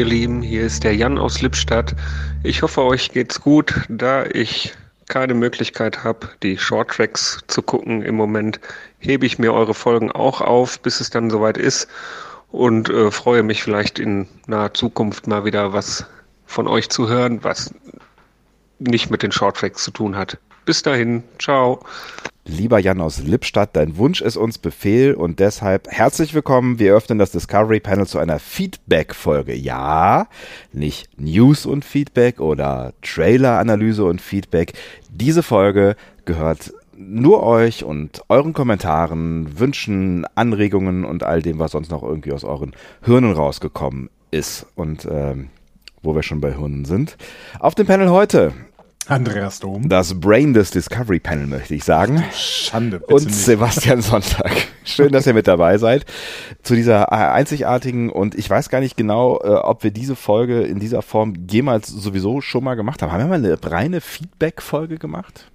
Ihr Lieben, hier ist der Jan aus Lippstadt. Ich hoffe, euch geht's gut, da ich keine Möglichkeit habe, die Shorttracks zu gucken im Moment, hebe ich mir eure Folgen auch auf, bis es dann soweit ist und äh, freue mich vielleicht in naher Zukunft mal wieder was von euch zu hören, was nicht mit den Shorttracks zu tun hat. Bis dahin, ciao. Lieber Jan aus Lippstadt, dein Wunsch ist uns Befehl und deshalb herzlich willkommen. Wir öffnen das Discovery Panel zu einer Feedback-Folge. Ja, nicht News und Feedback oder Trailer-Analyse und Feedback. Diese Folge gehört nur euch und euren Kommentaren, Wünschen, Anregungen und all dem, was sonst noch irgendwie aus euren Hirnen rausgekommen ist. Und ähm, wo wir schon bei Hirnen sind. Auf dem Panel heute Andreas Dom. Das Brain des Discovery Panel, möchte ich sagen. Schande. Und nicht. Sebastian Sonntag. Schön, dass ihr mit dabei seid. Zu dieser einzigartigen und ich weiß gar nicht genau, äh, ob wir diese Folge in dieser Form jemals sowieso schon mal gemacht haben. Haben wir mal eine reine Feedback-Folge gemacht?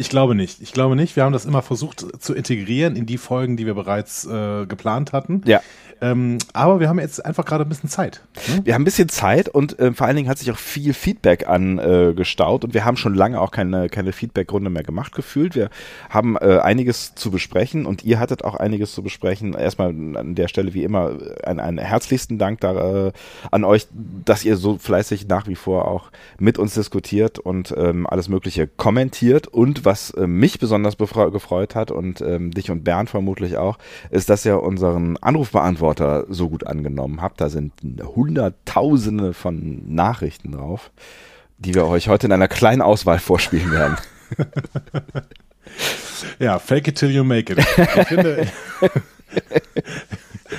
Ich glaube nicht. Ich glaube nicht. Wir haben das immer versucht zu integrieren in die Folgen, die wir bereits äh, geplant hatten. Ja. Ähm, aber wir haben jetzt einfach gerade ein bisschen Zeit. Ne? Wir haben ein bisschen Zeit und äh, vor allen Dingen hat sich auch viel Feedback angestaut äh, und wir haben schon lange auch keine, keine Feedback-Runde mehr gemacht gefühlt. Wir haben äh, einiges zu besprechen und ihr hattet auch einiges zu besprechen. Erstmal an der Stelle wie immer einen, einen herzlichsten Dank da, äh, an euch, dass ihr so fleißig nach wie vor auch mit uns diskutiert und ähm, alles Mögliche kommentiert und was äh, mich besonders gefreut hat und ähm, dich und Bernd vermutlich auch, ist, dass ihr unseren Anrufbeantworter so gut angenommen habt. Da sind hunderttausende von Nachrichten drauf, die wir euch heute in einer kleinen Auswahl vorspielen werden. ja, fake it till you make it. Ich finde,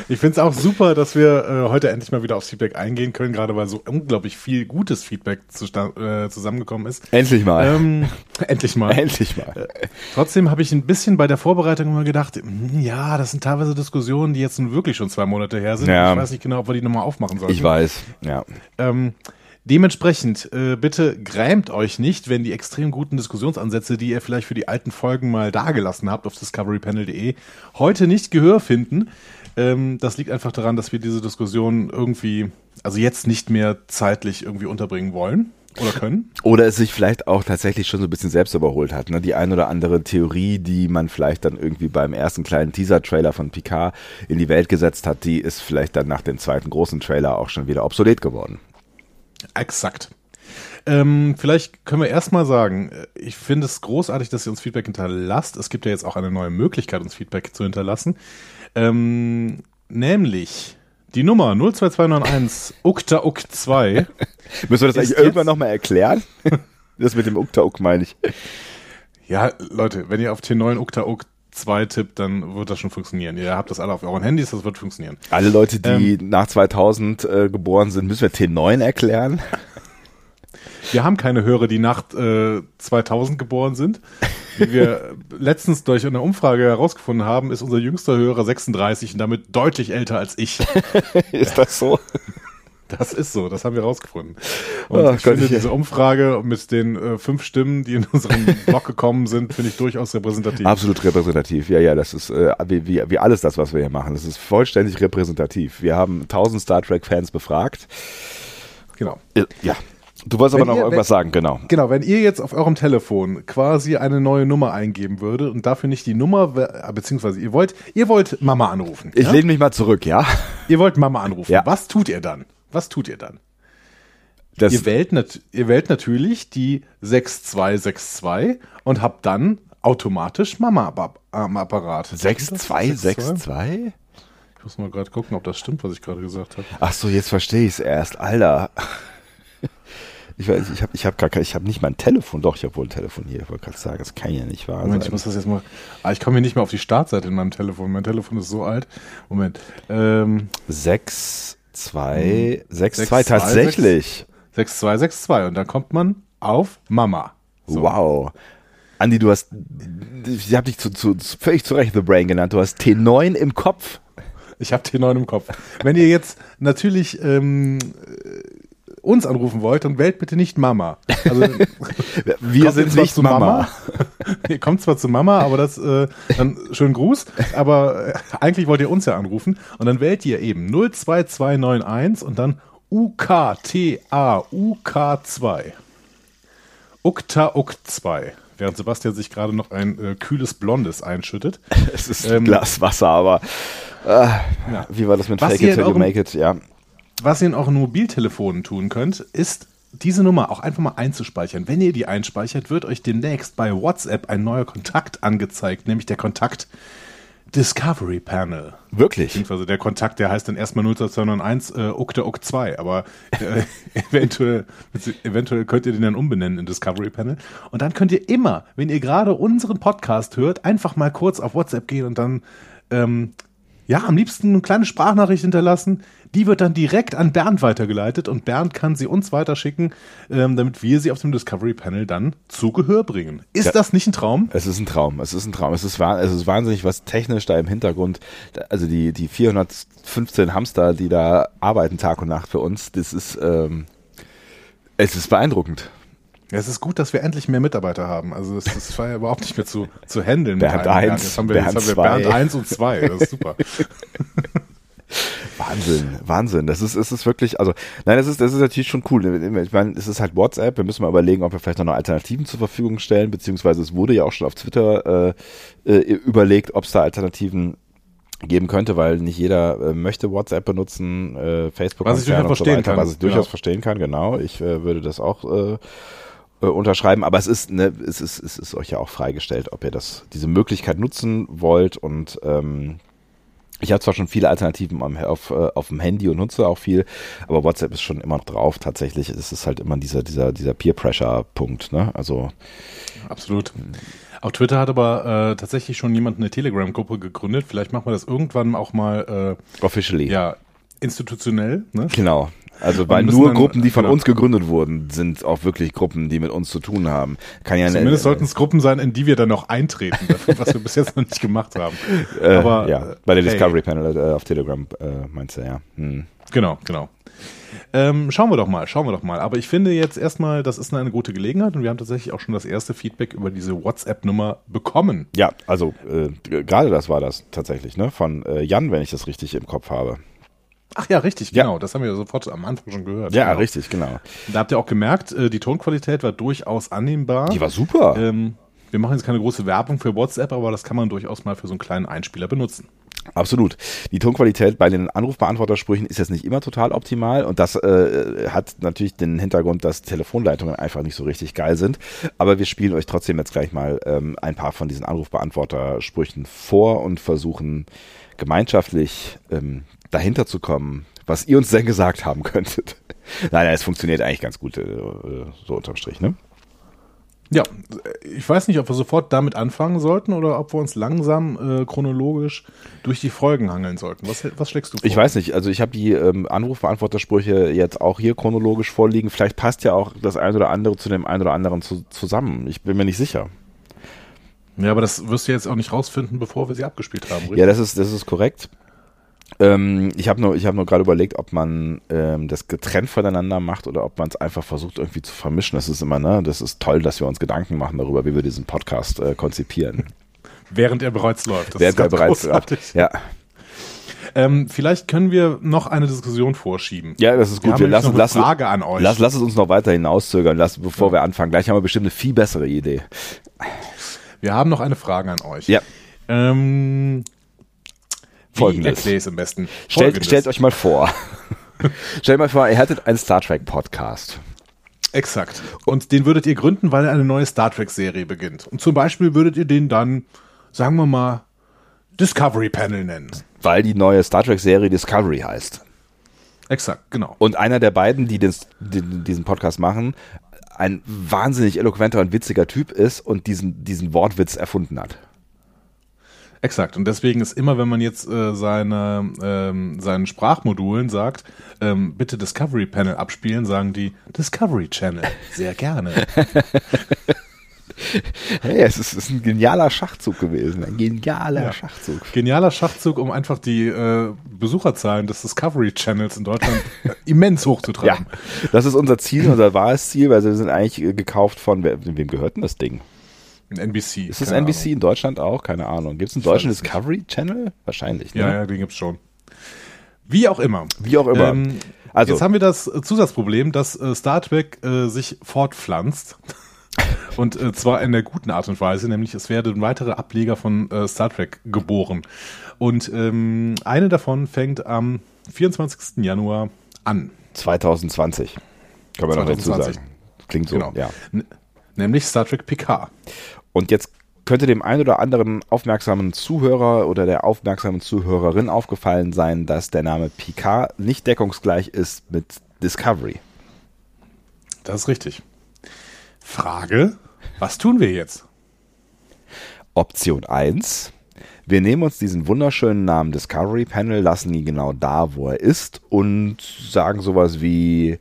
ich finde es auch super, dass wir äh, heute endlich mal wieder aufs Feedback eingehen können, gerade weil so unglaublich viel gutes Feedback zu, äh, zusammengekommen ist. Endlich mal. Ähm, endlich mal. Endlich mal. Äh, trotzdem habe ich ein bisschen bei der Vorbereitung immer gedacht, hm, ja, das sind teilweise Diskussionen, die jetzt nun wirklich schon zwei Monate her sind. Ja. Ich weiß nicht genau, ob wir die nochmal aufmachen sollen. Ich weiß, ja. Ähm, Dementsprechend, äh, bitte grämt euch nicht, wenn die extrem guten Diskussionsansätze, die ihr vielleicht für die alten Folgen mal dagelassen habt auf discoverypanel.de, heute nicht Gehör finden. Ähm, das liegt einfach daran, dass wir diese Diskussion irgendwie, also jetzt nicht mehr zeitlich irgendwie unterbringen wollen. Oder können. Oder es sich vielleicht auch tatsächlich schon so ein bisschen selbst überholt hat. Ne? Die ein oder andere Theorie, die man vielleicht dann irgendwie beim ersten kleinen Teaser-Trailer von Picard in die Welt gesetzt hat, die ist vielleicht dann nach dem zweiten großen Trailer auch schon wieder obsolet geworden. Exakt. Ähm, vielleicht können wir erstmal sagen, äh, ich finde es großartig, dass ihr uns Feedback hinterlasst. Es gibt ja jetzt auch eine neue Möglichkeit, uns Feedback zu hinterlassen. Ähm, nämlich die Nummer 02291 ukta uk 2 Müssen wir das eigentlich irgendwann nochmal erklären? das mit dem ukta uk meine ich. Ja, Leute, wenn ihr auf T9 ukta uk 2 tippt, dann wird das schon funktionieren. Ihr habt das alle auf euren Handys, das wird funktionieren. Alle Leute, die ähm, nach 2000 äh, geboren sind, müssen wir T9 erklären? Wir haben keine Hörer, die nach äh, 2000 geboren sind. Wie wir letztens durch eine Umfrage herausgefunden haben, ist unser jüngster Hörer 36 und damit deutlich älter als ich. ist das so? Das ist so, das haben wir rausgefunden. Und oh, ich finde ich diese Umfrage mit den äh, fünf Stimmen, die in unserem Blog gekommen sind, finde ich durchaus repräsentativ. Absolut repräsentativ, ja, ja, das ist äh, wie, wie, wie alles das, was wir hier machen. Das ist vollständig repräsentativ. Wir haben 1000 Star Trek Fans befragt. Genau. Ja, Du wolltest aber noch ihr, irgendwas wenn, sagen, genau. Genau, wenn ihr jetzt auf eurem Telefon quasi eine neue Nummer eingeben würdet und dafür nicht die Nummer, äh, beziehungsweise ihr wollt, ihr wollt Mama anrufen. Ich ja? lehne mich mal zurück, ja. Ihr wollt Mama anrufen. Ja. Was tut ihr dann? Was tut ihr dann? Das ihr, wählt ihr wählt natürlich die 6262 und habt dann automatisch Mama am Apparat. 6262? Ich muss mal gerade gucken, ob das stimmt, was ich gerade gesagt habe. Ach so, jetzt verstehe ich es erst. Alter. Ich weiß, ich habe ich hab gar kein, ich habe nicht mal ein Telefon. Doch, ich habe wohl ein Telefon hier. Ich wollte gerade sagen, das kann ja nicht wahr Moment, sein. ich muss das jetzt mal. Ah, ich komme hier nicht mehr auf die Startseite in meinem Telefon. Mein Telefon ist so alt. Moment. Ähm, 6, 2, 6, 2, tatsächlich. 6, 2, 6, 2. Und dann kommt man auf Mama. So. Wow. Andi, du hast, ich habe dich zu, zu, völlig zu Recht The Brain genannt. Du hast T9 im Kopf. Ich habe T9 im Kopf. Wenn ihr jetzt natürlich ähm, uns anrufen wollt, dann wählt bitte nicht Mama. Also, wir sind nicht Mama. Mama. ihr kommt zwar zu Mama, aber das, äh, dann schönen Gruß, aber äh, eigentlich wollt ihr uns ja anrufen und dann wählt ihr eben 02291 und dann UKTA-UK2. UKTA-UK2. Während Sebastian sich gerade noch ein äh, kühles Blondes einschüttet. Es ist ein Glas Wasser, aber äh, Ja. wie war das mit Fake it till you make it? Ja. Was ihr in euren Mobiltelefonen tun könnt, ist diese Nummer auch einfach mal einzuspeichern. Wenn ihr die einspeichert, wird euch demnächst bei WhatsApp ein neuer Kontakt angezeigt, nämlich der Kontakt Discovery Panel. Wirklich? Beziehungsweise der Kontakt, der heißt dann erstmal 0201 äh, ukte uk 2, aber äh, eventuell, eventuell könnt ihr den dann umbenennen in Discovery Panel. Und dann könnt ihr immer, wenn ihr gerade unseren Podcast hört, einfach mal kurz auf WhatsApp gehen und dann ähm, ja, am liebsten eine kleine Sprachnachricht hinterlassen. Die wird dann direkt an Bernd weitergeleitet und Bernd kann sie uns weiterschicken, ähm, damit wir sie auf dem Discovery Panel dann zu Gehör bringen. Ist Ja. das nicht ein Traum? Es ist ein Traum. Es ist ein Traum. Es ist, es ist wahnsinnig, was technisch da im Hintergrund, also die, die 415 Hamster, die da arbeiten Tag und Nacht für uns, das ist, ähm, es ist beeindruckend. Es ist gut, dass wir endlich mehr Mitarbeiter haben. Also das, das war ja überhaupt nicht mehr zu, zu handeln. Bernd einem eins, Jetzt haben wir, jetzt Bernd haben wir zwei. Bernd 1 und 2. Das ist super. Wahnsinn, Wahnsinn. Das ist, es ist wirklich, also, nein, das ist, das ist natürlich schon cool. Ich meine, es ist halt WhatsApp. Wir müssen mal überlegen, ob wir vielleicht noch Alternativen zur Verfügung stellen, beziehungsweise es wurde ja auch schon auf Twitter äh, äh, überlegt, ob es da Alternativen geben könnte, weil nicht jeder äh, möchte WhatsApp benutzen, äh, Facebook Was ich durchaus verstehen kann, was ich durchaus genau. verstehen kann, genau. Ich äh, würde das auch äh, äh, unterschreiben, aber es ist, ne, es ist, es ist euch ja auch freigestellt, ob ihr das, diese Möglichkeit nutzen wollt und ähm, ich habe zwar schon viele Alternativen am, auf, äh, auf dem Handy und nutze auch viel, aber WhatsApp ist schon immer noch drauf. Tatsächlich ist es halt immer dieser, dieser, dieser Peer-Pressure-Punkt. Ne? Also Absolut. Auf Twitter hat aber äh, tatsächlich schon jemand eine Telegram-Gruppe gegründet. Vielleicht machen wir das irgendwann auch mal officially. äh, ja, institutionell. Ne? Genau. Also weil nur dann- Gruppen, die von genau. uns gegründet wurden, sind auch wirklich Gruppen, die mit uns zu tun haben. Kann ja Zumindest äh, sollten es Gruppen sein, in die wir dann noch eintreten, dafür, was wir bis jetzt noch nicht gemacht haben. äh, aber, ja, äh, bei der hey. Discovery Panel äh, auf Telegram äh, meinst du ja. Hm. Genau, genau. Ähm, schauen wir doch mal, schauen wir doch mal. Aber ich finde jetzt erstmal, das ist eine gute Gelegenheit und wir haben tatsächlich auch schon das erste Feedback über diese WhatsApp-Nummer bekommen. Ja, also äh, gerade das war das tatsächlich, ne? Von äh, Jan, wenn ich das richtig im Kopf habe. Ach ja, richtig, Ja. genau. Das haben wir sofort am Anfang schon gehört. Ja, genau. richtig, genau. Da habt ihr auch gemerkt, äh, die Tonqualität war durchaus annehmbar. Die war super. ähm, wir machen jetzt keine große Werbung für WhatsApp, aber das kann man durchaus mal für so einen kleinen Einspieler benutzen. Absolut. Die Tonqualität bei den Anrufbeantwortersprüchen ist jetzt nicht immer total optimal und das äh, hat natürlich den Hintergrund, dass Telefonleitungen einfach nicht so richtig geil sind. Aber wir spielen euch trotzdem jetzt gleich mal ähm, ein paar von diesen Anrufbeantwortersprüchen vor und versuchen gemeinschaftlich ähm, dahinter zu kommen, was ihr uns denn gesagt haben könntet. Nein, nein, es funktioniert eigentlich ganz gut, äh, so unterm Strich, ne? Ja, ich weiß nicht, ob wir sofort damit anfangen sollten oder ob wir uns langsam äh, chronologisch durch die Folgen hangeln sollten. Was, was schlägst du vor? Ich weiß nicht, also ich habe die ähm, Anrufbeantwortersprüche jetzt auch hier chronologisch vorliegen. Vielleicht passt ja auch das eine oder andere zu dem einen oder anderen zu, zusammen. Ich bin mir nicht sicher. Ja, aber das wirst du jetzt auch nicht rausfinden, bevor wir sie abgespielt haben, richtig? Ja, das ist, das ist korrekt. Ähm, ich habe nur, ich hab nur gerade überlegt, ob man ähm, das getrennt voneinander macht oder ob man es einfach versucht irgendwie zu vermischen. Das ist immer, ne, das ist toll, dass wir uns Gedanken machen darüber, wie wir diesen Podcast äh, konzipieren. Während er bereits läuft. Das ist ganz bereits großartig. Ja, Ähm, vielleicht können wir noch eine Diskussion vorschieben. ja, das ist Wir gut. Wir, nämlich lassen, noch eine lassen, Frage an euch. lass, lass es uns noch weiter hinauszögern, lass, bevor wir anfangen. Gleich haben wir bestimmt eine viel bessere Idee. Wir haben noch eine Frage an euch. Ja. Ähm, Folgendes. es am besten? Stellt, stellt euch mal vor. stellt mal vor, ihr hättet einen Star Trek Podcast. Exakt. Und den würdet ihr gründen, weil eine neue Star Trek-Serie beginnt. Und zum Beispiel würdet ihr den dann, sagen wir mal, Discovery Panel nennen. Weil die neue Star Trek Serie Discovery heißt. Exakt, genau. Und einer der beiden, die den, den, diesen Podcast machen, ein wahnsinnig eloquenter und witziger Typ ist und diesen, diesen Wortwitz erfunden hat. Exakt. Und deswegen ist immer, wenn man jetzt äh, seine, ähm, seinen Sprachmodulen sagt, ähm, bitte Discovery Panel abspielen, sagen die Discovery Channel. Sehr gerne. Hey, es ist, es ist ein genialer Schachzug gewesen. Ein genialer Ja. Schachzug. Genialer Schachzug, um einfach die äh, Besucherzahlen des Discovery Channels in Deutschland äh, immens Ja, hochzutreiben. das ist unser Ziel, unser wahres Ziel, weil wir sind eigentlich äh, gekauft von, wem gehört denn das Ding? NBC. Ist das NBC Ahnung. in Deutschland auch? Keine Ahnung. Gibt es einen deutschen es. Discovery Channel? Wahrscheinlich, ne? Ja, ja, den gibt's schon. Wie auch immer. Wie auch immer. Ähm, Also, Jetzt haben wir das Zusatzproblem, dass äh, Star Trek äh, sich fortpflanzt. Und äh, zwar in der guten Art und Weise, nämlich es werden weitere Ableger von äh, Star Trek geboren. Und ähm, eine davon fängt am 24. Januar an. 2020. Können wir 2020. noch dazu sagen. Klingt so, genau. ja. N nämlich Star Trek Picard. Und jetzt könnte dem einen oder anderen aufmerksamen Zuhörer oder der aufmerksamen Zuhörerin aufgefallen sein, dass der Name Picard nicht deckungsgleich ist mit Discovery. Das ist richtig. Frage, was tun wir jetzt? Option 1. Wir nehmen uns diesen wunderschönen Namen Discovery Panel, lassen ihn genau da, wo er ist und sagen sowas wie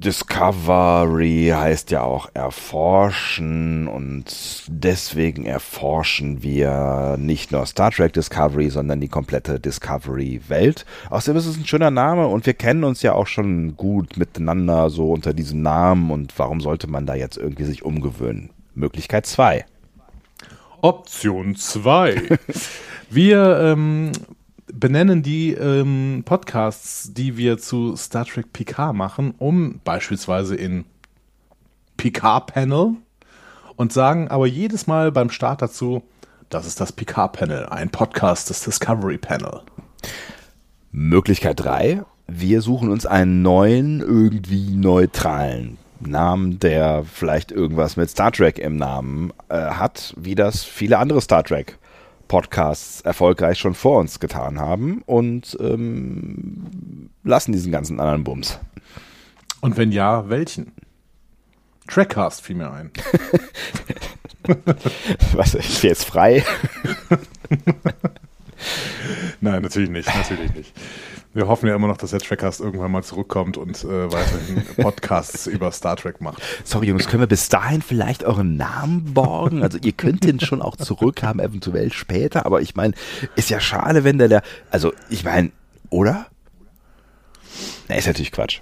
Discovery heißt ja auch erforschen und deswegen erforschen wir nicht nur Star Trek Discovery, sondern die komplette Discovery-Welt. Außerdem ist es ein schöner Name und wir kennen uns ja auch schon gut miteinander so unter diesem Namen und warum sollte man da jetzt irgendwie sich umgewöhnen? Möglichkeit 2. Option 2. wir ähm, benennen die ähm, Podcasts, die wir zu Star Trek Picard machen, um beispielsweise in Picard Panel und sagen aber jedes Mal beim Start dazu, das ist das Picard Panel, ein Podcast des Discovery Panel. Möglichkeit 3, wir suchen uns einen neuen, irgendwie neutralen Namen, der vielleicht irgendwas mit Star Trek im Namen äh, hat, wie das viele andere Star Trek Podcasts erfolgreich schon vor uns getan haben und ähm, lassen diesen ganzen anderen Bums. Und wenn ja, welchen? Trackcast fiel mir ein. Was, ich jetzt frei? Nein, natürlich nicht, natürlich nicht. Wir hoffen ja immer noch, dass der Trackcast irgendwann mal zurückkommt und äh, weiterhin Podcasts über Star Trek macht. Sorry, Jungs, können wir bis dahin vielleicht euren Namen borgen? Also ihr könnt den schon auch zurückhaben, eventuell später, aber ich meine, ist ja schade, wenn der, der also ich meine, oder? Na, ist natürlich Quatsch.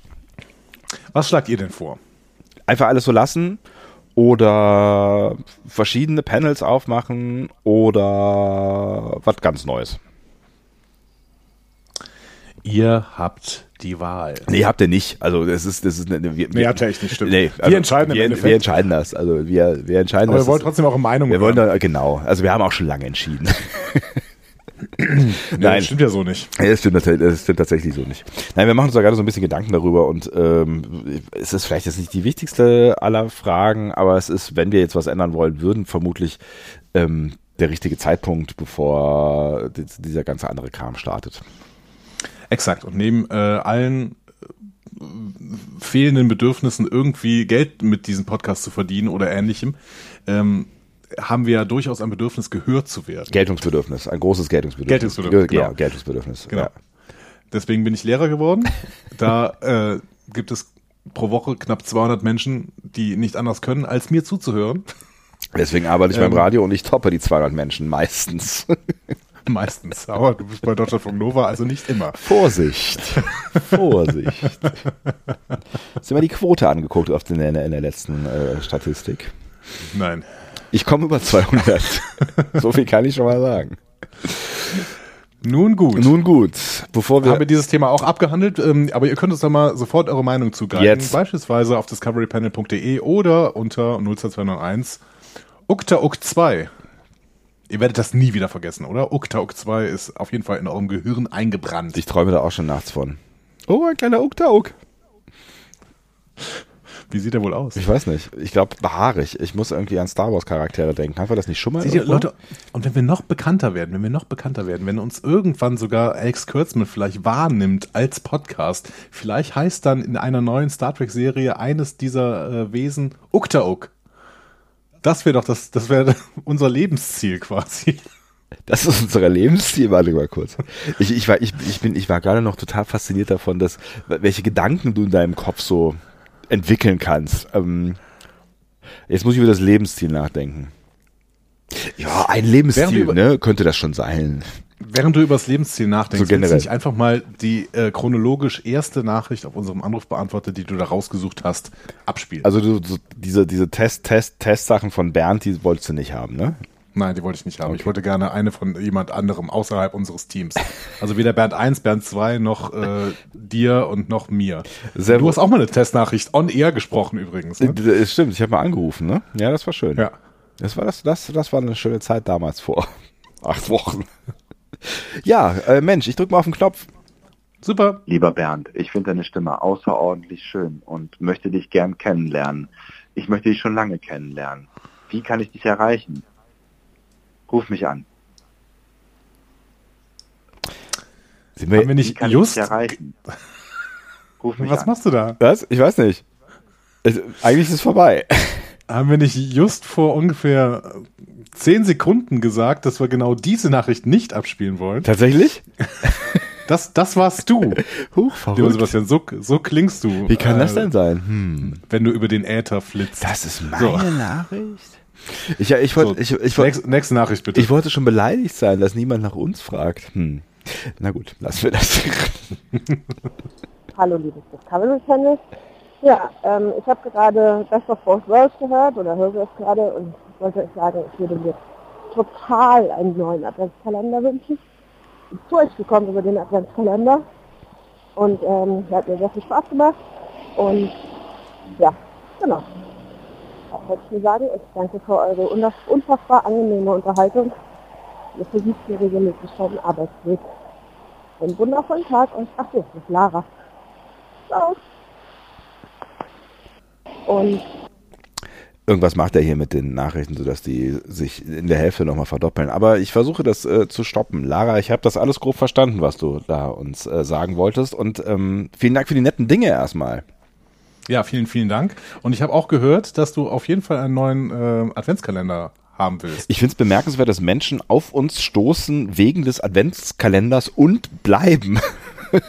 Was schlagt ihr denn vor? Einfach alles so lassen oder verschiedene Panels aufmachen oder was ganz Neues. Ihr habt die Wahl. Nee, habt ihr nicht. Also das ist, das ist eine, wir, nee, habt ihr echt nicht, stimmt. Nee, also wir entscheiden wir, wir entscheiden das. Also wir, wir entscheiden Aber das. wir wollen trotzdem auch eine Meinung Wir wollen da, genau. Also wir haben auch schon lange entschieden. Nein, das stimmt ja so nicht. Ja, das, stimmt, das stimmt tatsächlich so nicht. Nein, wir machen uns da gerade so ein bisschen Gedanken darüber und ähm, es ist vielleicht jetzt nicht die wichtigste aller Fragen, aber es ist, wenn wir jetzt was ändern wollen würden, vermutlich ähm, der richtige Zeitpunkt, bevor dieser ganze andere Kram startet. Exakt. Und neben äh, allen äh, fehlenden Bedürfnissen irgendwie Geld mit diesem Podcast zu verdienen oder ähnlichem, ähm, haben wir ja durchaus ein Bedürfnis, gehört zu werden. Geltungsbedürfnis, ein großes Geltungsbedürfnis. Geltungsbedürfnis, genau. Ja, Geltungsbedürfnis. Genau. Ja. Deswegen bin ich Lehrer geworden. da äh, gibt es pro Woche knapp 200 Menschen, die nicht anders können, als mir zuzuhören. Deswegen arbeite ich ähm, beim Radio und ich toppe die 200 Menschen meistens. Meistens. Aber du bist bei Deutschlandfunk Nova, also nicht immer. Vorsicht. Vorsicht. Hast du mal die Quote angeguckt auf den, in, der, in der letzten äh, Statistik? Nein. Ich komme über 200. so viel kann ich schon mal sagen. Nun gut. Nun gut. Bevor wir haben wir dieses Thema auch abgehandelt, ähm, aber ihr könnt uns da mal sofort eure Meinung zugreifen. Jetzt. Beispielsweise auf discoverypanel.de oder unter 02201 ukta uk 2 Ihr werdet das nie wieder vergessen, oder? Uktauk 2 ist auf jeden Fall in eurem Gehirn eingebrannt. Ich träume da auch schon nachts von. Oh, ein kleiner Uktauk. Wie sieht er wohl aus? Ich weiß nicht. Ich glaube, behaarig. Ich muss irgendwie an Star Wars Charaktere denken. Haben wir das nicht schon mal? Seht ihr, Leute, und wenn wir noch bekannter werden, wenn wir noch bekannter werden, wenn uns irgendwann sogar Alex Kurtzman vielleicht wahrnimmt als Podcast, vielleicht heißt dann in einer neuen Star Trek Serie eines dieser äh, Wesen Uktauk. Das wäre doch das, das wäre unser Lebensziel quasi. Das ist unser Lebensziel, warte mal kurz. Ich, ich war, ich, ich bin, ich war gerade noch total fasziniert davon, dass, welche Gedanken du in deinem Kopf so entwickeln kannst. Ähm, jetzt muss ich über das Lebensziel nachdenken. Ja, ein Lebensziel, ne, könnte das schon sein. Während du über das Lebensziel nachdenkst, so willst du nicht einfach mal die äh, chronologisch erste Nachricht auf unserem Anrufbeantworter, die du da rausgesucht hast, abspielen? Also du, so, diese, diese Test, Test, Test-Sachen von Bernd, die wolltest du nicht haben, ne? Nein, die wollte ich nicht haben. Okay. Ich wollte gerne eine von jemand anderem außerhalb unseres Teams. Also weder Bernd 1, Bernd 2 noch äh, dir und noch mir. Sehr du hast auch mal eine Testnachricht on air gesprochen übrigens. Ne? Äh, stimmt, ich habe mal angerufen, ne? Ja, das war schön. Ja. Das war das, das, das war eine schöne Zeit damals vor acht Wochen. Ja, äh, Mensch, ich drück mal auf den Knopf. Super. Lieber Bernd, ich finde deine Stimme außerordentlich schön und möchte dich gern kennenlernen. Ich möchte dich schon lange kennenlernen. Wie kann ich dich erreichen? Ruf mich an. Sie wir, wir nicht kann just erreichen? Ruf mich Was an. machst du da? Was? Ich weiß nicht. Es, eigentlich ist es vorbei. Haben wir nicht just vor ungefähr zehn Sekunden gesagt, dass wir genau diese Nachricht nicht abspielen wollen? Tatsächlich? Das, das warst du. Huch, verrückt. Sebastian, so, so klingst du. Wie kann äh, das denn sein? Hm. Wenn du über den Äther flitzt. Das ist meine so. Nachricht? Ich, ich wollte, so, ich, ich wollte, nächste, nächste Nachricht bitte. Ich wollte schon beleidigt sein, dass niemand nach uns fragt. Hm. Na gut, lassen wir das. Hallo, liebes Discovery Channel. Ja, ähm, ich habe gerade Best of Both Worlds gehört oder höre es gerade und wollte euch sagen, ich würde mir total einen neuen Adventskalender wünschen. Ich bin zu euch gekommen über den Adventskalender und ähm, hat mir sehr viel Spaß gemacht und ja, genau wollte ich nur sagen. Ich danke für eure unfassbar angenehme Unterhaltung. Ihr versucht hier regelmäßig vom Arbeitsweg. Einen wundervollen Tag und ach so, das ist Lara. Ciao. Und irgendwas macht er hier mit den Nachrichten, sodass die sich in der Hälfte nochmal verdoppeln. Aber ich versuche das äh, zu stoppen. Lara, ich habe das alles grob verstanden, was du da uns äh, sagen wolltest. Und ähm, vielen Dank für die netten Dinge erstmal. Ja, vielen, vielen Dank. Und ich habe auch gehört, dass du auf jeden Fall einen neuen äh, Adventskalender haben willst. Ich finde es bemerkenswert, dass Menschen auf uns stoßen wegen des Adventskalenders und bleiben.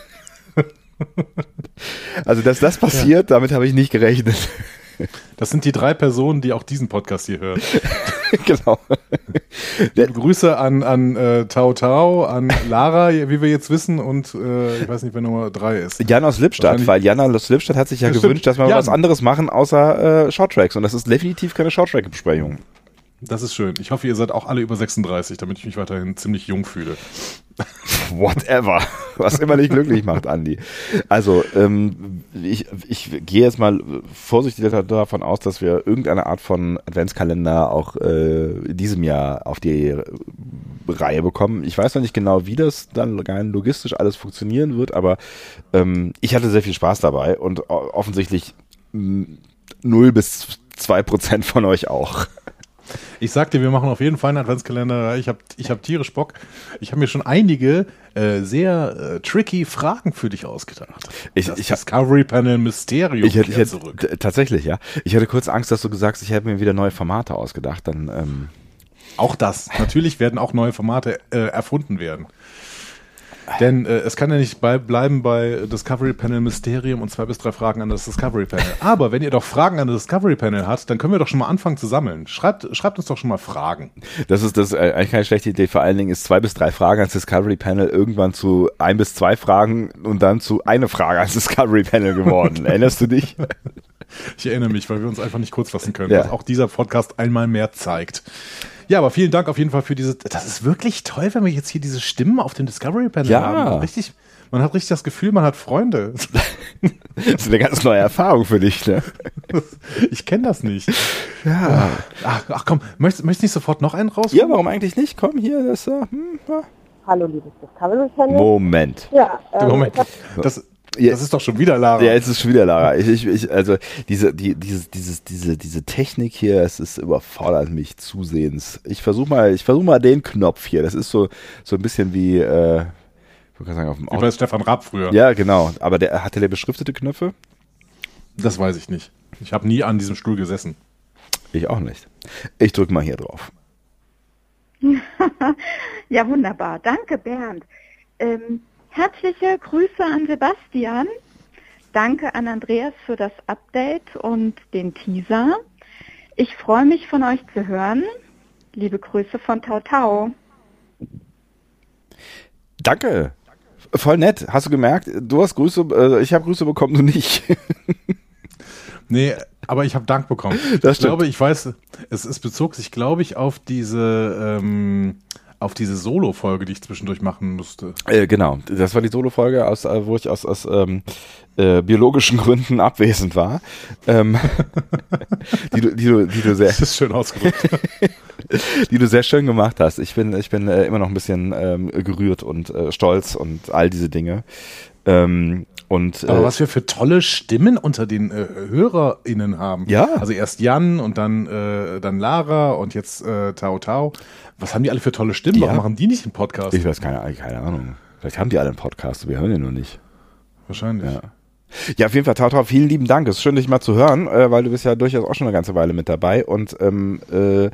also, dass das passiert, ja. damit habe ich nicht gerechnet. Das sind die drei Personen, die auch diesen Podcast hier hören. genau. Grüße an, an äh, Tau Tau, an Lara, wie wir jetzt wissen, und äh, ich weiß nicht, wer Nummer drei ist. Jan aus Lippstadt, weil Jan aus Lippstadt hat sich ja das gewünscht, stimmt. dass wir Jan. was anderes machen außer äh, Shorttracks. Und das ist definitiv keine Shorttrack-Besprechung. Das ist schön. Ich hoffe, ihr seid auch alle über 36, damit ich mich weiterhin ziemlich jung fühle. Whatever. Was immer dich glücklich macht, Andi. Also, ähm, ich, ich gehe jetzt mal vorsichtig davon aus, dass wir irgendeine Art von Adventskalender auch äh, in diesem Jahr auf die Reihe bekommen. Ich weiß noch nicht genau, wie das dann rein logistisch alles funktionieren wird, aber ähm, ich hatte sehr viel Spaß dabei und offensichtlich 0 bis 2 Prozent von euch auch. Ich sag dir, wir machen auf jeden Fall einen Adventskalender. Ich habe ich hab tierisch Bock. Ich habe mir schon einige äh, sehr äh, tricky Fragen für dich ausgedacht. Ich, das ich Discovery Panel Mysterium ich hätte, ich hätte, zurück. Tatsächlich, ja. Ich hatte kurz Angst, dass du gesagt hast, ich hätte mir wieder neue Formate ausgedacht. Dann ähm auch das. Natürlich werden auch neue Formate äh, erfunden werden. Denn äh, es kann ja nicht bei, bleiben bei Discovery Panel Mysterium und zwei bis drei Fragen an das Discovery Panel. Aber wenn ihr doch Fragen an das Discovery Panel habt, dann können wir doch schon mal anfangen zu sammeln. Schreibt, schreibt uns doch schon mal Fragen. Das ist das ist eigentlich keine schlechte Idee. Vor allen Dingen ist zwei bis drei Fragen ans Discovery Panel irgendwann zu ein bis zwei Fragen und dann zu eine Frage ans Discovery Panel geworden. Erinnerst du dich? Ich erinnere mich, weil wir uns einfach nicht kurz fassen können, ja. was auch dieser Podcast einmal mehr zeigt. Ja, aber vielen Dank auf jeden Fall für diese. Das ist wirklich toll, wenn wir jetzt hier diese Stimmen auf dem Discovery Panel ja. haben. Richtig, man hat richtig das Gefühl, man hat Freunde. das ist eine ganz neue Erfahrung für dich, ne? Ich kenne das nicht. Ja. Ach, ach komm, möchtest, möchtest du nicht sofort noch einen raus? Ja, warum eigentlich nicht? Komm hier, das. Uh, hm, ja. Hallo, liebes Discovery Panel. Moment. Ja, ähm, Moment. Das, ja, das ist doch schon wieder Lara. Ja, jetzt ist schon wieder Lara. Ich, ich, ich, also diese, die, dieses, dieses, diese, diese Technik hier, es ist überfordert mich zusehends. Ich versuche mal, ich versuche mal den Knopf hier. Das ist so, so ein bisschen wie, äh, ich kann sagen, auf dem Auto. Wie bei Stefan Raab früher. Ja, genau. Aber der hatte der beschriftete Knöpfe? Das weiß ich nicht. Ich habe nie an diesem Stuhl gesessen. Ich auch nicht. Ich drücke mal hier drauf. ja, wunderbar. Danke, Bernd. Ähm, Herzliche Grüße an Sebastian. Danke an Andreas für das Update und den Teaser. Ich freue mich von euch zu hören. Liebe Grüße von Tau Tau. Danke. Voll nett. Hast du gemerkt? Du hast Grüße, äh, ich habe Grüße bekommen, du nicht. nee, Aber ich habe Dank bekommen. Das ich glaube, ich weiß, es, es bezog sich, glaube ich, auf diese ähm, auf diese Solo-Folge, die ich zwischendurch machen musste. Äh, genau, das war die Solo-Folge, aus, äh, wo ich aus, aus ähm, äh, biologischen Gründen abwesend war. Ähm, die, du, die, du, die du sehr. Das ist schön ausgedrückt. die du sehr schön gemacht hast. Ich bin, ich bin äh, immer noch ein bisschen ähm, gerührt und äh, stolz und all diese Dinge. Ähm, und, Aber äh, was wir für tolle Stimmen unter den äh, HörerInnen haben. Ja. Also erst Jan und dann, äh, dann Lara und jetzt äh, Tao Tao. Was haben die alle für tolle Stimmen? Ja. Warum machen die nicht einen Podcast? Ich weiß keine, keine Ahnung. Vielleicht haben die alle einen Podcast, wir hören ihn nur nicht. Wahrscheinlich. Ja. Ja, auf jeden Fall, Tauta, vielen lieben Dank. Es ist schön, dich mal zu hören, äh, weil du bist ja durchaus auch schon eine ganze Weile mit dabei und ähm, äh,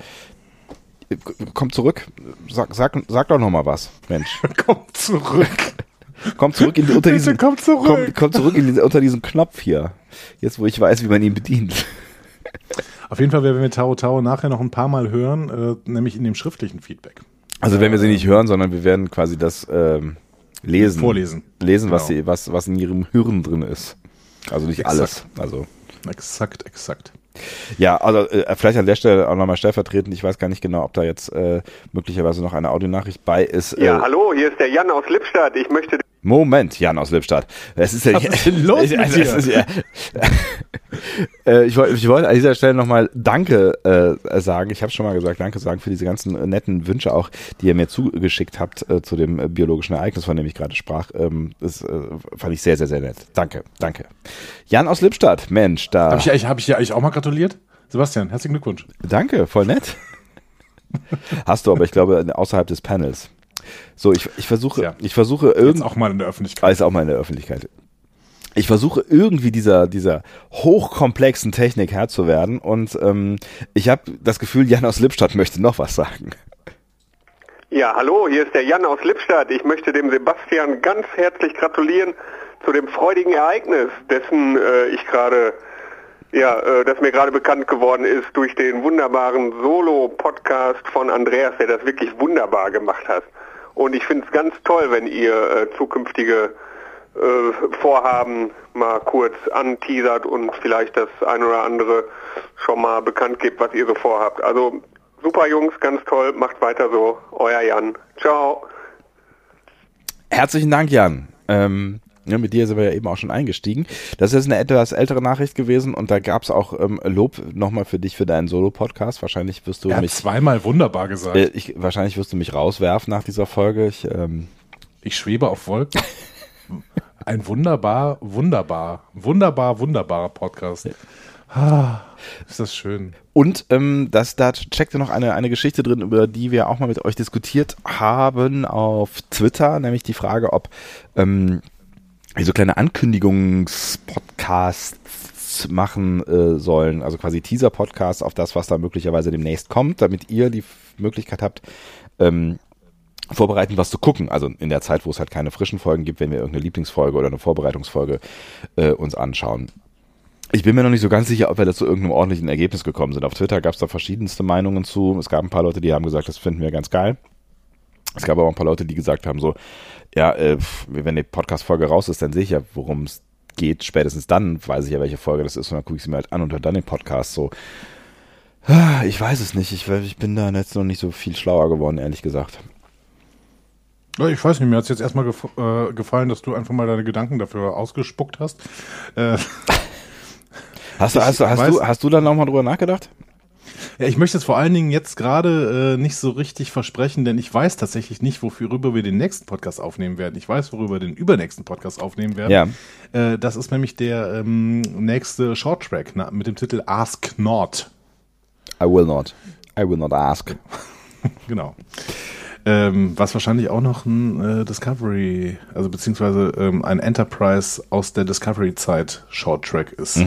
komm zurück. Sag, sag, sag doch noch mal was, Mensch. Komm zurück. Komm zurück in, unter diesen, komm zurück. Komm, komm zurück in, unter diesen Knopf hier. Jetzt, wo ich weiß, wie man ihn bedient. Auf jeden Fall werden wir Tao Tao nachher noch ein paar Mal hören, äh, nämlich in dem schriftlichen Feedback. Also wenn wir sie nicht hören, sondern wir werden quasi das ähm, lesen. Vorlesen. Lesen, was, Genau. sie, was, was in ihrem Hirn drin ist. Also nicht Exakt. alles. Also Exakt, exakt. Ja, also äh, vielleicht an der Stelle auch nochmal stellvertretend. Ich weiß gar nicht genau, ob da jetzt äh, möglicherweise noch eine Audionachricht bei ist. Ja, äh, hallo, hier ist der Jan aus Lippstadt. Ich möchte Moment, Jan aus Lippstadt. Es ist ja, Was ist denn los es dir? ist ja, äh, ich wollte ich wollte an dieser Stelle nochmal Danke äh, sagen. Ich habe schon mal gesagt, Danke sagen für diese ganzen netten Wünsche auch, die ihr mir zugeschickt habt äh, zu dem äh, biologischen Ereignis, von dem ich gerade sprach. Ähm, das äh, fand ich sehr, sehr, sehr nett. Danke, danke. Jan aus Lippstadt, Mensch, da. Habe ich, hab ich dir eigentlich auch mal gratuliert? Sebastian, herzlichen Glückwunsch. Danke, voll nett. Hast du, aber ich glaube außerhalb des Panels. So, ich, ich versuche, Ja. ich versuche irgendwie, auch mal in der Öffentlichkeit. ist auch mal in der Öffentlichkeit. Ich versuche irgendwie dieser, dieser hochkomplexen Technik Herr zu werden und ähm, ich habe das Gefühl, Jan aus Lippstadt möchte noch was sagen. Ja, hallo, hier ist der Jan aus Lippstadt. Ich möchte dem Sebastian ganz herzlich gratulieren zu dem freudigen Ereignis, dessen äh, ich gerade, ja, äh, das mir gerade bekannt geworden ist durch den wunderbaren Solo-Podcast von Andreas, der das wirklich wunderbar gemacht hat. Und ich finde es ganz toll, wenn ihr äh, zukünftige äh, Vorhaben mal kurz anteasert und vielleicht das ein oder andere schon mal bekannt gibt, was ihr so vorhabt. Also super Jungs, ganz toll, macht weiter so. Euer Jan. Ciao. Herzlichen Dank, Jan. Ähm, ja, mit dir sind wir ja eben auch schon eingestiegen. Das ist eine etwas ältere Nachricht gewesen und da gab es auch ähm, Lob nochmal für dich für deinen Solo-Podcast. Wahrscheinlich wirst du Er hat mich, zweimal wunderbar gesagt. äh, ich, wahrscheinlich wirst du mich rauswerfen nach dieser Folge. Ich, ähm, Ich schwebe auf Wolken. Ein wunderbar, wunderbar, wunderbar, wunderbarer Podcast. Ah, ist das schön. Und ähm, das, da checkte noch eine, eine Geschichte drin, über die wir auch mal mit euch diskutiert haben auf Twitter, nämlich die Frage, ob ähm, so kleine Ankündigungspodcasts machen äh, sollen, also quasi Teaser-Podcasts auf das, was da möglicherweise demnächst kommt, damit ihr die Möglichkeit habt, ähm, vorbereiten, was zu gucken. Also in der Zeit, wo es halt keine frischen Folgen gibt, wenn wir irgendeine Lieblingsfolge oder eine Vorbereitungsfolge äh, uns anschauen. Ich bin mir noch nicht so ganz sicher, ob wir da zu irgendeinem ordentlichen Ergebnis gekommen sind. Auf Twitter gab es da verschiedenste Meinungen zu. Es gab ein paar Leute, die haben gesagt, das finden wir ganz geil. Es gab aber auch ein paar Leute, die gesagt haben, so, ja, äh, wenn die Podcast-Folge raus ist, dann sehe ich ja, worum es geht. Spätestens dann weiß ich ja, welche Folge das ist und dann gucke ich sie mir halt an und höre dann den Podcast so. Ah, Ich weiß es nicht. Ich, ich bin da jetzt noch nicht so viel schlauer geworden, ehrlich gesagt. Ich weiß nicht, mir hat es jetzt erstmal gef äh, gefallen, dass du einfach mal deine Gedanken dafür ausgespuckt hast. Äh, Hast du, hast du, hast weiß- du, hast du da nochmal drüber nachgedacht? Ja, ich möchte es vor allen Dingen jetzt gerade äh, nicht so richtig versprechen, denn ich weiß tatsächlich nicht, worüber wir den nächsten Podcast aufnehmen werden. Ich weiß, worüber wir den übernächsten Podcast aufnehmen werden. Ja. Äh, das ist nämlich der ähm, nächste Shorttrack na, mit dem Titel Ask Not. I will not. I will not ask. Genau. Ähm, was wahrscheinlich auch noch ein äh, Discovery, also beziehungsweise ähm, ein Enterprise aus der Discovery-Zeit Shorttrack ist.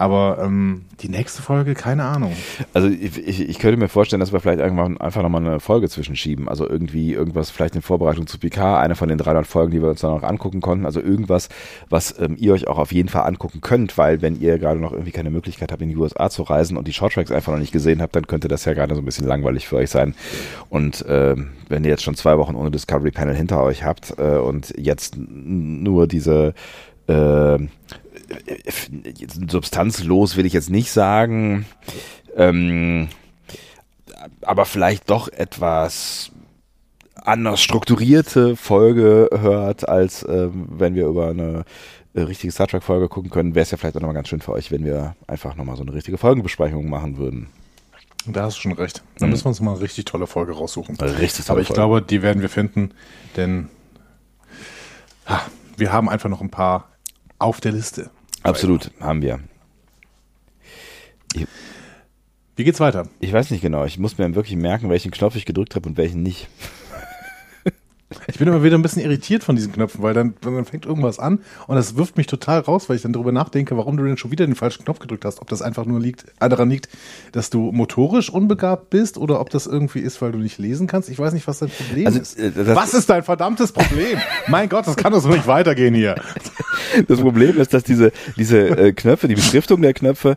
Aber ähm, die nächste Folge, keine Ahnung. Also ich, ich, ich könnte mir vorstellen, dass wir vielleicht irgendwann einfach nochmal eine Folge zwischenschieben. Also irgendwie irgendwas, vielleicht in Vorbereitung zu Picard, eine von den 300 Folgen, die wir uns dann noch angucken konnten. Also irgendwas, was ähm, ihr euch auch auf jeden Fall angucken könnt, weil wenn ihr gerade noch irgendwie keine Möglichkeit habt, in die USA zu reisen und die Shorttracks einfach noch nicht gesehen habt, dann könnte das ja gerade so ein bisschen langweilig für euch sein. Und ähm, wenn ihr jetzt schon zwei Wochen ohne Discovery Panel hinter euch habt äh, und jetzt nur diese äh, substanzlos will ich jetzt nicht sagen, ähm, aber vielleicht doch etwas anders strukturierte Folge hört, als ähm, wenn wir über eine äh, richtige Star Trek Folge gucken können, wäre es ja vielleicht auch nochmal ganz schön für euch, wenn wir einfach nochmal so eine richtige Folgenbesprechung machen würden. Da hast du schon recht. Da mhm. müssen wir uns mal eine richtig tolle Folge raussuchen. Richtig tolle Aber ich Folge. glaube, die werden wir finden, denn ha, wir haben einfach noch ein paar auf der Liste. Absolut, haben wir. Ich, Wie geht's weiter? Ich weiß nicht genau. Ich muss mir wirklich merken, welchen Knopf ich gedrückt habe und welchen nicht. Ich bin immer wieder ein bisschen irritiert von diesen Knöpfen, weil dann, dann fängt irgendwas an und das wirft mich total raus, weil ich dann darüber nachdenke, warum du denn schon wieder den falschen Knopf gedrückt hast. Ob das einfach nur liegt, äh, daran liegt, dass du motorisch unbegabt bist oder ob das irgendwie ist, weil du nicht lesen kannst. Ich weiß nicht, was dein Problem also, ist. Äh, was ist dein verdammtes Problem? mein Gott, das kann doch so nicht weitergehen hier. Das Problem ist, dass diese, diese äh, Knöpfe, die Beschriftung der Knöpfe,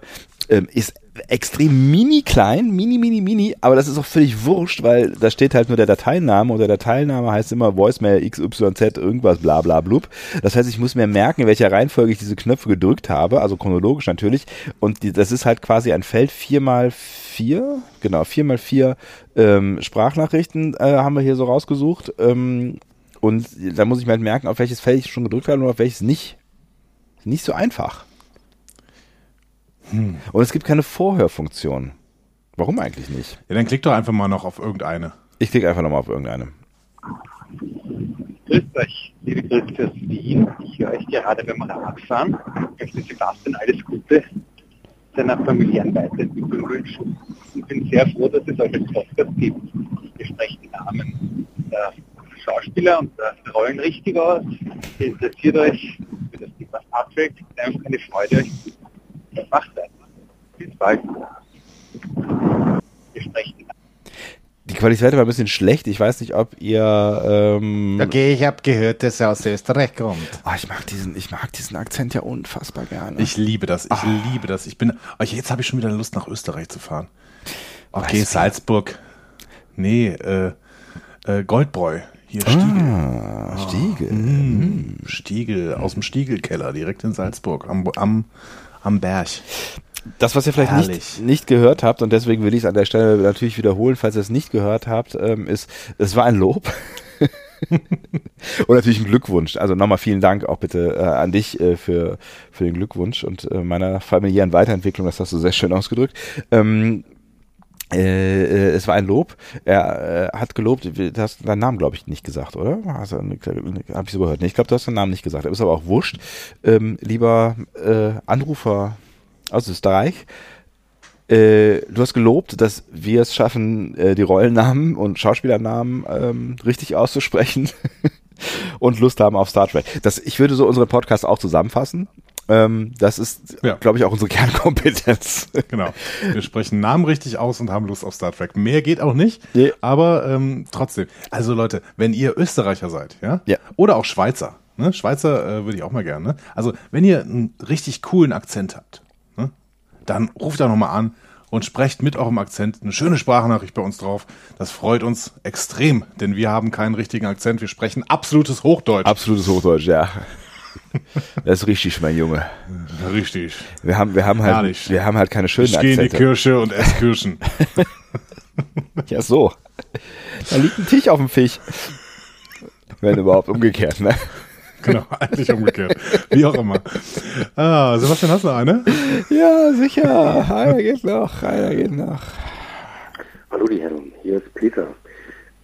ähm, ist extrem mini klein, mini, mini, mini, aber das ist auch völlig wurscht, weil da steht halt nur der Dateiname und der Dateiname heißt immer Voicemail XYZ irgendwas bla bla blub. Das heißt, ich muss mir merken, in welcher Reihenfolge ich diese Knöpfe gedrückt habe, also chronologisch natürlich. Und die, das ist halt quasi ein Feld vier mal vier, genau, vier mal vier ähm, Sprachnachrichten äh, haben wir hier so rausgesucht. Ähm, und da muss ich mir halt merken, auf welches Feld ich schon gedrückt habe und auf welches nicht. Nicht so einfach. Hm. Und es gibt keine Vorhörfunktion. Warum eigentlich nicht? Ja, dann klick doch einfach mal noch auf irgendeine. Ich klicke einfach nochmal auf irgendeine. Grüß euch, liebe Grüße aus Wien. Ich höre euch gerade beim Radfahren. Ich möchte Sebastian alles Gute seiner familiären Weiterentwicklung wünschen und bin sehr froh, dass es euch als Podcast gibt. Ihr sprecht die Namen der Schauspieler und der Rollen richtig aus. Ihr interessiert euch für das Thema Star Trek. Es ist einfach eine Freude, euch macht das. Bis bald. Wir sprechen. Die Qualität war ein bisschen schlecht. Ich weiß nicht, ob ihr. Ähm okay, ich habe gehört, dass er aus Österreich kommt. Oh, ich mag diesen, ich mag diesen Akzent ja unfassbar gerne. Ich liebe das. Ich oh. liebe das. Ich bin. Oh, jetzt habe ich schon wieder Lust, nach Österreich zu fahren. Okay, weißt Salzburg. Nee, äh, äh, Goldbräu. Hier Stiegel. Ah, Stiegel. Oh, mm, Stiegel, aus dem Stiegelkeller, direkt in Salzburg, am, am am Berg. Das, was ihr vielleicht nicht, nicht gehört habt, und deswegen will ich es an der Stelle natürlich wiederholen, falls ihr es nicht gehört habt, ähm, ist, es war ein Lob. und natürlich ein Glückwunsch. Also nochmal vielen Dank auch bitte äh, an dich äh, für, für den Glückwunsch und äh, meiner familiären Weiterentwicklung, das hast du sehr schön ausgedrückt. Ähm, äh, äh, es war ein Lob. Er äh, hat gelobt, du hast deinen Namen, glaube ich, nicht gesagt, oder? Habe ich so gehört. Nee, ich glaube, du hast deinen Namen nicht gesagt. Ist aber auch wurscht. Ähm, lieber äh, Anrufer aus Österreich, äh, du hast gelobt, dass wir es schaffen, äh, die Rollennamen und Schauspielernamen ähm, richtig auszusprechen und Lust haben auf Star Trek. Das, ich würde so unseren Podcast auch zusammenfassen. Ähm, das ist, ja. glaube ich, auch unsere Kernkompetenz. Genau. Wir sprechen Namen richtig aus und haben Lust auf Star Trek. Mehr geht auch nicht, nee. aber ähm, trotzdem. Also Leute, wenn ihr Österreicher seid, ja, ja. oder auch Schweizer, ne? Schweizer äh, würde ich auch mal gerne. Ne? Also wenn ihr einen richtig coolen Akzent habt, ne? dann ruft da nochmal an und sprecht mit eurem Akzent eine schöne Sprachnachricht bei uns drauf. Das freut uns extrem, denn wir haben keinen richtigen Akzent. Wir sprechen absolutes Hochdeutsch. Absolutes Hochdeutsch, ja. Das ist richtig, mein Junge. Richtig. Wir haben, wir haben halt, Herrlich. wir haben halt keine schönen ich Akzente. Ich gehe in die Kirche und esse Kirschen. ja, so. Da liegt ein Tisch auf dem Fisch. Wenn überhaupt umgekehrt, ne? Genau, eigentlich umgekehrt. Wie auch immer. Ah, Sebastian, hast du noch eine? Ja, sicher. Einer geht noch, einer geht noch. Hallo die Herren, hier ist Peter.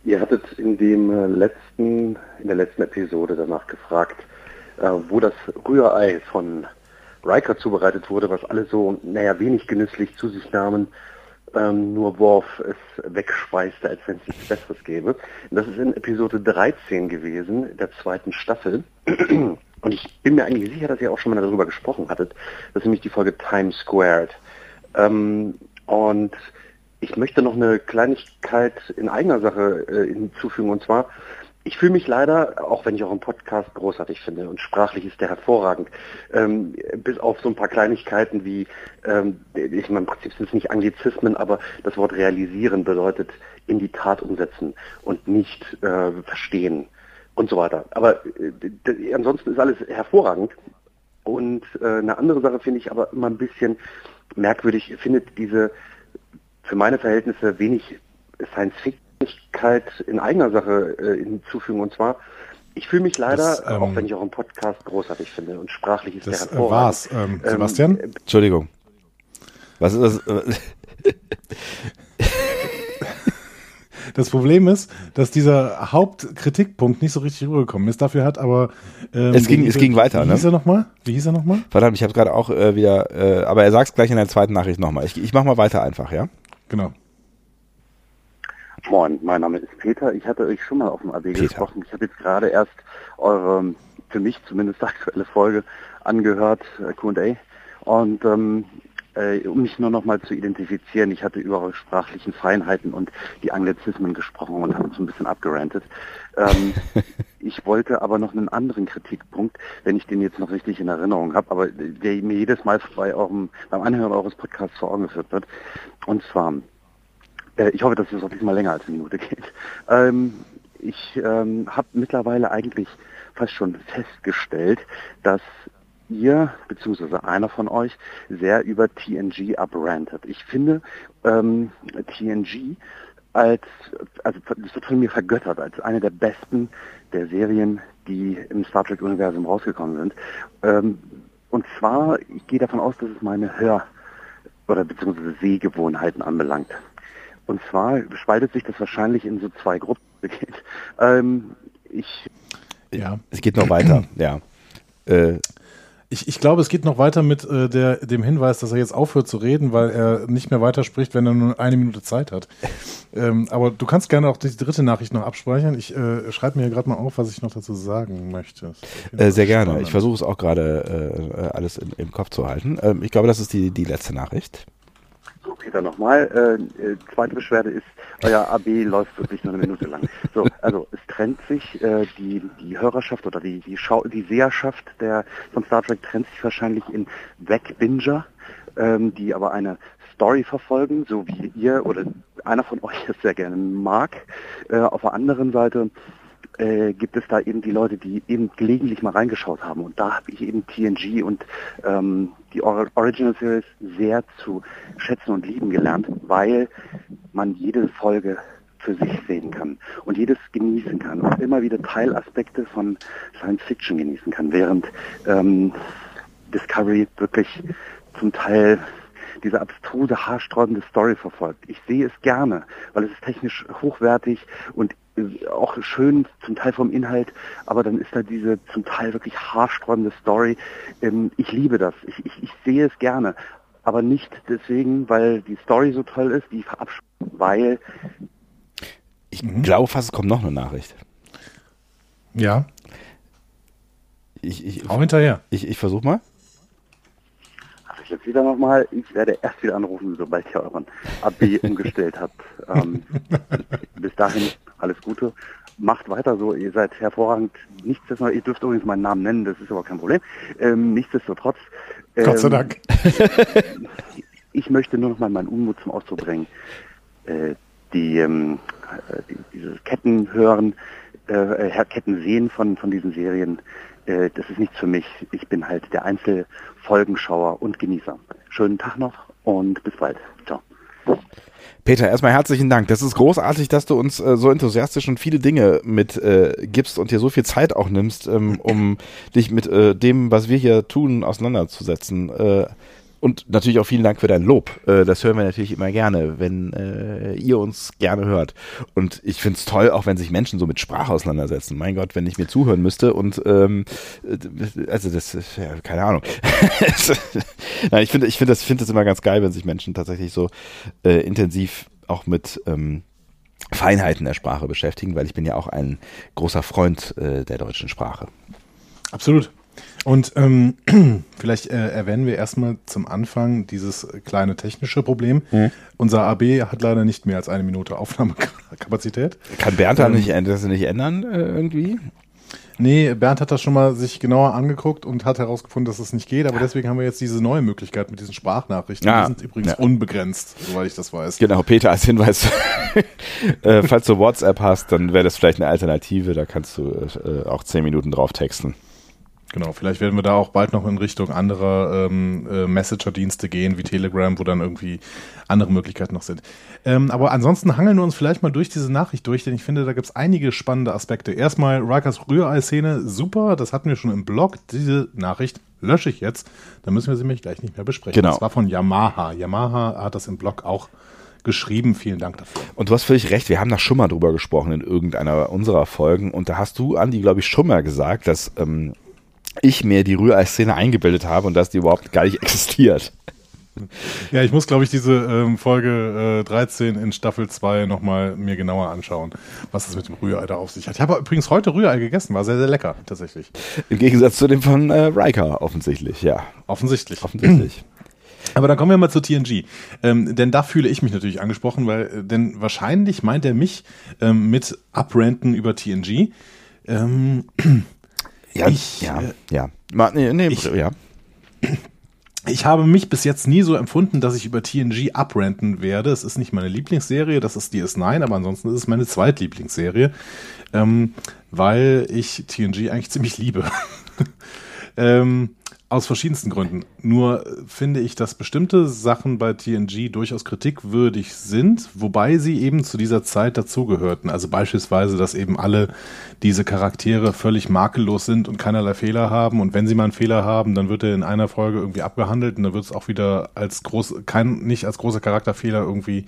Ihr hattet in dem äh, letzten, in der letzten Episode danach gefragt, wo das Rührei von Riker zubereitet wurde, was alle so, naja, wenig genüsslich zu sich nahmen, ähm, nur Worf es wegschweißte, als wenn es nichts Besseres gäbe. Das ist in Episode 13 gewesen, der zweiten Staffel. Und ich bin mir eigentlich sicher, dass ihr auch schon mal darüber gesprochen hattet. Das ist nämlich die Folge Times Squared. Ähm, und ich möchte noch eine Kleinigkeit in eigener Sache äh, hinzufügen. Und zwar ich fühle mich leider, auch wenn ich auch einen Podcast großartig finde und sprachlich ist der hervorragend, ähm, bis auf so ein paar Kleinigkeiten wie, ähm, ich meine, im Prinzip sind es nicht Anglizismen, aber das Wort realisieren bedeutet in die Tat umsetzen und nicht äh, verstehen und so weiter. Aber äh, ansonsten ist alles hervorragend. Und äh, eine andere Sache finde ich aber immer ein bisschen merkwürdig, findet diese für meine Verhältnisse wenig Science-Fiction in eigener Sache äh, hinzufügen. Und zwar, ich fühle mich leider, Das, ähm, auch wenn ich auch einen Podcast großartig finde und sprachlich ist Das der äh, hervorragend. war's. Ähm, Sebastian? Ähm, Entschuldigung. Was ist das? Das Problem ist, dass dieser Hauptkritikpunkt nicht so richtig rübergekommen ist. Dafür hat aber ähm, Es ging- der es ging weiter, Wie ne? hieß er nochmal? Wie hieß er nochmal? Verdammt, ich habe gerade auch äh, wieder, äh, aber er sagt es gleich in der zweiten Nachricht nochmal. Ich, ich mach mal weiter einfach, ja? Genau. Moin, mein Name ist Peter. Ich hatte euch schon mal auf dem AB Peter. gesprochen. Ich habe jetzt gerade erst eure, für mich zumindest aktuelle Folge angehört, äh, Q&A. Und ähm, äh, um mich nur noch mal zu identifizieren, ich hatte über eure sprachlichen Feinheiten und die Anglizismen gesprochen und habe so ein bisschen abgerantet. Ähm, ich wollte aber noch einen anderen Kritikpunkt, wenn ich den jetzt noch richtig in Erinnerung habe, aber der mir jedes Mal bei eurem, beim Anhören eures Podcasts vor Augen geführt wird. Und zwar, äh, ich hoffe, dass es auch diesmal länger als eine Minute geht. Ähm, ich ähm, habe mittlerweile eigentlich fast schon festgestellt, dass ihr, beziehungsweise einer von euch, sehr über TNG abrantet. Ich finde ähm, TNG als, also das wird von mir vergöttert, als eine der besten der Serien, die im Star Trek-Universum rausgekommen sind. Ähm, und zwar, ich gehe davon aus, dass es meine Hör- oder beziehungsweise Sehgewohnheiten anbelangt. Und zwar spaltet sich das wahrscheinlich in so zwei Gruppen. ähm, ich Ja. Es geht noch weiter, ja. Äh, Ich, ich glaube, es geht noch weiter mit äh, der, dem Hinweis, dass er jetzt aufhört zu reden, weil er nicht mehr weiterspricht, wenn er nur eine Minute Zeit hat. ähm, aber du kannst gerne auch die dritte Nachricht noch abspeichern. Ich äh, schreibe mir gerade mal auf, was ich noch dazu sagen möchte. äh, sehr gerne. Spannend. Ich versuche es auch gerade äh, alles in, im Kopf zu halten. Ähm, ich glaube, das ist die, die letzte Nachricht. Peter, nochmal. Äh, äh, zweite Beschwerde ist, euer AB läuft wirklich nur eine Minute lang. So, also es trennt sich äh, die, die Hörerschaft oder die, die, Schau die Seherschaft der, von Star Trek trennt sich wahrscheinlich in Wegbinger, ähm, die aber eine Story verfolgen, so wie ihr oder einer von euch es sehr gerne mag. Äh, auf der anderen Seite äh, gibt es da eben die Leute, die eben gelegentlich mal reingeschaut haben. Und da habe ich eben TNG und ähm, die Or Original Series sehr zu schätzen und lieben gelernt, weil man jede Folge für sich sehen kann und jedes genießen kann und immer wieder Teilaspekte von Science Fiction genießen kann, während ähm, Discovery wirklich zum Teil diese abstruse, haarsträubende Story verfolgt. Ich sehe es gerne, weil es ist technisch hochwertig und auch schön zum Teil vom Inhalt, aber dann ist da diese zum Teil wirklich haarsträubende Story. Ähm, ich liebe das. Ich, ich, ich sehe es gerne. Aber nicht deswegen, weil die Story so toll ist, die verabscheue, weil Ich glaube fast, es kommt noch eine Nachricht. Ja, Ich, ich, hau hinterher. ich, ich versuche mal. Also ich jetzt wieder nochmal, ich werde erst wieder anrufen, sobald ihr euren AB umgestellt habt. Ähm, bis dahin alles Gute. Macht weiter so, ihr seid hervorragend. Nichtsdestotrotz, ihr dürft übrigens meinen Namen nennen, das ist aber kein Problem. Ähm, nichtsdestotrotz. Ähm, Gott sei Dank. ich möchte nur noch mal meinen Unmut zum Ausdruck bringen. Äh, die, ähm, äh, die, dieses Kettenhören, äh, äh, Kettensehen von, von diesen Serien, äh, das ist nichts für mich. Ich bin halt der Einzelfolgenschauer und Genießer. Schönen Tag noch und bis bald. Ciao. Peter, erstmal herzlichen Dank. Das ist großartig, dass du uns äh, so enthusiastisch und viele Dinge mit äh, gibst und dir so viel Zeit auch nimmst, ähm, um dich mit äh, dem, was wir hier tun, auseinanderzusetzen. Und natürlich auch vielen Dank für dein Lob. Äh, das hören wir natürlich immer gerne, wenn äh, ihr uns gerne hört. Und ich find's toll, auch wenn sich Menschen so mit Sprache auseinandersetzen. Mein Gott, wenn ich mir zuhören müsste und ähm, äh, also das ja, keine Ahnung. Ich finde ich finde das, finde das immer ganz geil, wenn sich Menschen tatsächlich so äh, intensiv auch mit ähm, Feinheiten der Sprache beschäftigen, weil ich bin ja auch ein großer Freund äh, der deutschen Sprache. Absolut. Und ähm, vielleicht äh, erwähnen wir erstmal zum Anfang dieses kleine technische Problem. Unser AB hat leider nicht mehr als eine Minute Aufnahmekapazität. Kann Bernd Ähm, nicht, das nicht ändern äh, irgendwie? Nee, Bernd hat das schon mal sich genauer angeguckt und hat herausgefunden, dass das nicht geht, aber deswegen haben wir jetzt diese neue Möglichkeit mit diesen Sprachnachrichten. Ah, Die sind übrigens ja. unbegrenzt, soweit ich das weiß. Genau, Peter als Hinweis. äh, falls du WhatsApp hast, dann wäre das vielleicht eine Alternative. Da kannst du äh, auch zehn Minuten drauf texten. Genau, vielleicht werden wir da auch bald noch in Richtung anderer ähm, äh, Messenger-Dienste gehen, wie Telegram, wo dann irgendwie andere Möglichkeiten noch sind. Ähm, aber ansonsten hangeln wir uns vielleicht mal durch diese Nachricht durch, denn ich finde, da gibt es einige spannende Aspekte. Erstmal Rikers Rührei-Szene, super, das hatten wir schon im Blog. Diese Nachricht lösche ich jetzt, da müssen wir sie nämlich gleich nicht mehr besprechen. Genau. Das war von Yamaha. Yamaha hat das im Blog auch geschrieben. Vielen Dank dafür. Und du hast völlig recht, wir haben da schon mal drüber gesprochen in irgendeiner unserer Folgen und da hast du, Andi, glaube ich, schon mal gesagt, dass ähm, ich mir die Rührei-Szene eingebildet habe und dass die überhaupt gar nicht existiert. Ja, ich muss, glaube ich, diese ähm, Folge äh, 13 in Staffel 2 nochmal mir genauer anschauen, was das mit dem Rührei da auf sich hat. Ich habe übrigens heute Rührei gegessen, war sehr, sehr lecker, tatsächlich. Im Gegensatz zu dem von äh, Riker, offensichtlich, ja. Offensichtlich. Offensichtlich. Aber dann kommen wir mal zu TNG. Ähm, denn da fühle ich mich natürlich angesprochen, weil, äh, denn wahrscheinlich meint er mich ähm, mit Abranten über TNG. Ähm, Ja, Ich, ja, äh, ja. Nee, nee, ich- ja. Ich habe mich bis jetzt nie so empfunden, dass ich über TNG abranten werde. Es ist nicht meine Lieblingsserie, das ist DS9, aber ansonsten ist es meine Zweitlieblingsserie, ähm, weil ich TNG eigentlich ziemlich liebe. ähm, aus verschiedensten Gründen. Nur äh, finde ich, dass bestimmte Sachen bei TNG durchaus kritikwürdig sind, wobei sie eben zu dieser Zeit dazugehörten. Also beispielsweise, dass eben alle diese Charaktere völlig makellos sind und keinerlei Fehler haben. Und wenn sie mal einen Fehler haben, dann wird er in einer Folge irgendwie abgehandelt und dann wird es auch wieder als groß, kein, nicht als großer Charakterfehler irgendwie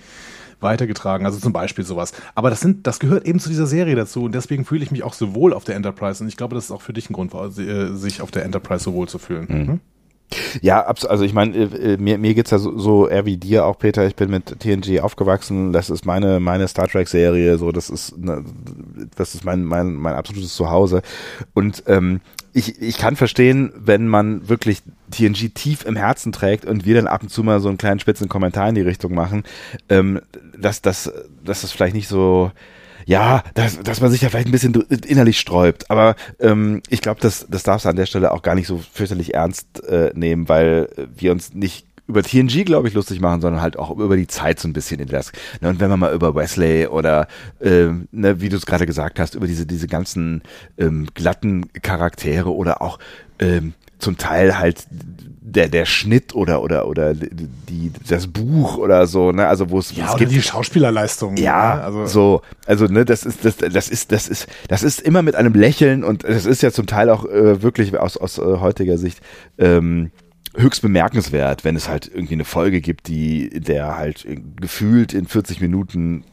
weitergetragen. Also zum Beispiel sowas. Aber das sind, das gehört eben zu dieser Serie dazu und deswegen fühle ich mich auch so wohl auf der Enterprise und ich glaube, das ist auch für dich ein Grund, äh, sich auf der Enterprise so wohl zu fühlen. Hm? Ja, also ich meine, äh, äh, mir, mir geht's ja so, so eher wie dir auch, Peter. Ich bin mit TNG aufgewachsen. Das ist meine meine Star Trek Serie. So, das ist ne, das ist mein mein mein absolutes Zuhause. Und ähm, ich ich kann verstehen, wenn man wirklich TNG tief im Herzen trägt und wir dann ab und zu mal so einen kleinen spitzen Kommentar in die Richtung machen, ähm, dass das dass das vielleicht nicht so ja, dass, dass man sich ja vielleicht ein bisschen innerlich sträubt. Aber ähm, ich glaube, das, das darfst du an der Stelle auch gar nicht so fürchterlich ernst äh, nehmen, weil wir uns nicht über TNG, glaube ich, lustig machen, sondern halt auch über die Zeit so ein bisschen in das. Ne, und wenn man mal über Wesley oder, ähm, ne, wie du es gerade gesagt hast, über diese, diese ganzen ähm, glatten Charaktere oder auch ähm, zum Teil halt der der Schnitt oder oder oder die das Buch oder so ne also wo es Ja, es oder gibt die Schauspielerleistung. ja, ne? also so, also ne, das ist das das ist das ist das ist immer mit einem Lächeln und das ist ja zum Teil auch äh, wirklich aus aus äh, heutiger Sicht ähm, höchst bemerkenswert, wenn es halt irgendwie eine Folge gibt, die der halt gefühlt in 40 Minuten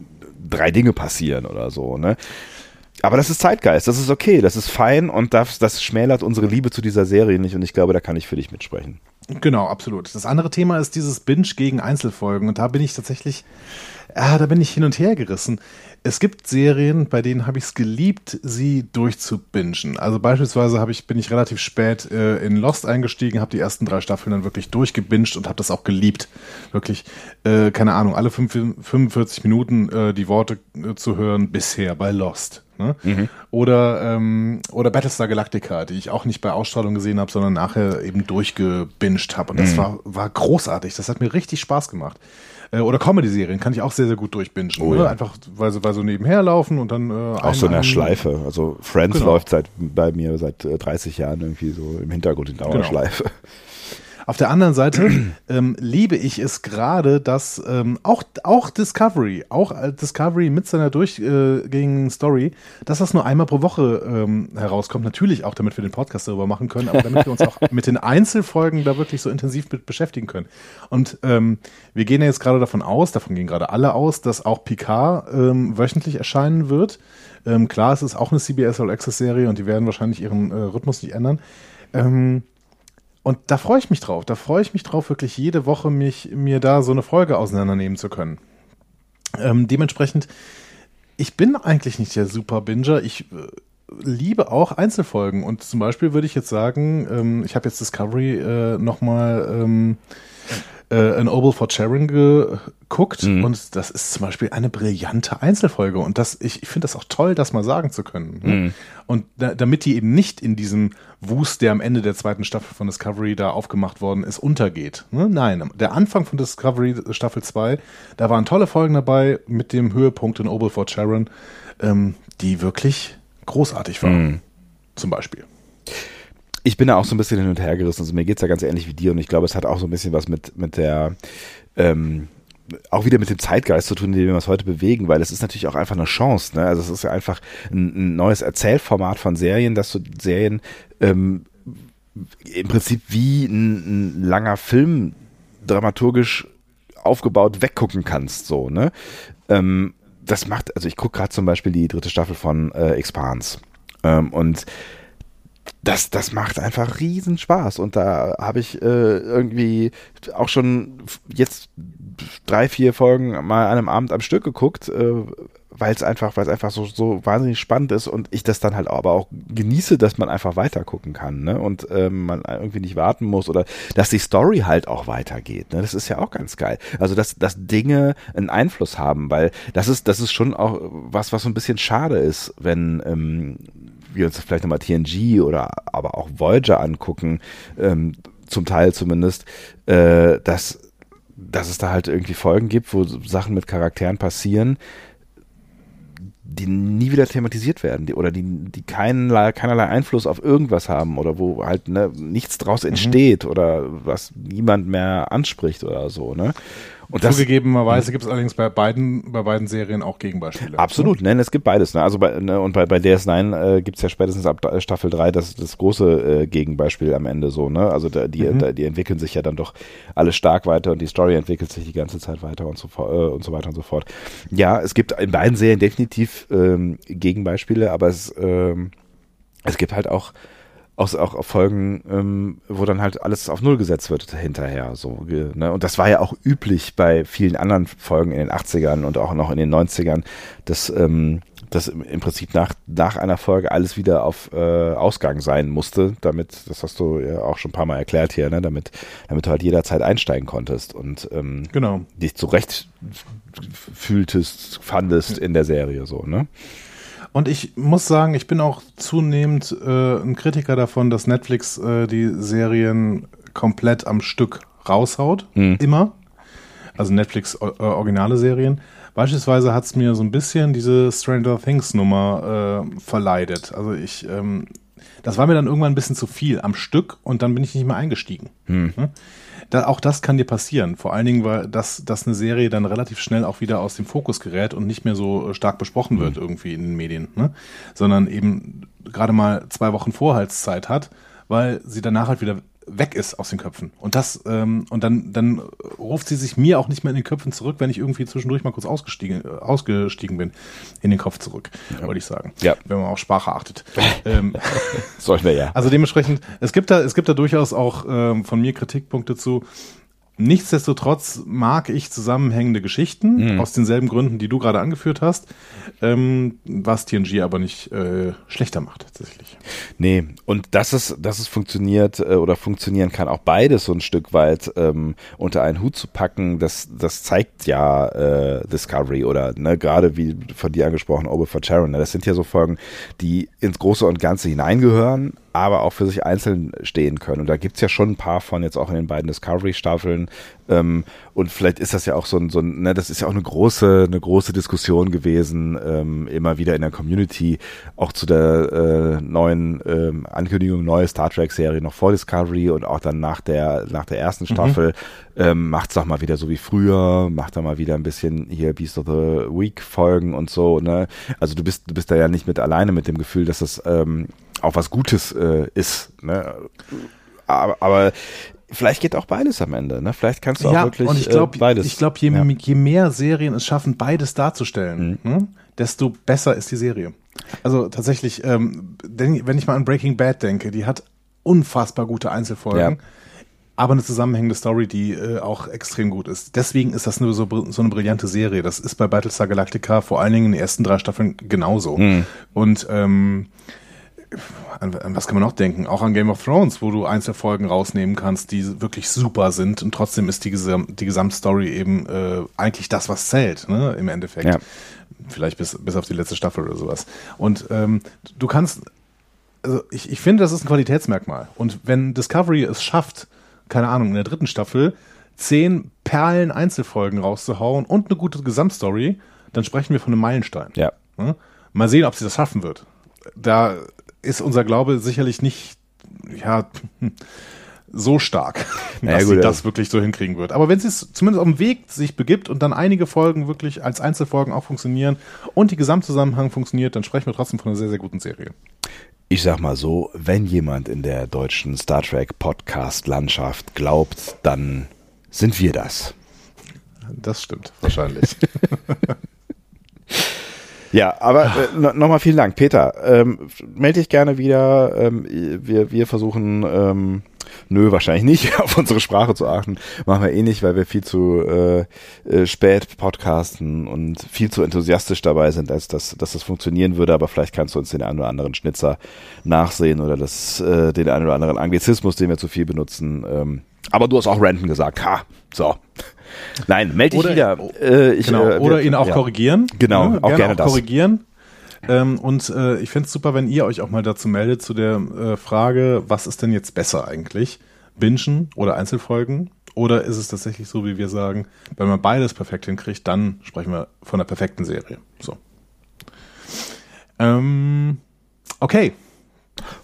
drei Dinge passieren oder so, ne? Aber das ist Zeitgeist, das ist okay, das ist fein und das, das schmälert unsere Liebe zu dieser Serie nicht und ich glaube, da kann ich für dich mitsprechen. Genau, absolut. Das andere Thema ist dieses Binge gegen Einzelfolgen und da bin ich tatsächlich, ja, da bin ich hin und her gerissen. Es gibt Serien, bei denen habe ich es geliebt, sie durchzubingen. Also beispielsweise habe ich, bin ich relativ spät äh, in Lost eingestiegen, habe die ersten drei Staffeln dann wirklich durchgebinged und habe das auch geliebt. Wirklich, äh, keine Ahnung, alle fünf, 45 Minuten äh, die Worte äh, zu hören bisher bei Lost. Ne? Oder, ähm, oder Battlestar Galactica, die ich auch nicht bei Ausstrahlung gesehen habe, sondern nachher eben durchgebinged habe. Und das war, war großartig. Das hat mir richtig Spaß gemacht. Äh, oder Comedy-Serien kann ich auch sehr, sehr gut durchbingen. Oh ne? ja. Einfach, weil sie, weil so nebenher laufen und dann. Äh, Auch so in der Schleife. Also Friends Genau. läuft seit bei mir seit äh, 30 Jahren irgendwie so im Hintergrund in Dauerschleife. Auf der anderen Seite ähm, liebe ich es gerade, dass ähm, auch, auch Discovery, auch äh, Discovery mit seiner durchgängigen Story, dass das nur einmal pro Woche ähm, herauskommt. Natürlich auch, damit wir den Podcast darüber machen können, aber damit wir uns auch mit den Einzelfolgen da wirklich so intensiv mit beschäftigen können. Und ähm, wir gehen ja jetzt gerade davon aus, davon gehen gerade alle aus, dass auch Picard ähm, wöchentlich erscheinen wird. Ähm, klar, es ist auch eine CBS All Access Serie und die werden wahrscheinlich ihren äh, Rhythmus nicht ändern. Ähm, und da freue ich mich drauf. Da freue ich mich drauf, wirklich jede Woche mich, mir da so eine Folge auseinandernehmen zu können. Ähm, dementsprechend, ich bin eigentlich nicht der Super Binger. Ich äh, liebe auch Einzelfolgen. Und zum Beispiel würde ich jetzt sagen, ähm, ich habe jetzt Discovery äh, nochmal ähm, äh, An Oval for Sharon geguckt Mhm. und das ist zum Beispiel eine brillante Einzelfolge und das ich, ich finde das auch toll, das mal sagen zu können. Ne? Mhm. Und da, damit die eben nicht in diesem Wust, der am Ende der zweiten Staffel von Discovery da aufgemacht worden ist, untergeht. Ne? Nein, der Anfang von Discovery Staffel 2, da waren tolle Folgen dabei mit dem Höhepunkt in Oval Fort Sharon, ähm, die wirklich großartig waren. Zum Beispiel. Ich bin da auch so ein bisschen hin und her gerissen. Also mir geht's ja ganz ähnlich wie dir und ich glaube, es hat auch so ein bisschen was mit, mit der, ähm, auch wieder mit dem Zeitgeist zu tun, in dem wir uns heute bewegen, weil es ist natürlich auch einfach eine Chance. Ne? Also es ist ja einfach ein, ein neues Erzählformat von Serien, dass du Serien ähm, im Prinzip wie ein, ein langer Film dramaturgisch aufgebaut weggucken kannst, so, ne? Ähm, das macht, also ich gucke gerade zum Beispiel die dritte Staffel von äh, Expanse. Ähm, und das, das macht einfach riesen Spaß. Und da habe ich äh, irgendwie auch schon jetzt drei, vier Folgen mal an einem Abend am Stück geguckt, äh, weil es einfach, weil es einfach so, so wahnsinnig spannend ist und ich das dann halt aber auch genieße, dass man einfach weiter gucken kann, ne? Und ähm, man irgendwie nicht warten muss oder dass die Story halt auch weitergeht. Ne? Das ist ja auch ganz geil. Also dass, dass Dinge einen Einfluss haben, weil das ist, das ist schon auch was, was so ein bisschen schade ist, wenn ähm, wir uns vielleicht nochmal TNG oder aber auch Voyager angucken, ähm, zum Teil zumindest, äh, dass dass es da halt irgendwie Folgen gibt, wo Sachen mit Charakteren passieren, die nie wieder thematisiert werden die, oder die, die keinerlei, keinerlei Einfluss auf irgendwas haben oder wo halt ne, nichts draus mhm. entsteht mhm. oder was niemand mehr anspricht oder so. Ne? Und Zugegebenerweise gibt es allerdings bei beiden, bei beiden Serien auch Gegenbeispiele. Absolut, ne? es gibt beides. Ne? Also bei, ne? und bei, bei DS9 äh, gibt es ja spätestens ab Staffel 3 das, das große äh, Gegenbeispiel am Ende so. Ne? Also da, die, mhm. da, die entwickeln sich ja dann doch alle stark weiter und die Story entwickelt sich die ganze Zeit weiter und so, äh, und so weiter und so fort. Ja, es gibt in beiden Serien definitiv ähm, Gegenbeispiele, aber es, ähm, es gibt halt auch auch, auch Folgen, ähm, wo dann halt alles auf Null gesetzt wird hinterher. So, ne? Und das war ja auch üblich bei vielen anderen Folgen in den 80ern und auch noch in den 90ern, dass, ähm, dass im Prinzip nach, nach einer Folge alles wieder auf äh, Ausgang sein musste, damit, das hast du ja auch schon ein paar Mal erklärt hier, ne? damit, damit du halt jederzeit einsteigen konntest und ähm, genau. dich zurecht fühltest, fandest in der Serie so, ne? Und ich muss sagen, ich bin auch zunehmend äh, ein Kritiker davon, dass Netflix äh, die Serien komplett am Stück raushaut. Mhm. Immer. Also Netflix äh, originale Serien. Beispielsweise hat es mir so ein bisschen diese Stranger Things Nummer äh, verleidet. Also ich, ähm, das war mir dann irgendwann ein bisschen zu viel am Stück und dann bin ich nicht mehr eingestiegen. Mhm. Da, auch das kann dir passieren. Vor allen Dingen, weil das, dass eine Serie dann relativ schnell auch wieder aus dem Fokus gerät und nicht mehr so äh, stark besprochen wird mhm. irgendwie in den Medien, ne? sondern eben gerade mal zwei Wochen Vorhaltszeit hat, weil sie danach halt wieder weg ist aus den Köpfen. Und das, ähm, und dann, dann ruft sie sich mir auch nicht mehr in den Köpfen zurück, wenn ich irgendwie zwischendurch mal kurz ausgestiegen, äh, ausgestiegen bin, in den Kopf zurück, ja. wollte ich sagen. Ja. Wenn man auch Sprache achtet. ähm, Sollten wir ja. Also dementsprechend, es gibt da, es gibt da durchaus auch ähm, von mir Kritikpunkte zu, Nichtsdestotrotz mag ich zusammenhängende Geschichten mhm. aus denselben Gründen, die du gerade angeführt hast, ähm, was TNG aber nicht äh, schlechter macht tatsächlich. Nee, und dass es, dass es funktioniert äh, oder funktionieren kann, auch beides so ein Stück weit ähm, unter einen Hut zu packen, das, das zeigt ja äh, Discovery oder ne, gerade wie von dir angesprochen, Obe for Charon. Ne, das sind ja so Folgen, die ins Große und Ganze hineingehören, aber auch für sich einzeln stehen können. Und da gibt's ja schon ein paar von jetzt auch in den beiden Discovery-Staffeln. Ähm, und vielleicht ist das ja auch so ein, so ein, ne, das ist ja auch eine große, eine große Diskussion gewesen, ähm, immer wieder in der Community, auch zu der äh, neuen ähm, Ankündigung, neue Star Trek-Serie noch vor Discovery und auch dann nach der, nach der ersten mhm. Staffel, mhm. ähm, macht's doch mal wieder so wie früher, macht da mal wieder ein bisschen hier Beast of the Week Folgen und so, ne? Also du bist, du bist da ja nicht mit alleine mit dem Gefühl, dass das ähm, auch was Gutes äh, ist. Ne? Aber, aber vielleicht geht auch beides am Ende. Ne? Vielleicht kannst du ja, auch wirklich und ich glaub, äh, beides. Ich glaube, je, ja. je, mehr Serien es schaffen, beides darzustellen, mhm. ne, desto besser ist die Serie. Also tatsächlich, ähm, wenn ich mal an Breaking Bad denke, die hat unfassbar gute Einzelfolgen. Ja. Aber eine zusammenhängende Story, die äh, auch extrem gut ist. Deswegen ist das eine, so, so eine brillante Serie. Das ist bei Battlestar Galactica vor allen Dingen in den ersten drei Staffeln genauso. Mhm. Und ähm, an, an, was kann man noch denken? Auch an Game of Thrones, wo du Einzelfolgen rausnehmen kannst, die wirklich super sind und trotzdem ist die, Gesam die Gesamtstory eben äh, eigentlich das, was zählt, ne, im Endeffekt. Ja. Vielleicht bis, bis auf die letzte Staffel oder sowas. Und ähm, du kannst, also ich, ich finde, das ist ein Qualitätsmerkmal. Und wenn Discovery es schafft, keine Ahnung, in der dritten Staffel zehn Perlen Einzelfolgen rauszuhauen und eine gute Gesamtstory, dann sprechen wir von einem Meilenstein. Ja. Mal sehen, ob sie das schaffen wird. Da ist unser Glaube sicherlich nicht ja, so stark, Ja, dass gut, sie ja. das wirklich so hinkriegen wird. Aber wenn sie es zumindest auf dem Weg sich begibt und dann einige Folgen wirklich als Einzelfolgen auch funktionieren und die Gesamtzusammenhang funktioniert, dann sprechen wir trotzdem von einer sehr, sehr guten Serie. Ich sag mal so, wenn jemand in der deutschen Star Trek Podcast Landschaft glaubt, dann sind wir das. Das stimmt, wahrscheinlich. Ja, aber äh, no, nochmal vielen Dank. Peter, ähm, melde dich gerne wieder. Ähm, wir, wir versuchen, ähm, nö, wahrscheinlich nicht, auf unsere Sprache zu achten. Machen wir eh nicht, weil wir viel zu äh, äh, spät podcasten und viel zu enthusiastisch dabei sind, als dass, dass das funktionieren würde. Aber vielleicht kannst du uns den einen oder anderen Schnitzer nachsehen oder das, äh, den einen oder anderen Anglizismus, den wir zu viel benutzen. Ähm, aber du hast auch Renten gesagt. Ha, so. Nein, melde dich Oder- wieder. Äh, ich, genau. äh, Oder ihn auch ja. korrigieren. Genau, Ne? auch gerne auch das. korrigieren. Ähm, und äh, ich fände es super, wenn ihr euch auch mal dazu meldet zu der äh, Frage, was ist denn jetzt besser eigentlich? Bingen oder Einzelfolgen? Oder ist es tatsächlich so, wie wir sagen, wenn man beides perfekt hinkriegt, dann sprechen wir von einer perfekten Serie. So. Ähm, okay.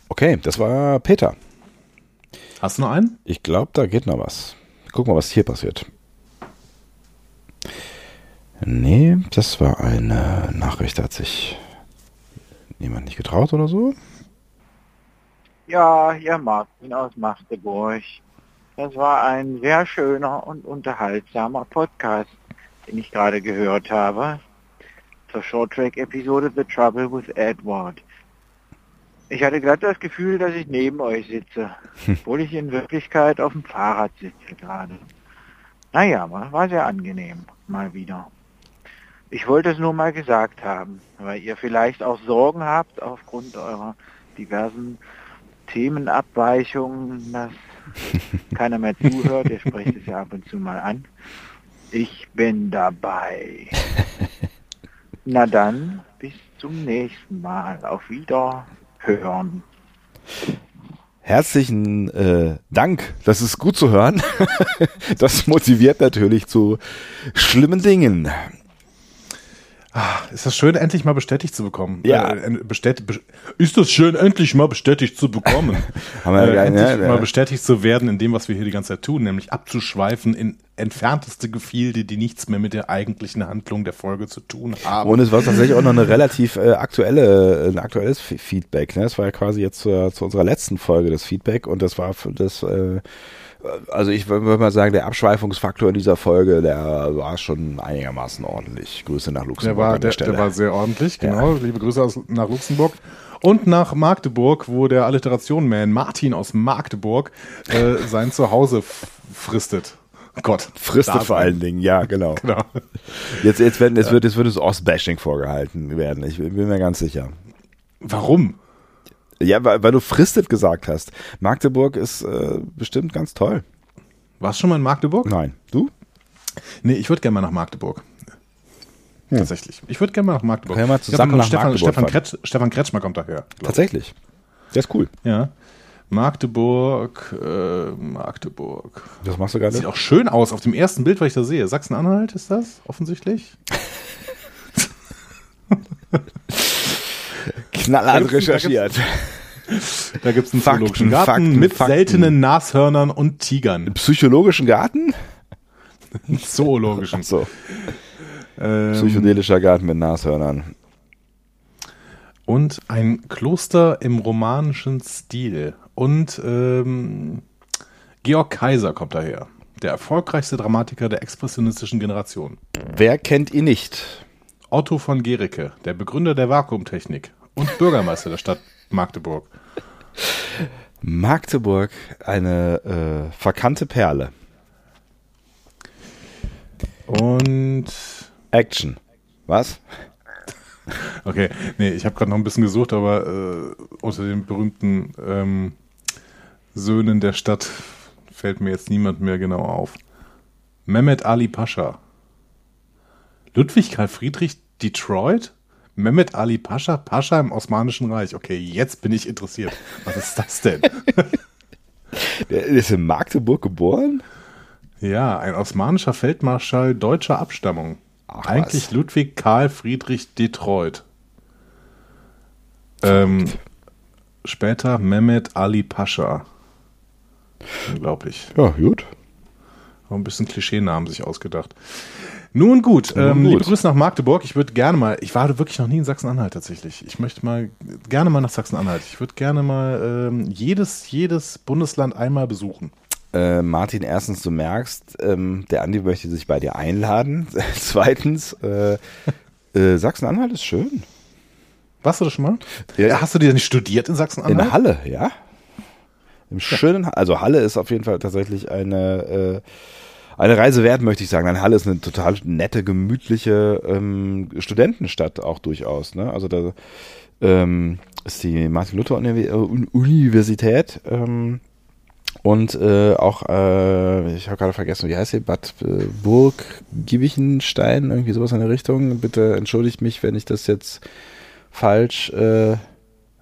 Okay, das war Peter. Hast du noch einen? Ich glaube, da geht noch was. Guck mal, was hier passiert. Nee, das war eine Nachricht, da hat sich niemand nicht getraut oder so. Ja, hier Martin aus Magdeburg. Das war ein sehr schöner und unterhaltsamer Podcast, den ich gerade gehört habe. Zur Shorttrack-Episode The Trouble with Edward. Ich hatte glatt das Gefühl, dass ich neben euch sitze, obwohl ich in Wirklichkeit auf dem Fahrrad sitze gerade. Naja, war sehr angenehm, mal wieder. Ich wollte es nur mal gesagt haben, weil ihr vielleicht auch Sorgen habt aufgrund eurer diversen Themenabweichungen, dass keiner mehr zuhört. Ihr sprecht es ja ab und zu mal an. Ich bin dabei. Na dann, bis zum nächsten Mal. Auf Wiederhören. Herzlichen äh, Dank, das ist gut zu hören. das motiviert natürlich zu schlimmen Dingen. Ist das schön, endlich mal bestätigt zu bekommen? Ja. Äh, bestät be ist das schön, endlich mal bestätigt zu bekommen? Haben wir äh, ja, endlich ne, mal bestätigt zu werden in dem, was wir hier die ganze Zeit tun, nämlich abzuschweifen in entfernteste Gefilde, die nichts mehr mit der eigentlichen Handlung der Folge zu tun haben. Und es war tatsächlich auch noch eine relativ äh, aktuelle, ein aktuelles Feedback. Ne? Es war ja quasi jetzt zu unserer letzten Folge das Feedback und das war für das, äh, also ich würde würd mal sagen, der Abschweifungsfaktor in dieser Folge, der war schon einigermaßen ordentlich. Grüße nach Luxemburg der, war, an der, der, Stelle. der war sehr ordentlich, genau. Liebe Grüße aus, nach Luxemburg. Und nach Magdeburg, wo der Alliteration-Man Martin aus Magdeburg äh, sein Zuhause fristet. Gott. Fristet vor allen Dingen, ja, genau. Genau. Jetzt, jetzt, werden, jetzt, wird, jetzt wird es Ostbashing vorgehalten werden. Ich bin mir ganz sicher. Warum? Ja, weil, weil du Fristet gesagt hast. Magdeburg ist äh, bestimmt ganz toll. Warst du schon mal in Magdeburg? Nein. Du? Nee, ich würde gerne mal nach Magdeburg. Tatsächlich. Ich würde gerne mal nach Magdeburg. Können wir mal glaub, zusammen kommt nach Stefan, Magdeburg Stefan. Kretsch, Stefan Kretschmer kommt daher. glaub ich. Tatsächlich. Der ist cool. Ja. Magdeburg, äh, Magdeburg. Das machst du gerade. Sieht auch schön aus auf dem ersten Bild, was ich da sehe. Sachsen-Anhalt ist das offensichtlich. Knallhart recherchiert. Da gibt es einen Fakten, zoologischen Garten Fakten, mit Fakten. seltenen Nashörnern und Tigern. Psychologischen Garten? Zoologischen. So. Ähm, Psychedelischer Garten mit Nashörnern. und ein Kloster im romanischen Stil. Und ähm, Georg Kaiser kommt daher. Der erfolgreichste Dramatiker der expressionistischen Generation. Wer kennt ihn nicht? Otto von Gericke, der Begründer der Vakuumtechnik und Bürgermeister der Stadt Magdeburg. Magdeburg, eine äh, verkannte Perle. Und Action. Was? okay, nee, ich habe gerade noch ein bisschen gesucht, aber äh, unter den berühmten ähm, Söhnen der Stadt fällt mir jetzt niemand mehr genau auf. Mehmet Ali Pascha. Ludwig Karl Friedrich Detroit? Mehmet Ali Pascha, Pascha im Osmanischen Reich. Okay, jetzt bin ich interessiert. Was ist das denn? Der ist in Magdeburg geboren? Ja, ein osmanischer Feldmarschall deutscher Abstammung. Ach, Eigentlich was. Ludwig Karl Friedrich Detroit. Ähm, später Mehmet Ali Pascha. Unglaublich. Ja, gut. Auch ein bisschen Klischeenamen sich ausgedacht. Nun gut, Nun ähm, gut. liebe Grüße nach Magdeburg. Ich würde gerne mal, ich war wirklich noch nie in Sachsen-Anhalt tatsächlich. Ich möchte mal gerne mal nach Sachsen-Anhalt. Ich würde gerne mal ähm, jedes, jedes Bundesland einmal besuchen. Äh, Martin, erstens, du merkst, ähm, der Andi möchte sich bei dir einladen. Zweitens, äh, äh, Sachsen-Anhalt ist schön. Warst du das schon mal? Ja. Hast du dir nicht studiert in In Sachsen-Anhalt? Halle, ja. Im schönen, also Halle ist auf jeden Fall tatsächlich eine, äh, eine Reise wert, möchte ich sagen. Nein, Halle ist eine total nette, gemütliche ähm, Studentenstadt auch durchaus. Ne? Also da ähm, ist die Martin-Luther-Universität ähm, und äh, auch, äh, ich habe gerade vergessen, wie heißt sie, Bad äh, Burg, Giebichenstein, irgendwie sowas in der Richtung. Bitte entschuldigt mich, wenn ich das jetzt falsch äh,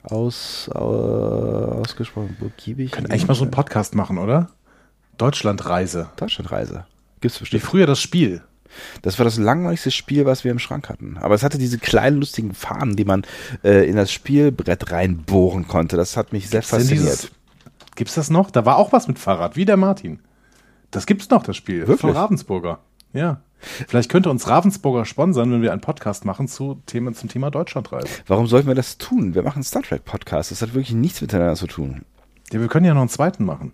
aus, äh, ausgesprochen Burg Giebichenstein. Können eigentlich mal so einen Podcast machen, oder? Deutschlandreise. Deutschlandreise. Gibt's Wie bestimmt. früher das Spiel. Das war das langweiligste Spiel, was wir im Schrank hatten. Aber es hatte diese kleinen lustigen Fahnen, die man äh, in das Spielbrett reinbohren konnte. Das hat mich sehr fasziniert. dieses- Gibt's das noch? Da war auch was mit Fahrrad, wie der Martin. Das gibt's noch, das Spiel. Wirklich? Von Ravensburger. Ja. Vielleicht könnte uns Ravensburger sponsern, wenn wir einen Podcast machen zu Themen zum Thema Deutschlandreise. Warum sollten wir das tun? Wir machen einen Star Trek Podcast. Das hat wirklich nichts miteinander zu tun. Ja, wir können ja noch einen zweiten machen.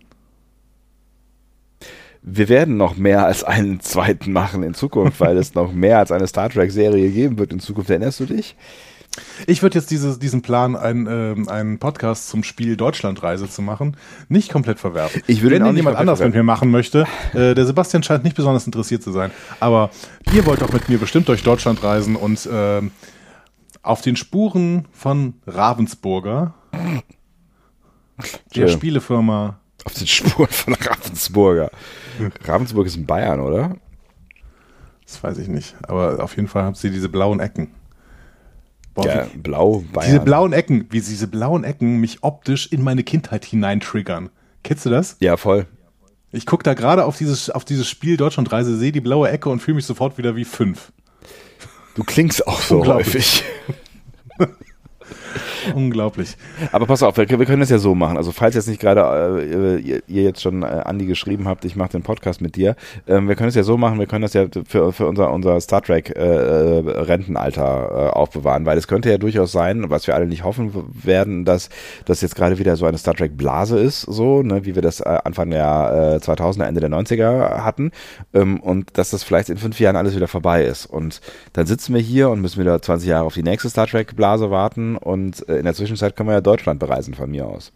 Wir werden noch mehr als einen zweiten machen in Zukunft, weil es noch mehr als eine Star Trek Serie geben wird in Zukunft. Erinnerst du dich? Ich würde jetzt dieses, diesen Plan, einen, ähm, einen Podcast zum Spiel Deutschlandreise zu machen, nicht komplett verwerfen. Ich würde Wenn ihn jemand anders mit mir machen möchte, äh, der Sebastian scheint nicht besonders interessiert zu sein, aber ihr wollt doch mit mir bestimmt durch Deutschland reisen und ähm, auf den Spuren von Ravensburger, der. Spielefirma, Auf den Spuren von Ravensburger. Ravensburg ist in Bayern, oder? das weiß ich nicht, aber auf jeden Fall haben sie diese blauen Ecken. Boah, Ja, wie, blau, Bayern. diese blauen Ecken, wie diese blauen Ecken mich optisch in meine Kindheit hineintriggern. Kennst du das? Ja, voll. Ich gucke da gerade auf dieses, auf dieses Spiel Deutschlandreise, sehe die blaue Ecke und fühle mich sofort wieder wie fünf. Du klingst auch so häufig. Unglaublich. Aber pass auf, wir, wir können das ja so machen. Also falls jetzt nicht gerade äh, ihr, ihr jetzt schon äh, Andi geschrieben habt, ich mache den Podcast mit dir, ähm, wir können es ja so machen, wir können das ja für, für unser, unser Star Trek äh, äh, Rentenalter äh, aufbewahren, weil es könnte ja durchaus sein, was wir alle nicht hoffen werden, dass das jetzt gerade wieder so eine Star Trek Blase ist, so, ne, wie wir das äh, Anfang der äh, 2000er, Ende der 90er hatten ähm, und dass das vielleicht in fünf Jahren alles wieder vorbei ist. Und dann sitzen wir hier und müssen wieder 20 Jahre auf die nächste Star Trek Blase warten und äh, in der Zwischenzeit können wir ja Deutschland bereisen von mir aus.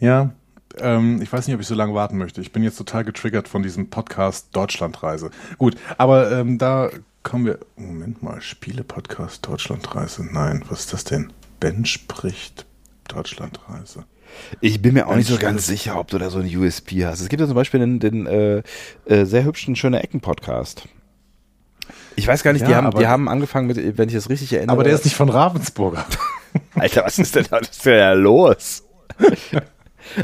Ja, ähm, ich weiß nicht, ob ich so lange warten möchte. Ich bin jetzt total getriggert von diesem Podcast Deutschlandreise. Gut, aber ähm, da kommen wir. Moment mal, Spiele-Podcast Deutschlandreise. Nein, was ist das denn? Ben spricht Deutschlandreise. Ich bin mir auch nicht so ganz sicher, ob du da so ein USP hast. Es gibt ja zum Beispiel den, den äh, äh, sehr hübschen Schöne Ecken Podcast. Ich weiß gar nicht, die, Ja, haben, aber- die haben angefangen mit, wenn ich das richtig erinnere. Aber der ist nicht von Ravensburger. Alter, was ist denn da was ist denn da los?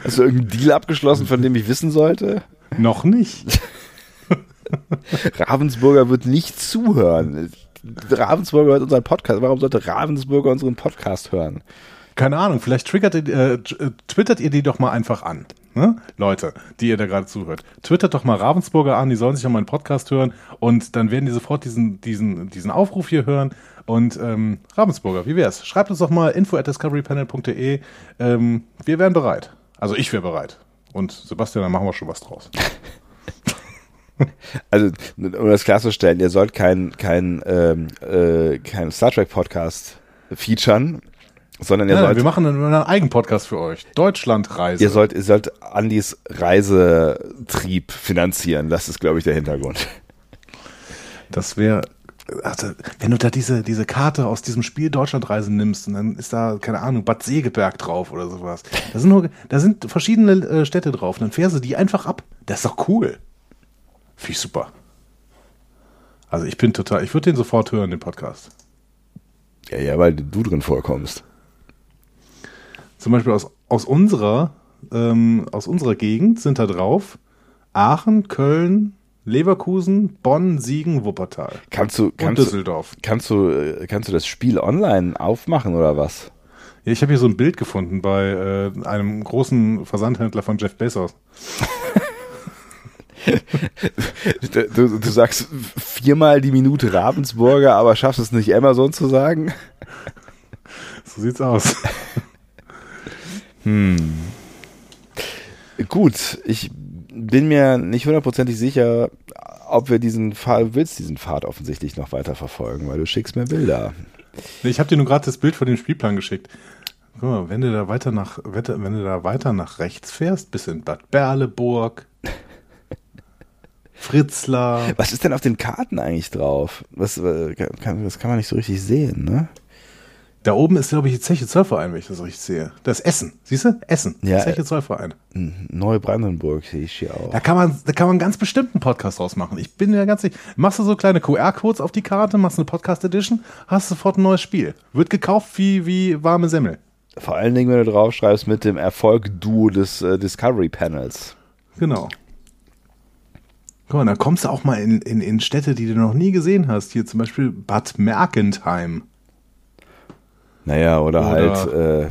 Hast du irgendeinen Deal abgeschlossen, von dem ich wissen sollte? Noch nicht. Ravensburger wird nicht zuhören. Ravensburger hört unseren Podcast. Warum sollte Ravensburger unseren Podcast hören? Keine Ahnung, vielleicht triggert ihr, äh, äh, twittert ihr die doch mal einfach an. Ne? Leute, die ihr da gerade zuhört. Twittert doch mal Ravensburger an, die sollen sich auch meinen Podcast hören und dann werden die sofort diesen, diesen, diesen Aufruf hier hören. Und ähm, Ravensburger, wie wär's? Schreibt uns doch mal info at discoverypanel.de. Ähm, wir wären bereit. Also ich wäre bereit. Und Sebastian, dann machen wir schon was draus. Also, um das klarzustellen, ihr sollt kein, kein, ähm, äh, kein Star Trek Podcast featuren, sondern ihr nein, sollt, wir machen einen, eigenen Podcast für euch. Deutschlandreise. ihr sollt, ihr sollt Andys Reisetrieb finanzieren. Das ist, glaube ich, der Hintergrund. Das wäre, also, wenn du da diese, diese Karte aus diesem Spiel Deutschlandreisen nimmst und dann ist da, keine Ahnung, Bad Segeberg drauf oder sowas. Da sind, nur, da sind verschiedene äh, Städte drauf. Dann fährst du die einfach ab. Das ist doch cool. Finde ich super. Also ich bin total, ich würde den sofort hören, den Podcast. Ja, ja, weil du drin vorkommst. Zum Beispiel aus, aus unserer, ähm, aus unserer Gegend sind da drauf Aachen, Köln, Leverkusen, Bonn, Siegen, Wuppertal. Kannst du, Und kannst du, Düsseldorf. kannst du, äh, kannst du das Spiel online aufmachen oder was? Ja, ich habe hier so ein Bild gefunden bei äh, einem großen Versandhändler von Jeff Bezos. du, du sagst viermal die Minute Ravensburger, aber schaffst es nicht Amazon zu sagen? So sieht's aus. Hm. Gut, ich bin mir nicht hundertprozentig sicher, ob wir diesen Pfad, willst diesen Pfad offensichtlich noch weiter verfolgen, weil du schickst mir Bilder. Ich habe dir nur gerade das Bild von dem Spielplan geschickt. Guck mal, wenn du da weiter nach, wenn du da weiter nach rechts fährst, bis in Bad Berleburg, Fritzlar. Was ist denn auf den Karten eigentlich drauf? Was, äh, das kann man nicht so richtig sehen, ne? Da oben ist, glaube ich, die Zeche Zollverein, wenn ich das richtig sehe. Das ist Essen. Siehst du? Essen. Ja, Zeche Zollverein. Neubrandenburg sehe ich hier auch. Da kann man, da kann man ganz bestimmt einen Podcast draus machen. Ich bin mir ganz sicher. Machst du so kleine QR-Codes auf die Karte, machst eine Podcast-Edition, hast sofort ein neues Spiel. Wird gekauft wie, wie warme Semmel. Vor allen Dingen, wenn du draufschreibst mit dem Erfolg-Duo des äh, Discovery Panels. Genau. Guck mal, da kommst du auch mal in, in, in Städte, die du noch nie gesehen hast. Hier zum Beispiel Bad Mergentheim. Naja, oder, oder halt äh,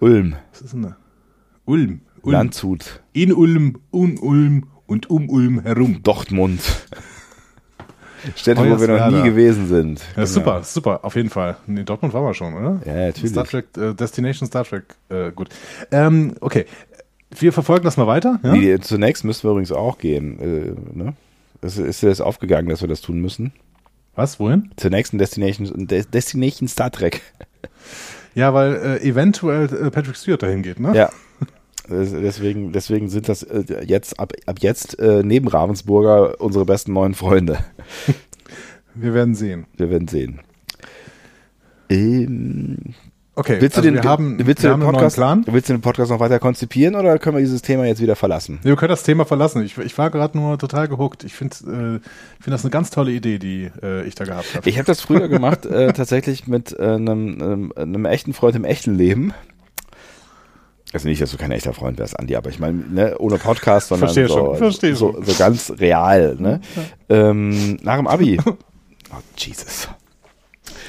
Ulm. Was ist denn da? Ulm. Ulm. Landshut. In Ulm, um Ulm und um Ulm herum. Dortmund. Städte, wo wir noch nie gewesen sind. Ja, genau. super, super, auf jeden Fall. In Dortmund waren wir schon, oder? Ja, natürlich. Star Trek, äh, Destination Star Trek, äh, gut. Ähm, okay, wir verfolgen das mal weiter. Ja? Nee, zunächst müssen wir übrigens auch gehen. Äh, ne? ist, ist dir das aufgegangen, dass wir das tun müssen? Was, wohin? Zur nächsten Destination, Destination Star Trek. Ja, weil äh, eventuell äh, Patrick Stewart dahin geht, ne? Ja. Deswegen, deswegen sind das äh, jetzt ab, ab jetzt äh, neben Ravensburger unsere besten neuen Freunde. Wir werden sehen. Wir werden sehen. Ähm, Okay, willst du also den, wir haben, willst wir du haben den einen Podcast, neuen Plan. willst du den Podcast noch weiter konzipieren oder können wir dieses Thema jetzt wieder verlassen? Nee, wir können das Thema verlassen. Ich, ich war gerade nur total gehuckt. Ich finde äh, find das eine ganz tolle Idee, die äh, ich da gehabt habe. Ich habe das früher gemacht, äh, tatsächlich mit äh, einem, einem, einem echten Freund im echten Leben. Also nicht, dass du kein echter Freund wärst, Andi, aber ich meine, ne, ohne Podcast, sondern Verstehe so, schon, verstehe so, schon. so ganz real. Ne? Ähm, nach dem Abi. Oh, Jesus.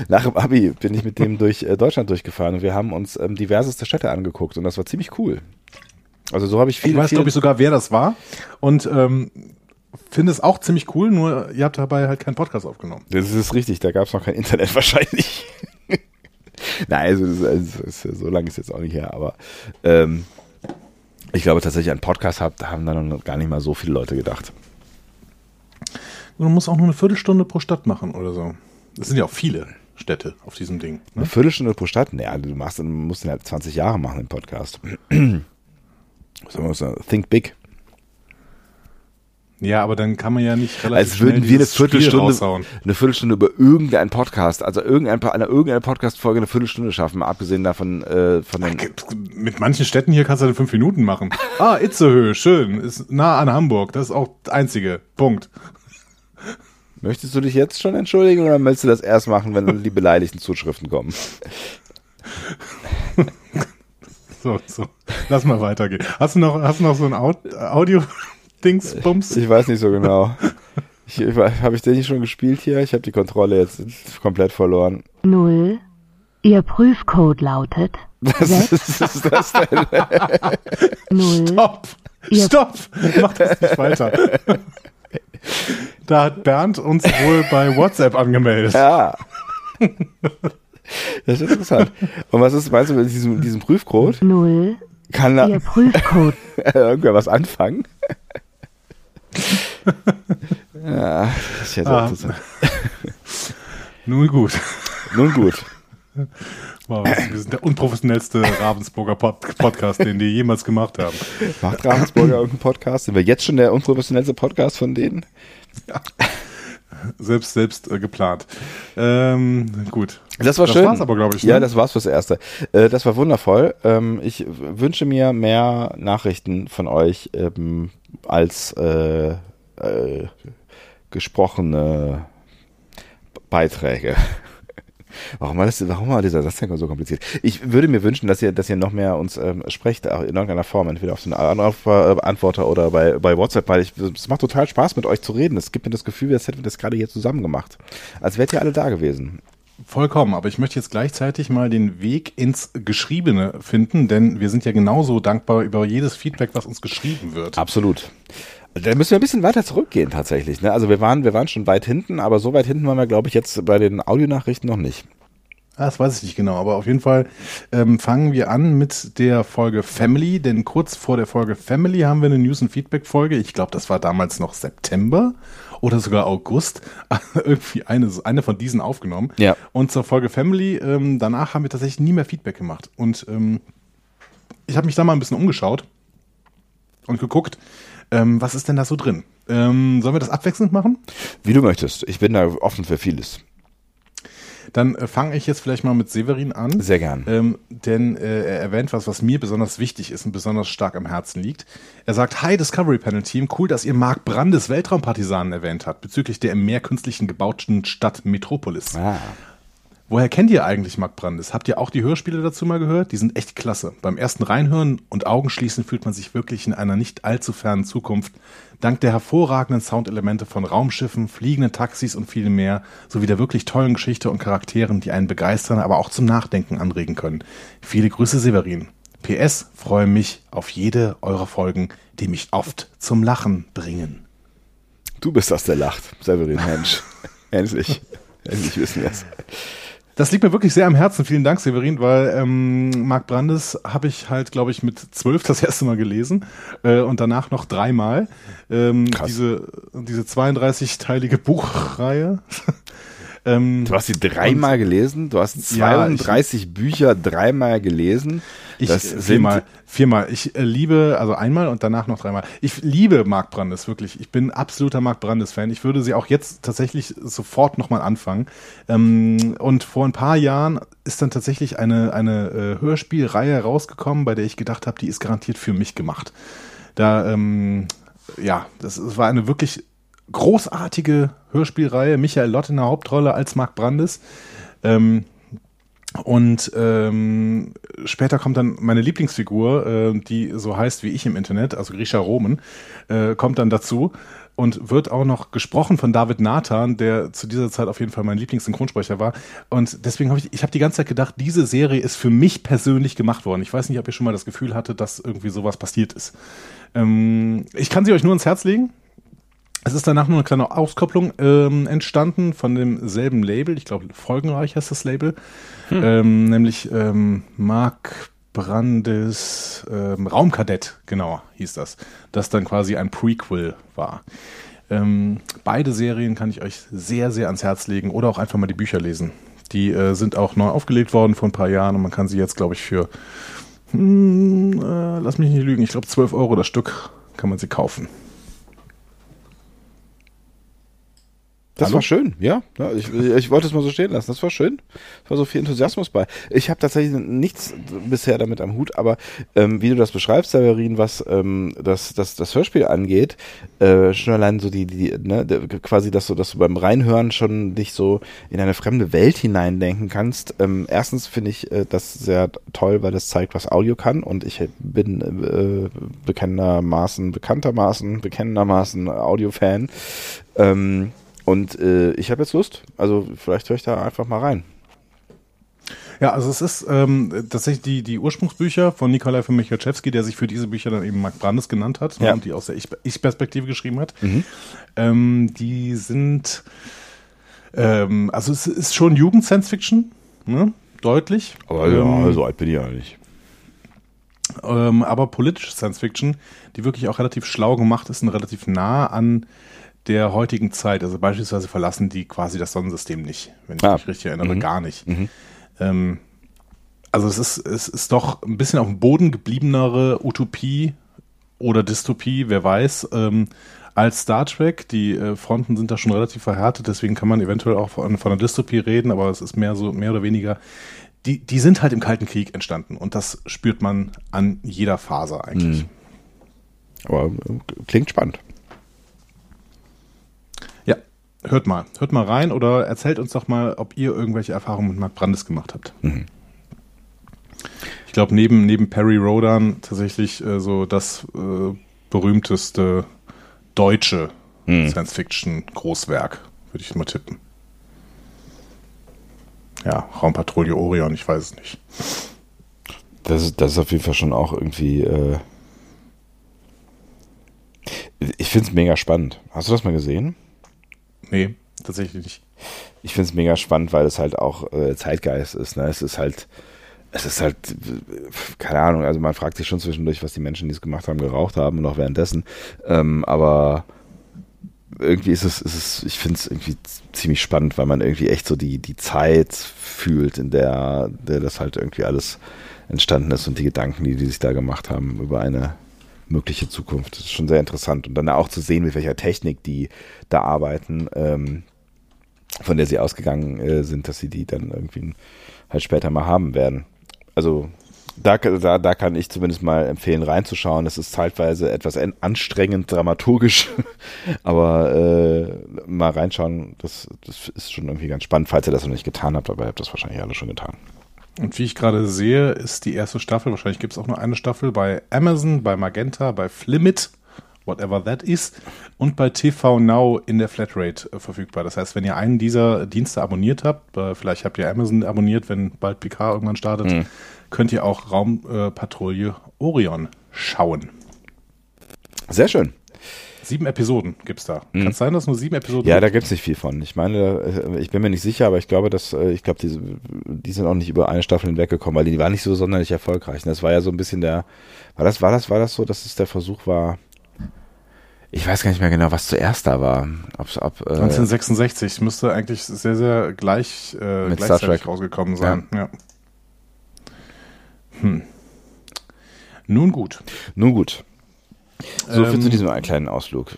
Nach dem Abi bin ich mit dem durch äh, Deutschland durchgefahren und wir haben uns ähm, diverseste Städte angeguckt und das war ziemlich cool. Also so habe ich viel. Ich weiß, glaube ich, sogar, wer das war. Und ähm, finde es auch ziemlich cool, nur ihr habt dabei halt keinen Podcast aufgenommen. Das ist richtig, da gab es noch kein Internet wahrscheinlich. Nein, also, also ist, so lange ist jetzt auch nicht her, aber ähm, ich glaube tatsächlich, ein Podcast habt, haben dann noch gar nicht mal so viele Leute gedacht. Du musst auch nur eine Viertelstunde pro Stadt machen oder so. Das sind ja auch viele Städte auf diesem Ding. Eine Ne? Viertelstunde pro Stadt? Naja, du machst, musst den halt 20 Jahre machen, den Podcast. Was soll man sagen? Think big. Ja, aber dann kann man ja nicht relativ Als würden wir eine Viertelstunde, eine Viertelstunde über irgendeinen Podcast, also irgendein, eine irgendeine Podcast-Folge eine Viertelstunde schaffen, abgesehen davon, äh, von den, Mit manchen Städten hier kannst du dann fünf Minuten machen. Ah, Itzehoe, schön. Ist nah an Hamburg. Das ist auch das einzige. Punkt. Möchtest du dich jetzt schon entschuldigen oder willst du das erst machen, wenn die beleidigten Zuschriften kommen? So, so. Lass mal weitergehen. Hast du noch, hast du noch so ein Aud- Audio-Dings-Bums? Ich weiß nicht so genau. Ich, ich, habe ich den nicht schon gespielt hier? Ich habe die Kontrolle jetzt komplett verloren. Null. Ihr Prüfcode lautet Was ist, ist das denn? Null. Stopp! Ihr- Stopp! Mach das nicht weiter. Da hat Bernd uns wohl bei WhatsApp angemeldet. Ja. Das ist interessant. Und was ist, meinst du mit diesem, diesem Prüfcode? Null. Kann da Ihr Prüfcode. irgendwer was anfangen? ja, das ist ja Ah. interessant. Nun gut. Nun gut. Wow, wir sind der unprofessionellste Ravensburger Pod Podcast, den die jemals gemacht haben. Macht Ravensburger irgendeinen Podcast? Sind wir jetzt schon der unprofessionellste Podcast von denen? Selbst, selbst äh, geplant. Ähm, gut. Das war das schön. war's aber, glaube ich. Ja, ne? das war's fürs Erste. Äh, das war wundervoll. Ähm, ich wünsche mir mehr Nachrichten von euch ähm, als äh, äh, gesprochene Beiträge. Warum war, das, warum war dieser Satz denn so kompliziert? Ich würde mir wünschen, dass ihr, dass ihr noch mehr uns ähm, sprecht, auch in irgendeiner Form, entweder auf den Anrufbeantworter oder bei, bei WhatsApp, weil ich, es macht total Spaß, mit euch zu reden. Es gibt mir das Gefühl, als hätten wir das gerade hier zusammen gemacht. Als wärt ihr alle da gewesen. Vollkommen, aber ich möchte jetzt gleichzeitig mal den Weg ins Geschriebene finden, denn wir sind ja genauso dankbar über jedes Feedback, was uns geschrieben wird. Absolut. Da müssen wir ein bisschen weiter zurückgehen tatsächlich. Ne? Also wir waren, wir waren schon weit hinten, aber so weit hinten waren wir, glaube ich, jetzt bei den Audionachrichten noch nicht. Das weiß ich nicht genau, aber auf jeden Fall ähm, fangen wir an mit der Folge Family, denn kurz vor der Folge Family haben wir eine News- und Feedback-Folge. Ich glaube, das war damals noch September oder sogar August, irgendwie eine, eine von diesen aufgenommen. Ja. Und zur Folge Family, ähm, danach haben wir tatsächlich nie mehr Feedback gemacht. Und ähm, ich habe mich da mal ein bisschen umgeschaut und geguckt, ähm, was ist denn da so drin? Ähm, sollen wir das abwechselnd machen? Wie du möchtest. Ich bin da offen für vieles. Dann äh, fange ich jetzt vielleicht mal mit Severin an. Sehr gern. Ähm, denn äh, er erwähnt was, was mir besonders wichtig ist und besonders stark am Herzen liegt. Er sagt, Hi Discovery Panel Team, cool, dass ihr Mark Brandes Weltraumpartisanen erwähnt habt, bezüglich der im Meer künstlichen gebauten Stadt Metropolis. Ah. Woher kennt ihr eigentlich Mark Brandes? Habt ihr auch die Hörspiele dazu mal gehört? Die sind echt klasse. Beim ersten Reinhören und Augenschließen fühlt man sich wirklich in einer nicht allzu fernen Zukunft dank der hervorragenden Soundelemente von Raumschiffen, fliegenden Taxis und viel mehr, sowie der wirklich tollen Geschichte und Charakteren, die einen begeistern, aber auch zum Nachdenken anregen können. Viele Grüße, Severin. PS, freue mich auf jede eurer Folgen, die mich oft zum Lachen bringen. Du bist das, der lacht, Severin, Mensch. Endlich. Endlich wissen wir es. Das liegt mir wirklich sehr am Herzen. Vielen Dank, Severin, weil ähm, Marc Brandes habe ich halt, glaube ich, mit zwölf das erste Mal gelesen äh, und danach noch dreimal. Ähm, Krass. Diese, diese 32-teilige Buchreihe. Ähm, Du hast sie dreimal gelesen? Du hast Ja, 32 Bücher dreimal gelesen? ich, das äh, viermal, viermal. Ich äh, liebe, also einmal und danach noch dreimal. Ich liebe Marc Brandes, wirklich. Ich bin absoluter Marc Brandes-Fan. Ich würde sie auch jetzt tatsächlich sofort nochmal anfangen. Ähm, und vor ein paar Jahren ist dann tatsächlich eine, eine äh, Hörspielreihe rausgekommen, bei der ich gedacht habe, die ist garantiert für mich gemacht. Da, ähm, ja, das war eine wirklich großartige Hörspielreihe. Michael Lott in der Hauptrolle als Marc Brandes. Ähm, und ähm, später kommt dann meine Lieblingsfigur, äh, die so heißt wie ich im Internet, also Grisha Roman, äh, kommt dann dazu und wird auch noch gesprochen von David Nathan, der zu dieser Zeit auf jeden Fall mein Lieblingssynchronsprecher war. Und deswegen habe ich, ich habe die ganze Zeit gedacht, diese Serie ist für mich persönlich gemacht worden. Ich weiß nicht, ob ihr schon mal das Gefühl hattet, dass irgendwie sowas passiert ist. Ähm, ich kann sie euch nur ins Herz legen. Es ist danach nur eine kleine Auskopplung ähm, entstanden von demselben Label. Ich glaube, Folgenreich heißt das Label. Ähm, nämlich ähm, Mark Brandes ähm, Raumkadett, genau, hieß das. Das dann quasi ein Prequel war. Ähm, beide Serien kann ich euch sehr, sehr ans Herz legen oder auch einfach mal die Bücher lesen. Die äh, sind auch neu aufgelegt worden vor ein paar Jahren und man kann sie jetzt, glaube ich, für, hm, äh, lass mich nicht lügen, ich glaube 12 Euro das Stück kann man sie kaufen. Das Hallo? war schön, ja. ja ich, ich wollte es mal so stehen lassen. Das war schön. Es war so viel Enthusiasmus bei. Ich habe tatsächlich nichts bisher damit am Hut, aber ähm, wie du das beschreibst, Severin, was ähm, das, das, das Hörspiel angeht, äh, schon allein so die, die ne, quasi, dass du, dass du beim Reinhören schon dich so in eine fremde Welt hineindenken kannst. Ähm, erstens finde ich äh, das sehr toll, weil das zeigt, was Audio kann und ich bin äh, bekennendermaßen, bekanntermaßen, bekennendermaßen Audio-Fan. Ähm, und äh, ich habe jetzt Lust. Also vielleicht höre ich da einfach mal rein. Ja, also es ist ähm, tatsächlich die, die Ursprungsbücher von Nikolai von Michalczewski, der sich für diese Bücher dann eben Mark Brandes genannt hat Ja. und die aus der Ich- Ich-Perspektive geschrieben hat. Mhm. Ähm, die sind, ähm, also es ist schon Jugend-Science-Fiction, ne? deutlich. Aber Ähm, ja, so alt bin ich ja nicht. ähm, aber politische Science Fiction, die wirklich auch relativ schlau gemacht ist und relativ nah an der heutigen Zeit. Also beispielsweise verlassen die quasi das Sonnensystem nicht, wenn ich Ah. mich richtig erinnere, Mhm. gar nicht. Mhm. Ähm, also es ist, es ist doch ein bisschen auf dem Boden gebliebenere Utopie oder Dystopie, wer weiß, ähm, als Star Trek. Die äh, Fronten sind da schon relativ verhärtet, deswegen kann man eventuell auch von, von einer Dystopie reden, aber es ist mehr so, mehr oder weniger. Die, die sind halt im Kalten Krieg entstanden und das spürt man an jeder Faser eigentlich. Mhm. Aber äh, klingt spannend. Hört mal. Hört mal rein oder erzählt uns doch mal, ob ihr irgendwelche Erfahrungen mit Mark Brandes gemacht habt. Mhm. Ich glaube, neben, neben Perry Rodan tatsächlich äh, so das äh, berühmteste deutsche Mhm. Science-Fiction-Großwerk, würde ich mal tippen. Ja, Raumpatrouille Orion, ich weiß es nicht. Das ist, das ist auf jeden Fall schon auch irgendwie. Äh ich finde es mega spannend. Hast du das mal gesehen? Nee, tatsächlich nicht. Ich finde es mega spannend, weil es halt auch äh, Zeitgeist ist. Ne? Es ist halt, es ist halt, keine Ahnung, also man fragt sich schon zwischendurch, was die Menschen, die es gemacht haben, geraucht haben und auch währenddessen. Ähm, aber irgendwie ist es, ist es ich finde es irgendwie ziemlich spannend, weil man irgendwie echt so die, die Zeit fühlt, in der, der das halt irgendwie alles entstanden ist und die Gedanken, die die sich da gemacht haben über eine mögliche Zukunft. Das ist schon sehr interessant. Und dann auch zu sehen, mit welcher Technik die da arbeiten, ähm, von der sie ausgegangen äh, sind, dass sie die dann irgendwie halt später mal haben werden. Also da, da, da kann ich zumindest mal empfehlen, reinzuschauen. Es ist zeitweise etwas anstrengend dramaturgisch, aber äh, mal reinschauen, das, das ist schon irgendwie ganz spannend, falls ihr das noch nicht getan habt, aber ihr habt das wahrscheinlich alle schon getan. Und wie ich gerade sehe, ist die erste Staffel, wahrscheinlich gibt es auch nur eine Staffel, bei Amazon, bei Magenta, bei Flimit, whatever that is, und bei TV Now in der Flatrate äh, verfügbar. Das heißt, wenn ihr einen dieser Dienste abonniert habt, äh, vielleicht habt ihr Amazon abonniert, wenn bald PK irgendwann startet, mhm. könnt ihr auch Raumpatrouille Orion schauen. Sehr schön. Sieben Episoden gibt es da. Mhm. Kann es sein, dass nur sieben Episoden Ja, gibt? da gibt es nicht viel von. Ich meine, äh, ich bin mir nicht sicher, aber ich glaube, dass, äh, ich glaube, die, die sind auch nicht über eine Staffel hinweggekommen, weil die waren nicht so sonderlich erfolgreich. Das war ja so ein bisschen der, war das, war das, war das so, dass es der Versuch war, ich weiß gar nicht mehr genau, was zuerst da war. Ob, ob, äh, 1966 müsste eigentlich sehr, sehr gleich äh, mit gleichzeitig Star Trek. rausgekommen sein. Ja. ja. Hm. Nun gut. Nun gut. So viel ähm, zu diesem kleinen Ausflug.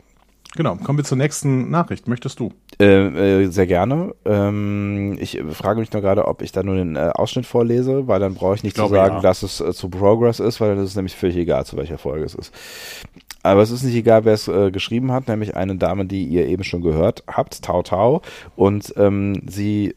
Genau, kommen wir zur nächsten Nachricht. Möchtest du? Äh, äh, sehr gerne. Ähm, ich frage mich nur gerade, ob ich da nur den äh, Ausschnitt vorlese, weil dann brauche ich nicht ich zu sagen, ja. dass es äh, zu Progress ist, weil das ist nämlich völlig egal, zu welcher Folge es ist. Aber es ist nicht egal, wer es äh, geschrieben hat, nämlich eine Dame, die ihr eben schon gehört habt, Tau Tau. Und ähm, sie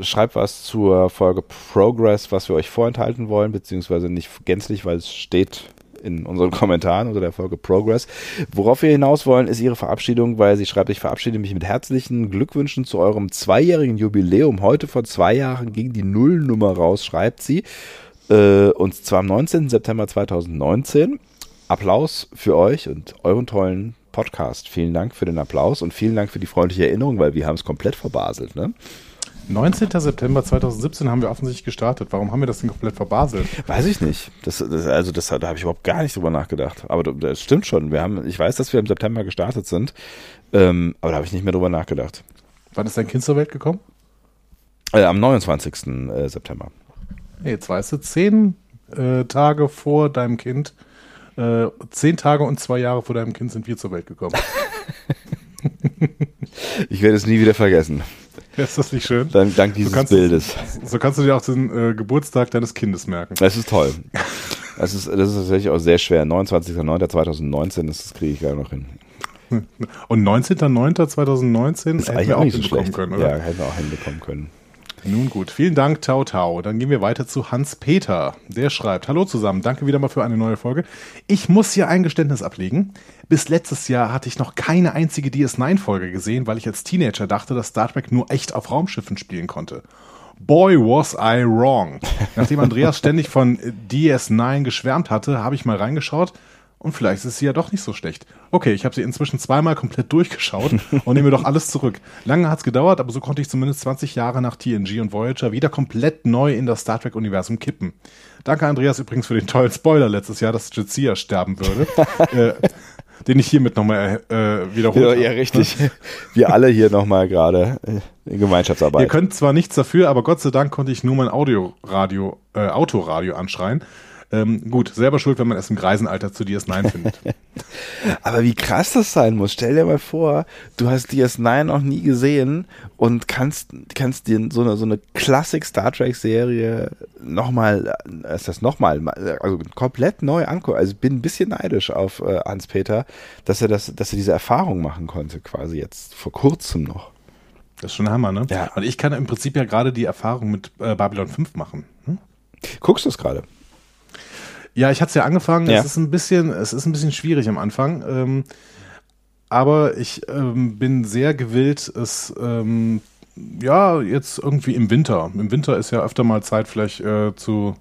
schreibt was zur Folge Progress, was wir euch vorenthalten wollen, beziehungsweise nicht gänzlich, weil es steht in unseren Kommentaren unter der Folge Progress. Worauf wir hinaus wollen, ist ihre Verabschiedung, weil sie schreibt, ich verabschiede mich mit herzlichen Glückwünschen zu eurem zweijährigen Jubiläum. Heute vor zwei Jahren ging die Nullnummer raus, schreibt sie. Äh, und zwar am 19. September 2019. Applaus für euch und euren tollen Podcast. Vielen Dank für den Applaus und vielen Dank für die freundliche Erinnerung, weil wir haben es komplett verbaselt. Ne? 19. September 2017 haben wir offensichtlich gestartet. Warum haben wir das denn komplett verbaselt? Weiß ich nicht. Das, das also das, da habe ich überhaupt gar nicht drüber nachgedacht. Aber das stimmt schon. Wir haben, ich weiß, dass wir im September gestartet sind, ähm, aber da habe ich nicht mehr drüber nachgedacht. Wann ist dein Kind zur Welt gekommen? Äh, am 29. Äh, September. Jetzt weißt du, zehn äh, Tage vor deinem Kind, äh, zehn Tage und zwei Jahre vor deinem Kind sind wir zur Welt gekommen. ich werde es nie wieder vergessen. ist das nicht schön? Dann, dank dieses so kannst, Bildes. So kannst du dir auch den äh, Geburtstag deines Kindes merken. Das ist toll. Das ist, das ist tatsächlich auch sehr schwer. 29.09.2019, das kriege ich gerade noch hin. Und 19.09.2019 hätten wir auch, auch nicht so schlecht. können, oder? Ja, hätten wir auch hinbekommen können. Nun gut, vielen Dank, Tau Tau. Dann gehen wir weiter zu Hans-Peter. Der schreibt, hallo zusammen, danke wieder mal für eine neue Folge. Ich muss hier ein Geständnis ablegen. Bis letztes Jahr hatte ich noch keine einzige DS9-Folge gesehen, weil ich als Teenager dachte, dass Star Trek nur echt auf Raumschiffen spielen konnte. Boy, was I wrong. Nachdem Andreas ständig von DS9 geschwärmt hatte, habe ich mal reingeschaut und vielleicht ist sie ja doch nicht so schlecht. Okay, ich habe sie inzwischen zweimal komplett durchgeschaut und nehme doch alles zurück. Lange hat's gedauert, aber so konnte ich zumindest 20 Jahre nach TNG und Voyager wieder komplett neu in das Star Trek-Universum kippen. Danke, Andreas, übrigens für den tollen Spoiler letztes Jahr, dass Jazia sterben würde. äh, den ich hiermit nochmal äh, wiederhole. Ja, ja, richtig. Wir alle hier nochmal gerade äh, in Gemeinschaftsarbeit. Ihr könnt zwar nichts dafür, aber Gott sei Dank konnte ich nur mein Audioradio, äh, Autoradio anschreien. Ähm, gut, selber schuld, wenn man es im Greisenalter zu DS9 findet. Aber wie krass das sein muss. Stell dir mal vor, du hast DS9 noch nie gesehen und kannst, kannst dir so eine, so eine Classic Star Trek Serie nochmal, äh, ist das nochmal, also komplett neu angucken. Also ich bin ein bisschen neidisch auf äh, Hans-Peter, dass er das, dass er diese Erfahrung machen konnte, quasi jetzt vor kurzem noch. Das ist schon Hammer, ne? Ja. Und ich kann im Prinzip ja gerade die Erfahrung mit äh, Babylon 5 machen. Hm? Guckst du es gerade? Ja, ich hatte es ja angefangen. Ja. Es ist ein bisschen, es ist ein bisschen schwierig am Anfang. Ähm, aber ich ähm, bin sehr gewillt, es ähm, ja, jetzt irgendwie im Winter. Im Winter ist ja öfter mal Zeit, vielleicht äh, zu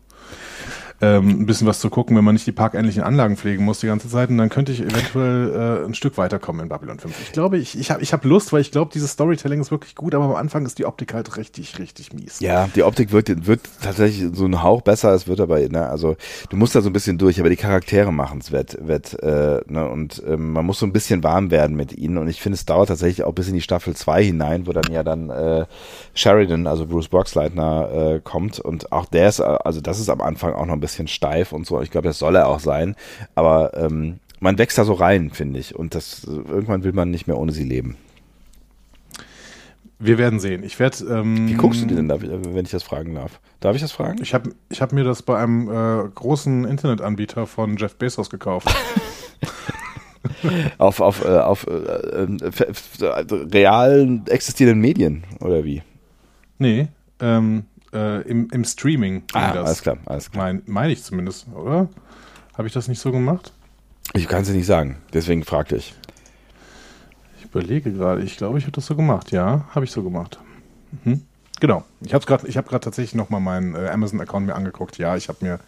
ähm, ein bisschen was zu gucken, wenn man nicht die parkähnlichen Anlagen pflegen muss die ganze Zeit. Und dann könnte ich eventuell äh, ein Stück weiterkommen in Babylon 5. Ich glaube, ich, ich habe ich hab Lust, weil ich glaube, dieses Storytelling ist wirklich gut, aber am Anfang ist die Optik halt richtig, richtig mies. Ja, die Optik wird, wird tatsächlich so ein Hauch besser, es wird aber, ne, also du musst da so ein bisschen durch, aber die Charaktere machen es wett, wett äh, ne, und ähm, man muss so ein bisschen warm werden mit ihnen und ich finde, es dauert tatsächlich auch bis in die Staffel 2 hinein, wo dann ja dann äh, Sheridan, also Bruce Boxleitner, äh, kommt und auch der ist, äh, also das ist am Anfang auch noch ein bisschen steif und so. Ich glaube, das soll er auch sein. Aber ähm, man wächst da so rein, finde ich. Und das irgendwann will man nicht mehr ohne sie leben. Wir werden sehen. Ich werde. Ähm, Wie guckst du die denn da, wenn ich das fragen darf? Darf ich das fragen? Ich habe ich hab mir das bei einem äh, großen Internetanbieter von Jeff Bezos gekauft. auf auf, äh, auf äh, äh, real existierenden Medien oder wie? Nee, ähm, äh, im, im Streaming. Ah, alles klar, alles klar. Meine mein ich zumindest, oder? Habe ich das nicht so gemacht? Ich kann es nicht sagen, deswegen fragte ich. Ich überlege gerade, ich glaube, ich habe das so gemacht. Ja, habe ich so gemacht. Mhm. Genau. Ich habe gerade hab tatsächlich nochmal meinen äh, Amazon-Account mir angeguckt. Ja, ich habe mir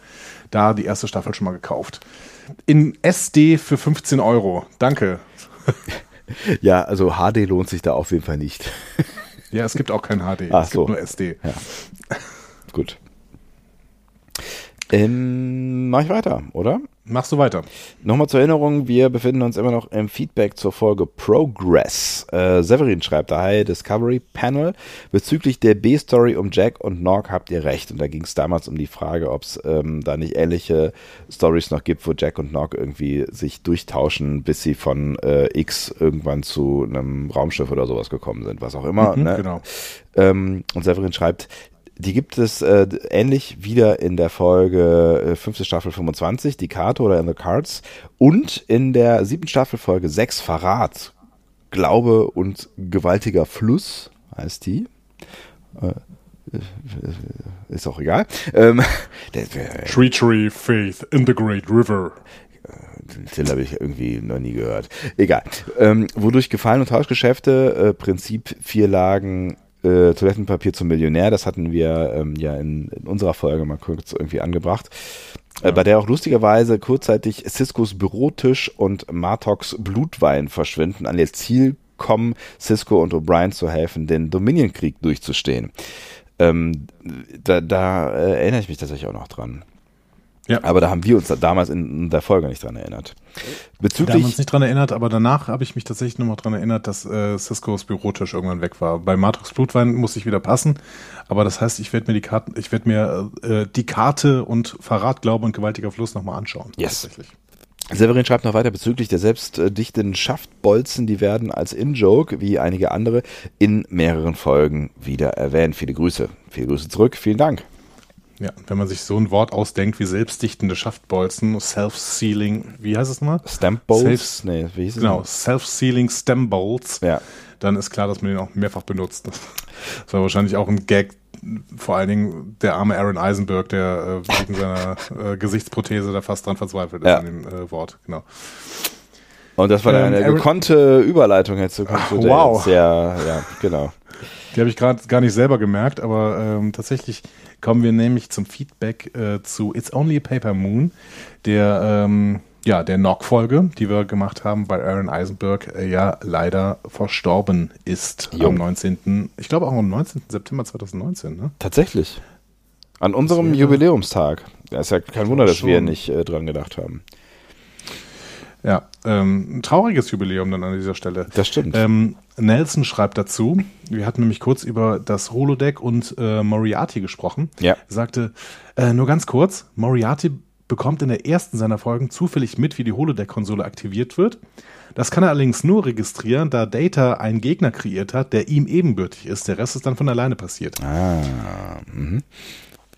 da die erste Staffel schon mal gekauft. In SD für 15 Euro. Danke. ja, also HD lohnt sich da auf jeden Fall nicht. Ja, es gibt auch kein HD, Ach es so. gibt nur SD. Ja. Gut. Ähm, mach ich weiter, oder? Machst du weiter. Nochmal zur Erinnerung, wir befinden uns immer noch im Feedback zur Folge Progress. Äh, Severin schreibt da, hi, Discovery Panel. Bezüglich der B-Story um Jack und Nog habt ihr recht. Und da ging es damals um die Frage, ob es ähm, da nicht ähnliche Stories noch gibt, wo Jack und Nog irgendwie sich durchtauschen, bis sie von äh, X irgendwann zu einem Raumschiff oder sowas gekommen sind, was auch immer. Mhm, ne? Genau. Ähm, und Severin schreibt, die gibt es äh, ähnlich wieder in der Folge äh, fünfte Staffel 25, die Karte oder in the Cards und in der siebten Staffel Folge 6 Verrat, Glaube und gewaltiger Fluss heißt die. Äh, ist auch egal. Ähm, der, Treachery, Faith in the Great River. den Titel habe ich irgendwie noch nie gehört. Egal. Ähm, wodurch Gefallen- und Tauschgeschäfte, äh, Prinzip vier Lagen äh, Toilettenpapier zum Millionär, das hatten wir ähm, ja in, in unserer Folge mal kurz irgendwie angebracht. Äh, bei der auch lustigerweise kurzzeitig Ciscos Bürotisch und Martox Blutwein verschwinden, an ihr Ziel kommen, Cisco und O'Brien zu helfen, den Dominion-Krieg durchzustehen. Ähm, da da äh, erinnere ich mich tatsächlich auch noch dran. Ja. Aber da haben wir uns da damals in der Folge nicht dran erinnert. Da haben wir Bezüglich uns nicht dran erinnert, aber danach habe ich mich tatsächlich nochmal dran erinnert, dass äh, Ciscos Bürotisch irgendwann weg war. Bei Matrix Blutwein muss ich wieder passen, aber das heißt, ich werde mir die Karten, ich werde mir äh, die Karte und Verrat, Glaube und gewaltiger Fluss nochmal anschauen. Yes. Tatsächlich. Severin schreibt noch weiter bezüglich der selbstdichten Schaftbolzen, die werden als In-Joke, wie einige andere, in mehreren Folgen wieder erwähnt. Viele Grüße. Viele Grüße zurück. Vielen Dank. Ja, wenn man sich so ein Wort ausdenkt wie selbstdichtende Schaftbolzen, Self-Sealing, wie heißt es nochmal? Bowls? Safe- Nee, wie hieß es? Genau, Self-Sealing Stem Bolts. Ja. Dann ist klar, dass man den auch mehrfach benutzt. Das war wahrscheinlich auch ein Gag, vor allen Dingen der arme Aaron Eisenberg, der äh, wegen seiner äh, Gesichtsprothese da fast dran verzweifelt ist Ja. an dem äh, Wort. Genau. Und das war Ähm, eine gekonnte Überleitung jetzt. Ach, zu der wow. Sehr, ja, genau. Die habe ich gerade gar nicht selber gemerkt, aber ähm, tatsächlich kommen wir nämlich zum Feedback äh, zu It's Only a Paper Moon, der ähm, ja der Knock-Folge, die wir gemacht haben, weil Aaron Eisenberg äh, ja leider verstorben ist Jo. am 19. Ich glaube auch am 19. September 2019. Ne? Tatsächlich. An unserem wäre- Jubiläumstag. Da ist ja kein Wunder, dass wir schon. nicht äh, dran gedacht haben. Ja, ähm, ein trauriges Jubiläum dann an dieser Stelle. Das stimmt. Ähm, Nelson schreibt dazu, wir hatten nämlich kurz über das Holodeck und äh, Moriarty gesprochen. Ja. Er sagte, äh, nur ganz kurz, Moriarty bekommt in der ersten seiner Folgen zufällig mit, wie die Holodeck-Konsole aktiviert wird. Das kann er allerdings nur registrieren, da Data einen Gegner kreiert hat, der ihm ebenbürtig ist. Der Rest ist dann von alleine passiert. Ah, mhm.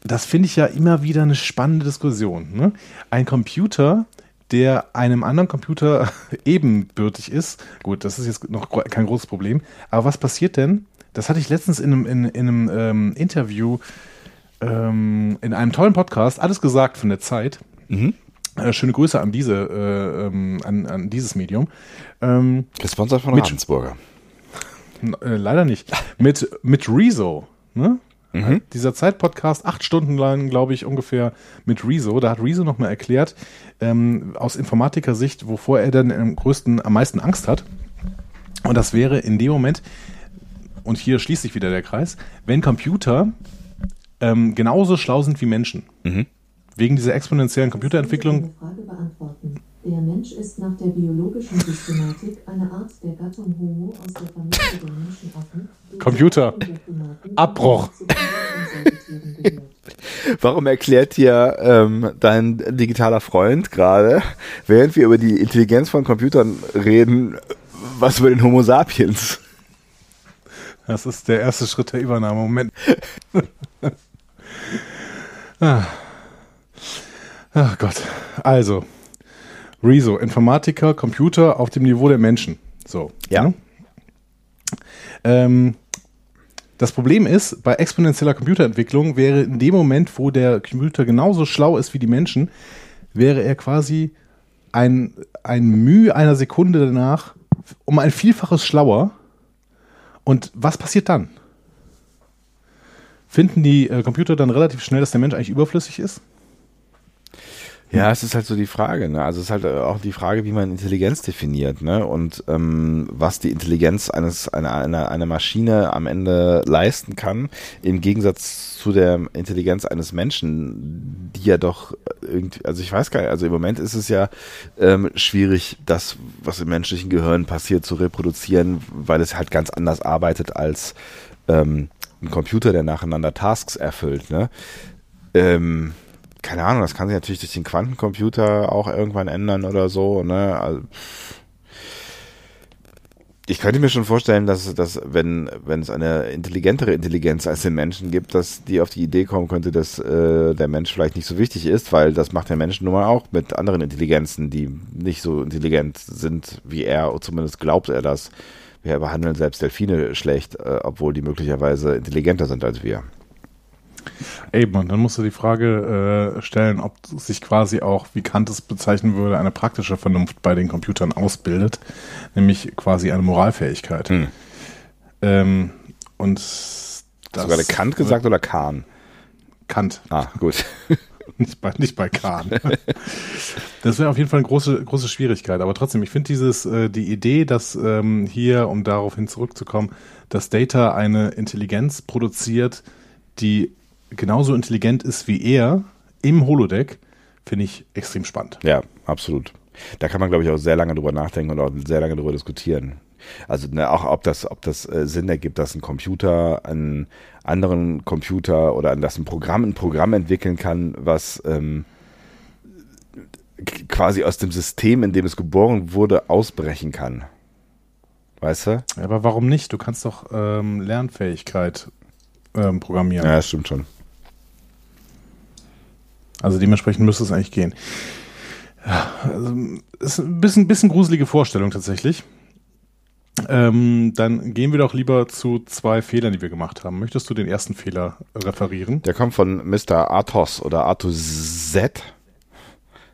Das finde ich ja immer wieder eine spannende Diskussion. Ne? Ein Computer, der einem anderen Computer ebenbürtig ist, gut, das ist jetzt noch kein großes Problem, aber was passiert denn? Das hatte ich letztens in einem, in, in einem ähm, Interview, ähm, in einem tollen Podcast, alles gesagt von der Zeit. Mhm. Äh, schöne Grüße an diese, äh, ähm, an, an dieses Medium. Ähm, Gesponsert von Ravensburger. Äh, leider nicht. Mit, mit Rezo. Ne? Mhm. Dieser Zeit-Podcast, acht Stunden lang, glaube ich, ungefähr mit Rezo. Da hat Rezo nochmal erklärt, ähm, aus Informatiker-Sicht, wovor er denn am größten, am meisten Angst hat. Und das wäre in dem Moment, und hier schließt sich wieder der Kreis, wenn Computer ähm, genauso schlau sind wie Menschen. Mhm. Wegen dieser exponentiellen Computerentwicklung. Frage beantworten. Der Mensch ist nach der biologischen Systematik eine Art der Gattung Homo aus der Familie der Menschenaffen. Computer. Abbruch. Warum erklärt dir ähm, dein digitaler Freund gerade, während wir über die Intelligenz von Computern reden, was über den Homo sapiens? Das ist der erste Schritt der Übernahme. Moment. ah. Ach Gott. Also, Rezo, Informatiker, Computer auf dem Niveau der Menschen. So. Ja. ne? Ähm, das Problem ist, bei exponentieller Computerentwicklung wäre in dem Moment, wo der Computer genauso schlau ist wie die Menschen, wäre er quasi ein, ein Mühe einer Sekunde danach um ein Vielfaches schlauer. Und was passiert dann? Finden die äh, Computer dann relativ schnell, dass der Mensch eigentlich überflüssig ist? Ja, es ist halt so die Frage, ne? Also es ist halt äh, auch die Frage, wie man Intelligenz definiert, ne? Und ähm, was die Intelligenz eines einer, einer, einer Maschine am Ende leisten kann, im Gegensatz zu der Intelligenz eines Menschen, die ja doch irgendwie, also ich weiß gar nicht, also im Moment ist es ja ähm, schwierig, das, was im menschlichen Gehirn passiert, zu reproduzieren, weil es halt ganz anders arbeitet als ähm, ein Computer, der nacheinander Tasks erfüllt, ne? Ähm, keine Ahnung, das kann sich natürlich durch den Quantencomputer auch irgendwann ändern oder so, ne? Also, ich könnte mir schon vorstellen, dass, dass wenn, wenn es eine intelligentere Intelligenz als den Menschen gibt, dass die auf die Idee kommen könnte, dass äh, der Mensch vielleicht nicht so wichtig ist, weil das macht der Mensch nun mal auch mit anderen Intelligenzen, die nicht so intelligent sind wie er, zumindest glaubt er das. Wir behandeln selbst Delfine schlecht, äh, obwohl die möglicherweise intelligenter sind als wir. Eben, und dann musst du die Frage äh, stellen, ob sich quasi auch, wie Kant es bezeichnen würde, eine praktische Vernunft bei den Computern ausbildet, nämlich quasi eine Moralfähigkeit. Hm. Ähm, und das Sogar der Kant gesagt oder Kahn? Kant. Ah, gut. nicht bei, nicht bei Kahn. das wäre auf jeden Fall eine große, große Schwierigkeit. Aber trotzdem, ich finde dieses, äh, die Idee, dass ähm, hier, um daraufhin zurückzukommen, dass Data eine Intelligenz produziert, die genauso intelligent ist wie er im Holodeck, finde ich extrem spannend. Ja, absolut. Da kann man, glaube ich, auch sehr lange drüber nachdenken und auch sehr lange drüber diskutieren. Also ne, auch ob das, ob das äh, Sinn ergibt, dass ein Computer einen anderen Computer oder dass ein Programm ein Programm entwickeln kann, was ähm, quasi aus dem System, in dem es geboren wurde, ausbrechen kann. Weißt du? Ja, aber warum nicht? Du kannst doch ähm, Lernfähigkeit ähm, programmieren. Ja, das stimmt schon. Also dementsprechend müsste es eigentlich gehen. Ja, also, ist ein bisschen, bisschen gruselige Vorstellung tatsächlich. Ähm, dann gehen wir doch lieber zu zwei Fehlern, die wir gemacht haben. Möchtest du den ersten Fehler referieren? Der kommt von Mr. Athos oder Athos Z.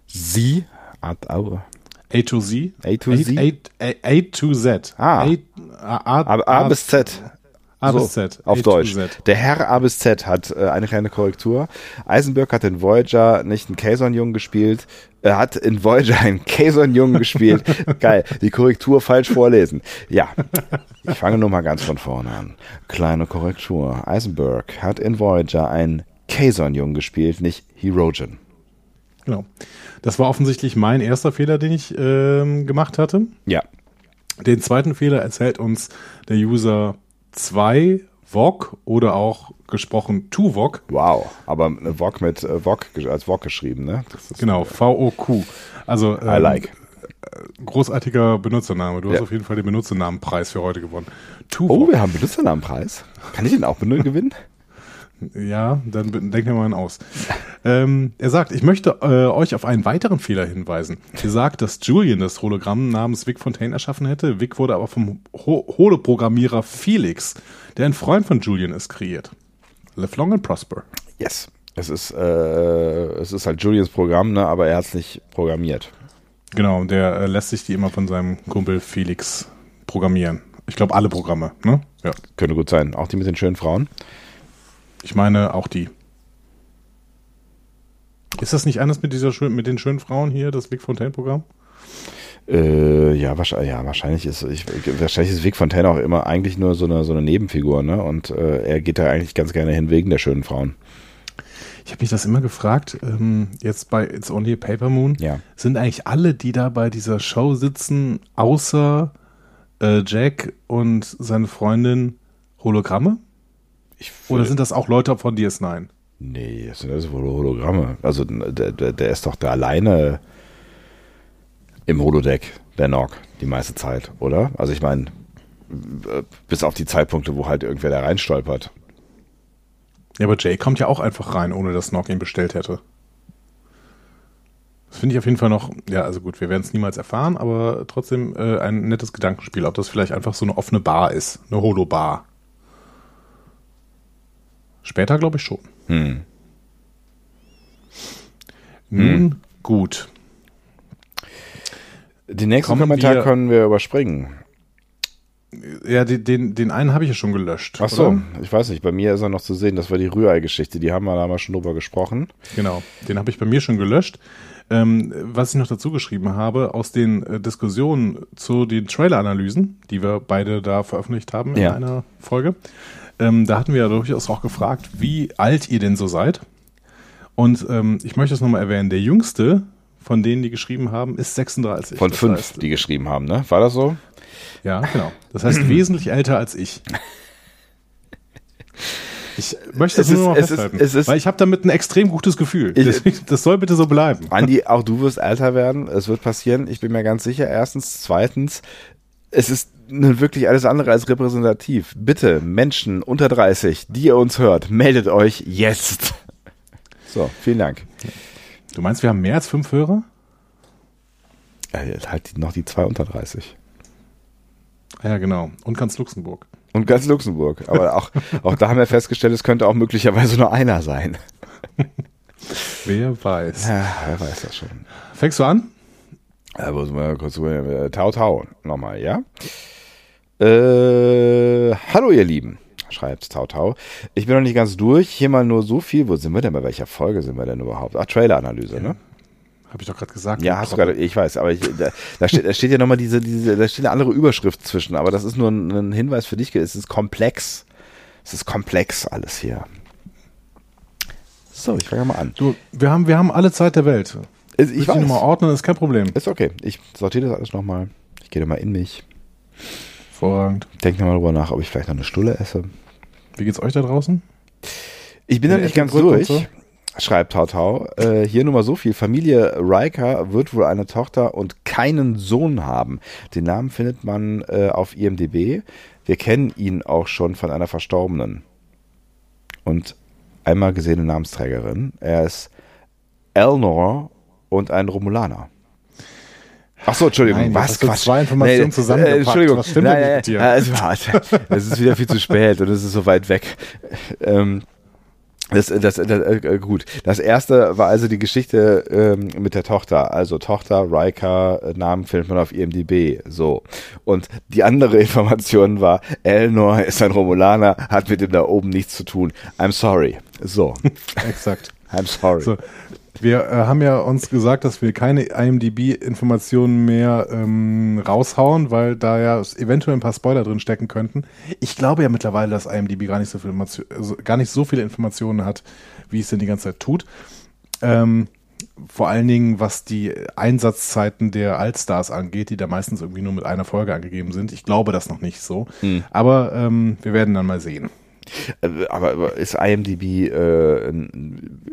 Sie. At, au. A to Z? A to Z? A, A, A to Z. Ah. A, A, A, A bis Z. A So, bis Z. Auf A Deutsch. Z. Der Herr A bis Z hat äh, eine kleine Korrektur. Eisenberg hat in Voyager nicht einen Kazon-Jungen gespielt, er hat in Voyager einen Kazon-Jungen gespielt. Geil, die Korrektur falsch vorlesen. Ja, ich fange nur mal ganz von vorne an. Kleine Korrektur. Eisenberg hat in Voyager einen Kazon-Jungen gespielt, nicht Herogen. Genau. Das war offensichtlich mein erster Fehler, den ich ähm, gemacht hatte. Ja. Den zweiten Fehler erzählt uns der User 2 VOG oder auch gesprochen TUVOG. Wow, aber VOG mit äh, VOG als VOG geschrieben, ne? Genau, V-O-Q. Also I like. großartiger Benutzername. Du Ja. hast auf jeden Fall den Benutzernamenpreis für heute gewonnen. Oh, TUVOG. wir haben Benutzernamenpreis. Kann ich den auch gewinnen? Ja, dann be- denk dir mal einen aus. ähm, er sagt, ich möchte äh, euch auf einen weiteren Fehler hinweisen. Er sagt, dass Julian das Hologramm namens Vic Fontaine erschaffen hätte. Vic wurde aber vom Ho Holoprogrammierer Felix, der ein Freund von Julian ist, kreiert. Live long and prosper. Yes. Es ist, äh, es ist halt Julians Programm, ne? aber er hat es nicht programmiert. Genau, der äh, lässt sich die immer von seinem Kumpel Felix programmieren. Ich glaube, alle Programme, ne? Ja. Könnte gut sein. Auch die mit den schönen Frauen. Ich meine, auch die. Ist das nicht eines mit dieser mit den schönen Frauen hier, das Vic Fontaine-Programm? Äh, ja, wahrscheinlich, ja, wahrscheinlich ist ich, wahrscheinlich ist Vic Fontaine auch immer eigentlich nur so eine so eine Nebenfigur, ne? Und äh, er geht da eigentlich ganz gerne hin wegen der schönen Frauen. Ich habe mich das immer gefragt, ähm, jetzt bei It's Only a Paper Moon, Ja. sind eigentlich alle, die da bei dieser Show sitzen, außer äh, Jack und seine Freundin Hologramme? Ich Oder sind das auch Leute von DS9? Nee, das sind also wohl Hologramme. Also der, der, der ist doch da alleine im Holodeck, der Nog, die meiste Zeit, oder? Also ich meine, bis auf die Zeitpunkte, wo halt irgendwer da reinstolpert. Ja, aber Jay kommt ja auch einfach rein, ohne dass Nog ihn bestellt hätte. Das finde ich auf jeden Fall noch, ja, also gut, wir werden es niemals erfahren, aber trotzdem äh, ein nettes Gedankenspiel, ob das vielleicht einfach so eine offene Bar ist, eine Holo-Bar. Später glaube ich schon. Hm. Nun gut. Den nächsten Kommen Kommentar wir- können wir überspringen. Ja, den, den, den einen habe ich ja schon gelöscht. Ach so, oder? ich weiß nicht, bei mir ist er noch zu sehen, das war die Rührei-Geschichte, die haben wir damals schon drüber gesprochen. Genau, den habe ich bei mir schon gelöscht. Ähm, was ich noch dazu geschrieben habe, aus den äh, Diskussionen zu den Trailer-Analysen, die wir beide da veröffentlicht haben in Ja. einer Folge, ähm, da hatten wir ja durchaus auch gefragt, wie alt ihr denn so seid. Und ähm, ich möchte es nochmal erwähnen, der jüngste von denen, die geschrieben haben, ist 36. Von Das fünf, heißt, die geschrieben haben, ne? War das so? ja, genau. Das heißt wesentlich älter als ich. Ich möchte das Es nur noch ist- ist- festhalten, es ist- weil ich habe damit ein extrem gutes Gefühl. Ich- Deswegen, das soll bitte so bleiben. Andi, auch du wirst älter werden. Es wird passieren. Ich bin mir ganz sicher. Erstens. Zweitens. Es ist nun wirklich alles andere als repräsentativ. Bitte, Menschen unter 30, die ihr uns hört, meldet euch jetzt. So, vielen Dank. Du meinst, wir haben mehr als fünf Hörer? Äh, halt noch die zwei unter 30. Ja, genau. Und ganz Luxemburg. Und ganz Luxemburg. Aber auch, auch da haben wir festgestellt, es könnte auch möglicherweise nur einer sein. Wer weiß. Ja, wer weiß das schon. Fängst du an? Äh, muss mal kurz äh, Tau Tau nochmal, ja? Äh, hallo ihr Lieben, schreibt Tau Tau. Ich bin noch nicht ganz durch. Hier mal nur so viel. Wo sind wir denn? Bei welcher Folge sind wir denn überhaupt? Ach, Trailer-Analyse, ne? Habe ich doch gerade gesagt. Ja, hast du gerade, ich weiß, aber ich, da, da, steht, da steht ja nochmal diese, diese, da steht eine andere Überschrift zwischen, aber das ist nur ein, ein Hinweis für dich. Es ist komplex. Es ist komplex alles hier. So, ich fange mal an. Du, wir haben, wir haben alle Zeit der Welt. Ich, Ich will nochmal ordnen, ist kein Problem. Ist okay. Ich sortiere das alles nochmal. Ich gehe da mal in mich. Hervorragend. Denke nochmal drüber nach, ob ich vielleicht noch eine Stulle esse. Wie geht's euch da draußen? Ich bin In nicht ganz durch, schreibt Tau Tau. Äh, hier nur mal so viel. Familie Riker wird wohl eine Tochter und keinen Sohn haben. Den Namen findet man äh, auf IMDb. Wir kennen ihn auch schon von einer Verstorbenen. Und einmal gesehene Namensträgerin. Er ist Elnor und ein Romulaner. Ach so, Entschuldigung, Nein, was Quatsch. zwei Informationen zusammengepackt. Äh, Entschuldigung, Was stimmt denn nein, nein, mit dir? Also, warte, es ist wieder viel zu spät und es ist so weit weg. Ähm, das, das, das, äh, gut. Das erste war also die Geschichte ähm, mit der Tochter. Also Tochter, Riker, äh, Namen findet man auf IMDb. So. Und die andere Information war, Elnor ist ein Romulaner, hat mit dem da oben nichts zu tun. I'm sorry. So. Exakt. I'm sorry. So, wir äh, haben ja uns gesagt, dass wir keine IMDb-Informationen mehr ähm, raushauen, weil da ja eventuell ein paar Spoiler drin stecken könnten. Ich glaube ja mittlerweile, dass IMDb gar nicht so, viel Information, also gar nicht so viele Informationen hat, wie es denn die ganze Zeit tut. Ähm, vor allen Dingen, was die Einsatzzeiten der Allstars angeht, die da meistens irgendwie nur mit einer Folge angegeben sind. Ich glaube das noch nicht so. Hm. Aber ähm, wir werden dann mal sehen. Äh, Aber, ist IMDb äh,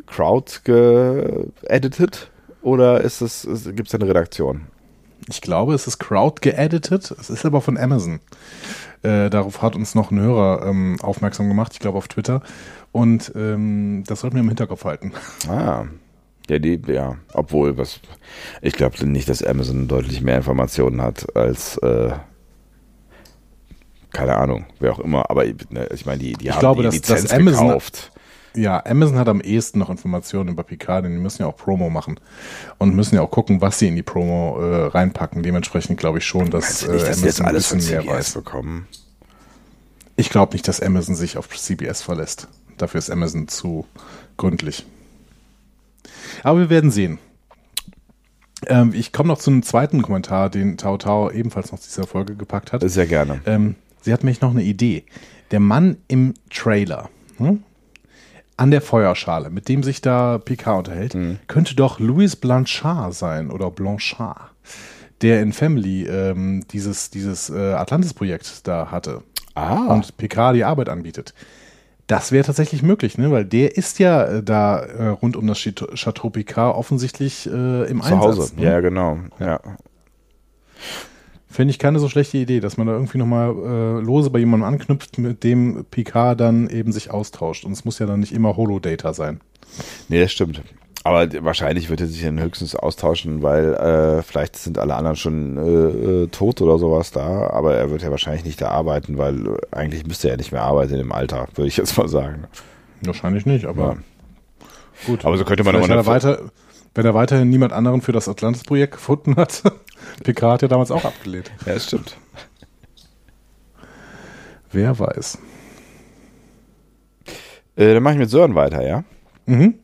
Crowd geeditet oder ist es, gibt es eine Redaktion? Ich glaube, es ist Crowd geeditet. Es ist aber von Amazon. Äh, darauf hat uns noch ein Hörer ähm, aufmerksam gemacht, ich glaube auf Twitter. Und ähm, das sollten wir im Hinterkopf halten. Ah. Ja, die, ja, obwohl, was, ich glaube nicht, dass Amazon deutlich mehr Informationen hat als, äh, keine Ahnung, wer auch immer, aber ne, ich meine, die, die Ich haben glaube, die dass- Lizenz dass Amazon- gekauft. Ja, Amazon hat am ehesten noch Informationen über Picard, denn die müssen ja auch Promo machen und müssen ja auch gucken, was sie in die Promo äh, reinpacken. Dementsprechend glaube ich schon, dass, nicht, äh, dass jetzt Amazon ein alles von bisschen mehr CBS weiß. bekommen? Ich glaube nicht, dass Amazon sich auf CBS verlässt. Dafür ist Amazon zu gründlich. Aber wir werden sehen. Ähm, ich komme noch zu einem zweiten Kommentar, den Tao Tao ebenfalls noch dieser Folge gepackt hat. Sehr gerne. Ähm, sie hat nämlich noch eine Idee. Der Mann im Trailer hm, an der Feuerschale, mit dem sich da Picard unterhält, Mhm. könnte doch Louis Blanchard sein oder Blanchard, der in Family ähm, dieses, dieses äh, Atlantis-Projekt da hatte Ah. und Picard die Arbeit anbietet. Das wäre tatsächlich möglich, ne? weil der ist ja äh, da äh, rund um das Chateau Picard offensichtlich äh, im Zu Einsatz. Hause. Ne? Ja, genau. Ja. Finde ich keine so schlechte Idee, dass man da irgendwie nochmal äh, lose bei jemandem anknüpft, mit dem Picard dann eben sich austauscht. Und es muss ja dann nicht immer Holodata sein. Nee, das stimmt. Aber wahrscheinlich wird er sich dann höchstens austauschen, weil äh, vielleicht sind alle anderen schon äh, äh, tot oder sowas da, aber er wird ja wahrscheinlich nicht da arbeiten, weil äh, eigentlich müsste er nicht mehr arbeiten im Alter, würde ich jetzt mal sagen. Wahrscheinlich nicht, aber gut. Aber so könnte man Vielleicht hat er weiter, wenn er weiterhin niemand anderen für das Atlantis-Projekt gefunden hat. Picard hat ja damals auch abgelehnt. Ja, das stimmt. Wer weiß. Äh, dann mache ich mit Sören weiter, ja? Mhm.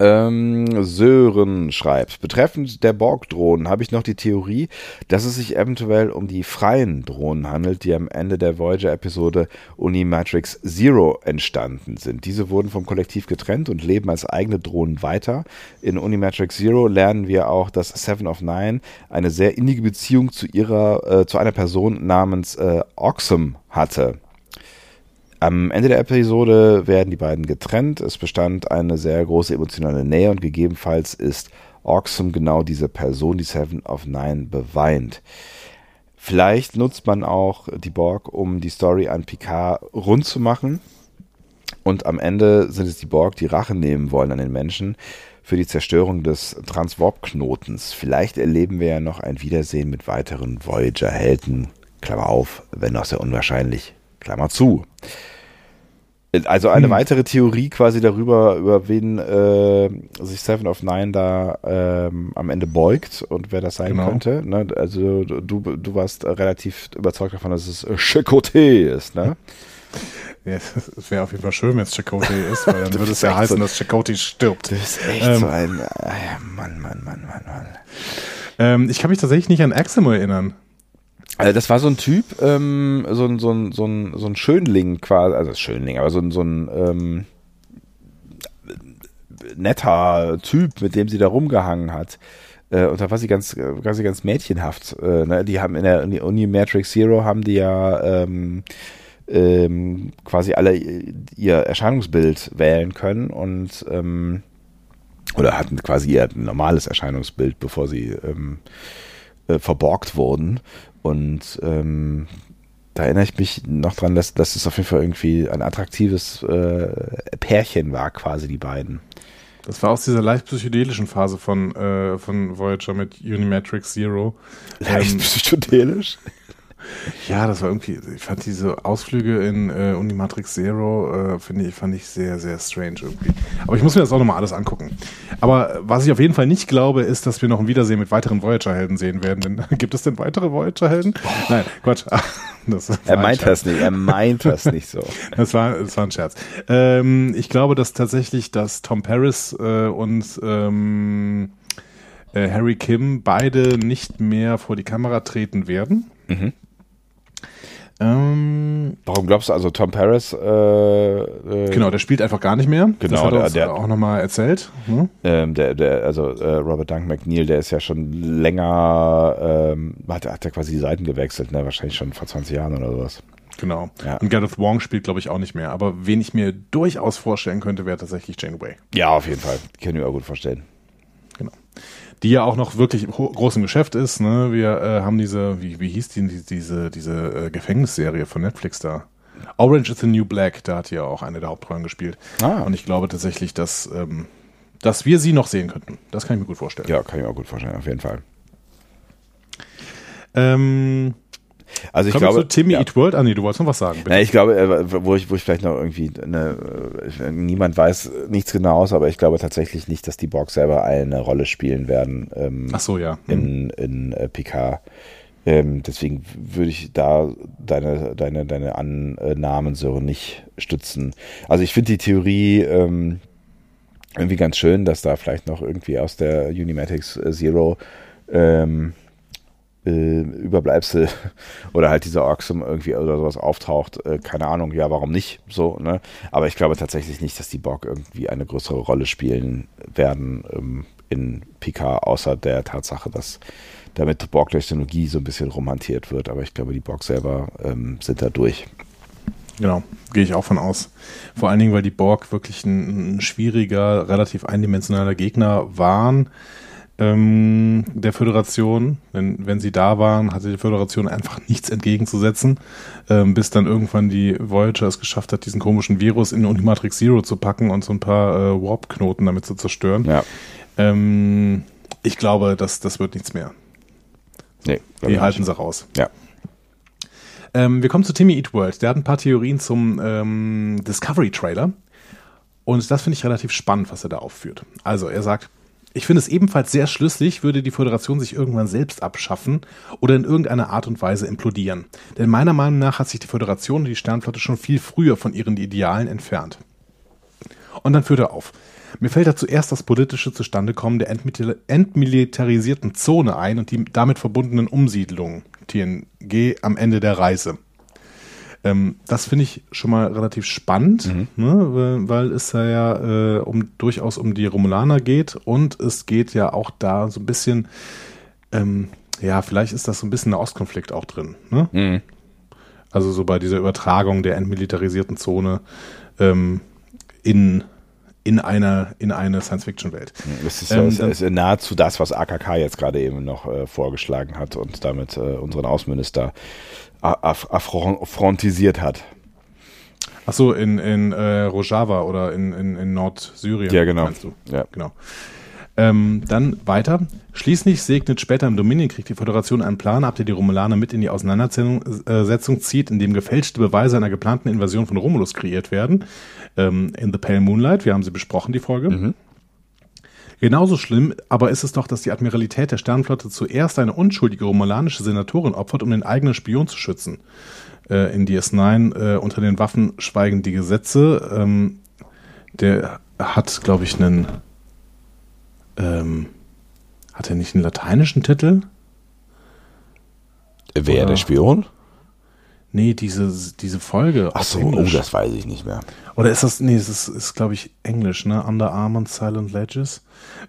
Ähm, Sören schreibt, betreffend der Borg-Drohnen habe ich noch die Theorie, dass es sich eventuell um die freien Drohnen handelt, die am Ende der Voyager-Episode Unimatrix Zero entstanden sind. Diese wurden vom Kollektiv getrennt und leben als eigene Drohnen weiter. In Unimatrix Zero lernen wir auch, dass Seven of Nine eine sehr innige Beziehung zu ihrer, äh, zu einer Person namens äh, Oxum hatte. Am Ende der Episode werden die beiden getrennt. Es bestand eine sehr große emotionale Nähe und gegebenenfalls ist Oxum genau diese Person, die Seven of Nine beweint. Vielleicht nutzt man auch die Borg, um die Story an Picard rund zu machen. Und am Ende sind es die Borg, die Rache nehmen wollen an den Menschen für die Zerstörung des Transwarp-Knotens. Vielleicht erleben wir ja noch ein Wiedersehen mit weiteren Voyager-Helden. Klammer auf, wenn auch sehr unwahrscheinlich. Klammer zu. Also eine Hm. weitere Theorie quasi darüber, über wen äh, sich Seven of Nine da ähm, am Ende beugt und wer das sein Genau. könnte. Ne? Also du, du warst relativ überzeugt davon, dass es äh, Chicoté ist, ne? Ja, es wäre auf jeden Fall schön, wenn es Chakotay ist, weil dann würde es ja heißen, so- dass Chakotay stirbt. Du bist echt Ähm, so ein äh, Mann, Mann, Mann, Mann, Mann. Ähm, ich kann mich tatsächlich nicht an Aximo erinnern. Also das war so ein Typ, ähm, so ein, so ein, so ein, so ein Schönling quasi, also Schönling, aber so ein, so ein ähm, netter Typ, mit dem sie da rumgehangen hat. Äh, und da war sie ganz, war ganz mädchenhaft. Äh, ne? Die haben in der in der Uni Matrix Zero haben die ja ähm, ähm, quasi alle ihr Erscheinungsbild wählen können und ähm, oder hatten quasi ihr normales Erscheinungsbild, bevor sie ähm, äh, verborgt wurden. Und ähm, da erinnere ich mich noch dran, dass, dass es auf jeden Fall irgendwie ein attraktives äh, Pärchen war, quasi die beiden. Das war aus dieser leicht psychedelischen Phase von, äh, von Voyager mit Unimatrix Zero. Leicht Ähm, psychedelisch. Ja, das war irgendwie, ich fand diese Ausflüge in äh, Unimatrix Zero, äh, finde ich, fand ich sehr, sehr strange irgendwie. Aber ich muss mir das auch nochmal alles angucken. Aber was ich auf jeden Fall nicht glaube, ist, dass wir noch ein Wiedersehen mit weiteren Voyager-Helden sehen werden. Denn gibt es denn weitere Voyager-Helden? Nein, Quatsch. Er ein meint das nicht, er meint das nicht so. Das war, das war ein Scherz. Ähm, ich glaube, dass tatsächlich, dass Tom Paris äh, und ähm, äh, Harry Kim beide nicht mehr vor die Kamera treten werden. Mhm. Ähm, Warum glaubst du also Tom Paris? Äh, äh, genau, der spielt einfach gar nicht mehr. das Genau, hat er der- uns der- auch nochmal erzählt. Ne? Ähm, der, der, also äh, Robert Duncan McNeil, der ist ja schon länger, ähm, hat, hat er quasi die Seiten gewechselt, ne? Wahrscheinlich schon vor 20 Jahren oder sowas. Genau. Ja. Und Gareth Wong spielt, glaube ich, auch nicht mehr. Aber wen ich mir durchaus vorstellen könnte, wäre tatsächlich Janeway. Ja, auf jeden Fall. Kann ich mir auch gut vorstellen. Die ja auch noch wirklich im Geschäft ist. Ne? Wir äh, haben diese, wie, wie hieß die, die diese, diese äh, Gefängnisserie von Netflix da? Orange is the New Black, da hat die ja auch eine der Hauptrollen gespielt. Ah. Und ich glaube tatsächlich, dass, ähm, dass wir sie noch sehen könnten. Das kann ich mir gut vorstellen. Ja, kann ich mir auch gut vorstellen, auf jeden Fall. Ähm, Also ich wir glaube, zu Timmy ja. Eat World. Ah, nee, du wolltest noch was sagen. Bitte. Na, ich glaube, äh, wo ich, wo ich vielleicht noch irgendwie, eine, äh, niemand weiß nichts genaues, aber ich glaube tatsächlich nicht, dass die Borg selber eine Rolle spielen werden ähm, Ach so, ja. in, in äh, PK. Ähm, deswegen würde ich da deine, deine, deine Annahmen so nicht stützen. Also ich finde die Theorie ähm, irgendwie ganz schön, dass da vielleicht noch irgendwie aus der Unimatics Zero ähm, äh, Überbleibsel oder halt dieser Orksum irgendwie oder sowas auftaucht, äh, keine Ahnung, ja, warum nicht so, ne? Aber ich glaube tatsächlich nicht, dass die Borg irgendwie eine größere Rolle spielen werden ähm, in PK, außer der Tatsache, dass damit Borg-Technologie so ein bisschen romantiert wird. Aber ich glaube, die Borg selber ähm, sind da durch. Genau, gehe ich auch von aus. Vor allen Dingen, weil die Borg wirklich ein, ein schwieriger, relativ eindimensionaler Gegner waren ähm, der Föderation. Wenn, wenn sie da waren, hatte die Föderation einfach nichts entgegenzusetzen, ähm, bis dann irgendwann die Voyager es geschafft hat, diesen komischen Virus in Unimatrix Zero zu packen und so ein paar äh, Warp-Knoten damit zu zerstören. Ja. Ähm, ich glaube, das, das wird nichts mehr. Nee, Die halten nicht. sie raus. Ja. Ähm, wir kommen zu Timmy Eat World. Der hat ein paar Theorien zum ähm, Discovery-Trailer. Und das finde ich relativ spannend, was er da aufführt. Also, er sagt, ich finde es ebenfalls sehr schlüssig, würde die Föderation sich irgendwann selbst abschaffen oder in irgendeiner Art und Weise implodieren. Denn meiner Meinung nach hat sich die Föderation und die Sternflotte schon viel früher von ihren Idealen entfernt. Und dann führt er auf. Mir fällt da zuerst das politische Zustandekommen der entmil- entmilitarisierten Zone ein und die damit verbundenen Umsiedlungen, TNG, am Ende der Reise. Ähm, das finde ich schon mal relativ spannend, ne, weil, weil es da ja äh, um, durchaus um die Romulaner geht und es geht ja auch da so ein bisschen, ähm, ja, vielleicht ist das so ein bisschen ein Ostkonflikt auch drin. Ne? Mhm. Also so bei dieser Übertragung der entmilitarisierten Zone ähm, in, in, eine, in eine Science-Fiction-Welt. Das ist, Ähm, ist, dann- ist nahezu das, was AKK jetzt gerade eben noch äh, vorgeschlagen hat und damit äh, unseren Außenminister aff- affrontisiert hat. Achso, in, in äh, Rojava oder in, in, in Nordsyrien. Ja, genau. Meinst du? Ja. Genau. Ähm, dann weiter. Schließlich segnet später im Dominienkrieg die Föderation einen Plan ab, der die Romulaner mit in die Auseinandersetzung zieht, in dem gefälschte Beweise einer geplanten Invasion von Romulus kreiert werden. Ähm, in The Pale Moonlight, wir haben sie besprochen, die Folge. Genauso schlimm aber ist es doch, dass die Admiralität der Sternenflotte zuerst eine unschuldige romulanische Senatorin opfert, um den eigenen Spion zu schützen. Äh, in DS9 äh, unter den Waffen schweigen die Gesetze. Ähm, der hat, glaube ich, einen. Ähm, hat er nicht einen lateinischen Titel? Wer, Oder- der Spion? Nee, diese, diese Folge. Ach so, oh, das weiß ich nicht mehr. Oder ist das, nee, es ist, ist glaube ich, Englisch, ne? Under Arm and Silent Ledges.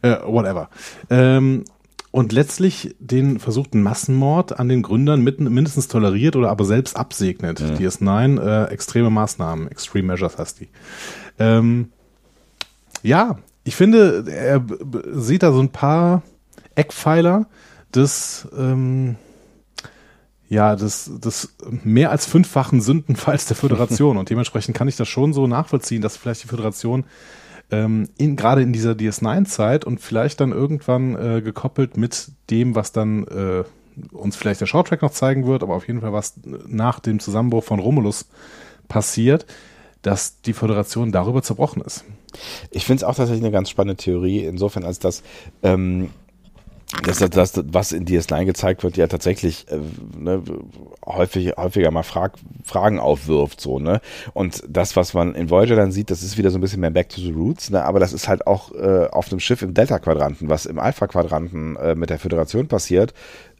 Äh, whatever. Ähm, und letztlich den versuchten Massenmord an den Gründern mit, mindestens toleriert oder aber selbst absegnet. Die DS9, äh, extreme Maßnahmen, Extreme Measures heißt die. Ähm, ja, ich finde, er sieht da so ein paar Eckpfeiler des, ähm, ja, des, des mehr als fünffachen Sündenfalls der Föderation. Und dementsprechend kann ich das schon so nachvollziehen, dass vielleicht die Föderation ähm, in, gerade in dieser DS9-Zeit und vielleicht dann irgendwann äh, gekoppelt mit dem, was dann äh, uns vielleicht der Shorttrack noch zeigen wird, aber auf jeden Fall was nach dem Zusammenbruch von Romulus passiert, dass die Föderation darüber zerbrochen ist. Ich finde es auch tatsächlich eine ganz spannende Theorie, insofern als dass, ähm, dass, das, was in DS9 gezeigt wird, ja tatsächlich äh, ne, häufig, häufiger mal Frag, Fragen aufwirft. so ne Und das, was man in Voyager dann sieht, das ist wieder so ein bisschen mehr Back to the Roots, ne? aber das ist halt auch äh, auf dem Schiff im Delta-Quadranten, was im Alpha-Quadranten äh, mit der Föderation passiert,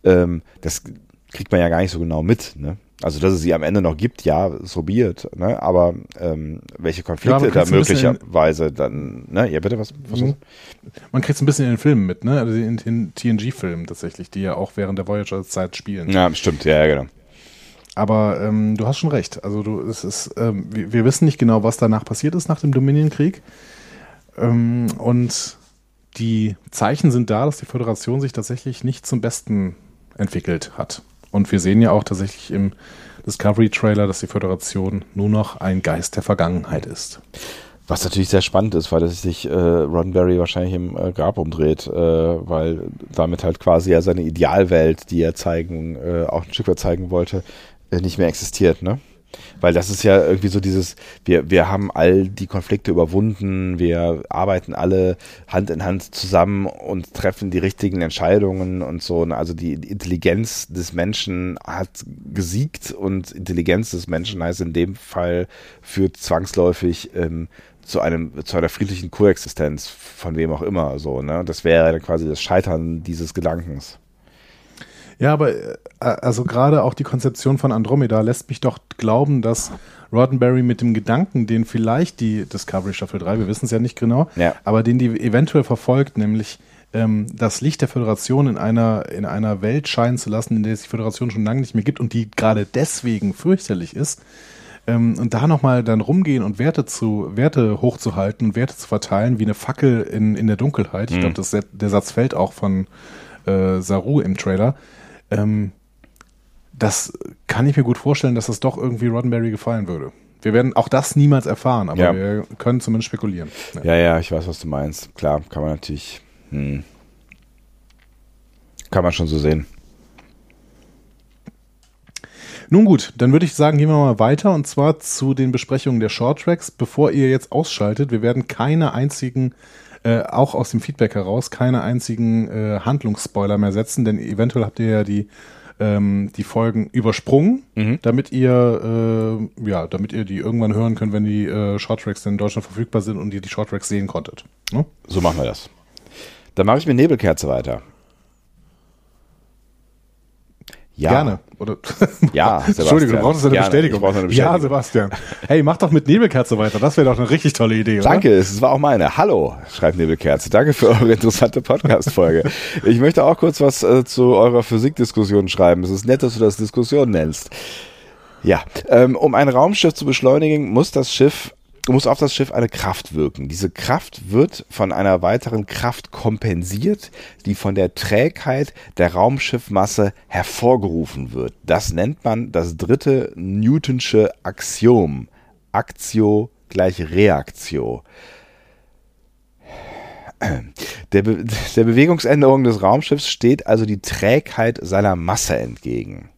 ähm, das kriegt man ja gar nicht so genau mit. Ne? Also, dass es sie am Ende noch gibt, ja, so be it, ne? Aber ähm, welche Konflikte aber da möglicherweise dann, ne? Ja, bitte, was? was Mhm. Man kriegt es ein bisschen in den Filmen mit, ne? Also in den TNG-Filmen tatsächlich, die ja auch während der Voyager-Zeit spielen. Ja, stimmt, ja, ja, genau. Aber ähm, du hast schon recht. Also du, es ist, ähm, wir, wir wissen nicht genau, was danach passiert ist nach dem Dominion-Krieg. Ähm, und die Zeichen sind da, dass die Föderation sich tatsächlich nicht zum Besten entwickelt hat. Und wir sehen ja auch tatsächlich im Discovery-Trailer, dass die Föderation nur noch ein Geist der Vergangenheit ist. Was natürlich sehr spannend ist, weil sich äh, Roddenberry wahrscheinlich im äh, Grab umdreht, äh, weil damit halt quasi ja seine Idealwelt, die er zeigen, äh, auch ein Stück weit zeigen wollte, äh, nicht mehr existiert, ne? Weil das ist ja irgendwie so dieses, wir, wir haben all die Konflikte überwunden, wir arbeiten alle Hand in Hand zusammen und treffen die richtigen Entscheidungen und so. Also die Intelligenz des Menschen hat gesiegt und Intelligenz des Menschen heißt in dem Fall führt zwangsläufig ähm, zu einem, zu einer friedlichen Koexistenz von wem auch immer, so, ne? Das wäre quasi das Scheitern dieses Gedankens. Ja, aber äh, also gerade auch die Konzeption von Andromeda lässt mich doch glauben, dass Roddenberry mit dem Gedanken, den vielleicht die Discovery Staffel 3, wir wissen es ja nicht genau, Ja. aber den die eventuell verfolgt, nämlich ähm, das Licht der Föderation in einer, in einer Welt scheinen zu lassen, in der es die Föderation schon lange nicht mehr gibt und die gerade deswegen fürchterlich ist. Ähm, und da nochmal dann rumgehen und Werte zu, Werte hochzuhalten, Werte zu verteilen, wie eine Fackel in, in der Dunkelheit. Ich Mhm. glaube, das der Satz fällt auch von äh, Saru im Trailer. Ähm, das kann ich mir gut vorstellen, dass das doch irgendwie Roddenberry gefallen würde. Wir werden auch das niemals erfahren, aber Ja. wir können zumindest spekulieren. Ja, ja, ich weiß, was du meinst. Klar, kann man natürlich, hm. kann man schon so sehen. Nun gut, dann würde ich sagen, gehen wir mal weiter und zwar zu den Besprechungen der Shorttracks. Bevor ihr jetzt ausschaltet, wir werden keine einzigen, äh, auch aus dem Feedback heraus, keine einzigen äh, Handlungsspoiler mehr setzen, denn eventuell habt ihr ja die ähm, die Folgen übersprungen, damit ihr äh, ja, damit ihr die irgendwann hören könnt, wenn die äh, Shorttracks in Deutschland verfügbar sind und ihr die Shorttracks sehen konntet. Ne? So machen wir das. Dann mache ich mit Nebelkerze weiter. Ja. Gerne. Oder Ja, Sebastian. Entschuldigung, du brauchst eine Gerne. Bestätigung. Ich brauche eine Ja, Bestätigung. Sebastian. Hey, mach doch mit Nebelkerze weiter. Das wäre doch eine richtig tolle Idee, oder? Danke, es war auch meine. Hallo, schreibt Nebelkerze. Danke für eure interessante Podcast-Folge. ich möchte auch kurz was äh, zu eurer Physikdiskussion schreiben. Es ist nett, dass du das Diskussion nennst. Ja, ähm, um ein Raumschiff zu beschleunigen, muss das Schiff muss auf das Schiff eine Kraft wirken. Diese Kraft wird von einer weiteren Kraft kompensiert, die von der Trägheit der Raumschiffmasse hervorgerufen wird. Das nennt man das dritte Newtonsche Axiom. Aktio gleich Reaktio. Der, Be der Bewegungsänderung des Raumschiffs steht also die Trägheit seiner Masse entgegen.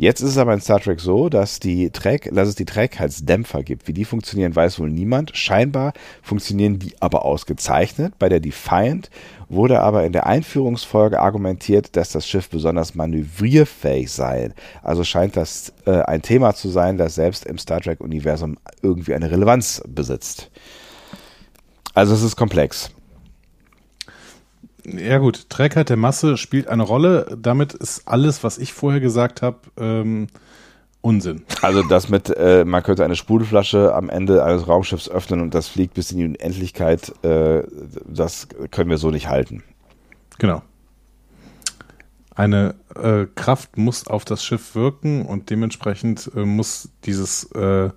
Jetzt ist es aber in Star Trek so, dass, die Träg dass es die Trägheitsdämpfer gibt. Wie die funktionieren, weiß wohl niemand. Scheinbar funktionieren die aber ausgezeichnet. Bei der Defiant wurde aber in der Einführungsfolge argumentiert, dass das Schiff besonders manövrierfähig sei. Also scheint das äh, ein Thema zu sein, das selbst im Star Trek-Universum irgendwie eine Relevanz besitzt. Also es ist komplex. Ja gut, Trägheit der Masse spielt eine Rolle. Damit ist alles, was ich vorher gesagt habe, ähm, Unsinn. Also das mit, äh, man könnte eine Sprudelflasche am Ende eines Raumschiffs öffnen und das fliegt bis in die Unendlichkeit, äh, das können wir so nicht halten. Genau. Eine äh, Kraft muss auf das Schiff wirken und dementsprechend äh, muss dieses äh,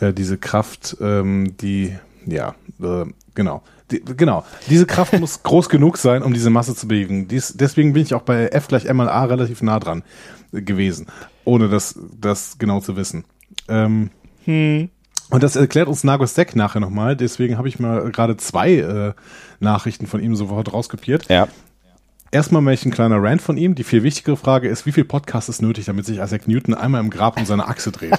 äh, diese Kraft, ähm, die ja genau die, genau diese Kraft muss groß genug sein, um diese Masse zu bewegen. Dies, deswegen bin ich auch bei F gleich M mal A relativ nah dran äh, gewesen, ohne das das genau zu wissen. Ähm, Und das erklärt uns Nagos Deck nachher nochmal. Deswegen habe ich mal gerade zwei äh, Nachrichten von ihm sofort rauskopiert. Ja. Erstmal möchte ich ein kleiner Rant von ihm. Die viel wichtigere Frage ist, wie viel Podcast ist nötig, damit sich Isaac Newton einmal im Grab um seine Achse dreht?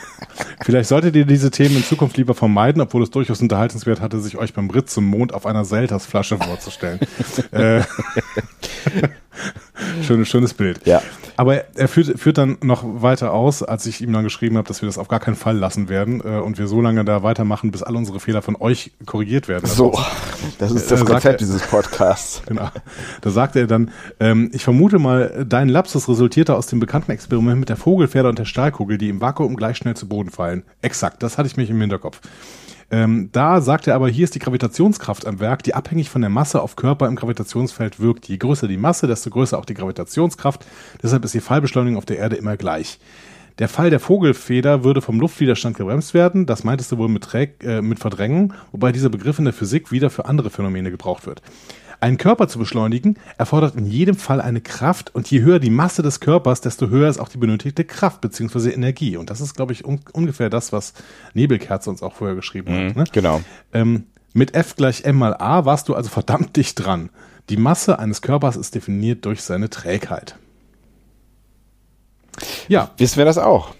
Vielleicht solltet ihr diese Themen in Zukunft lieber vermeiden, obwohl es durchaus unterhaltenswert hatte, sich euch beim Brit zum Mond auf einer Selters-Flasche vorzustellen. äh, schönes, schönes Bild. Ja. Aber er führt, führt dann noch weiter aus, als ich ihm dann geschrieben habe, dass wir das auf gar keinen Fall lassen werden äh, und wir so lange da weitermachen, bis alle unsere Fehler von euch korrigiert werden. So, das ist das Äh, sagt Konzept er- dieses Podcasts. Genau. Da sagte er dann, ähm, ich vermute mal, dein Lapsus resultierte aus dem bekannten Experiment mit der Vogelfeder und der Stahlkugel, die im Vakuum gleich schnell zu Boden fallen. Exakt, das hatte ich mich im Hinterkopf. Ähm, da sagt er aber, hier ist die Gravitationskraft am Werk, die abhängig von der Masse auf Körper im Gravitationsfeld wirkt. Je größer die Masse, desto größer auch die Gravitationskraft. Deshalb ist die Fallbeschleunigung auf der Erde immer gleich. Der Fall der Vogelfeder würde vom Luftwiderstand gebremst werden. Das meintest du wohl mit, Träg, äh, mit Verdrängung, wobei dieser Begriff in der Physik wieder für andere Phänomene gebraucht wird. Einen Körper zu beschleunigen erfordert in jedem Fall eine Kraft und je höher die Masse des Körpers, desto höher ist auch die benötigte Kraft bzw. Energie. Und das ist, glaube ich, un ungefähr das, was Nebelkerze uns auch vorher geschrieben hat. Ne? Genau. Ähm, mit F gleich M mal A warst du also verdammt dicht dran. Die Masse eines Körpers ist definiert durch seine Trägheit. Ja. Wissen wir das auch?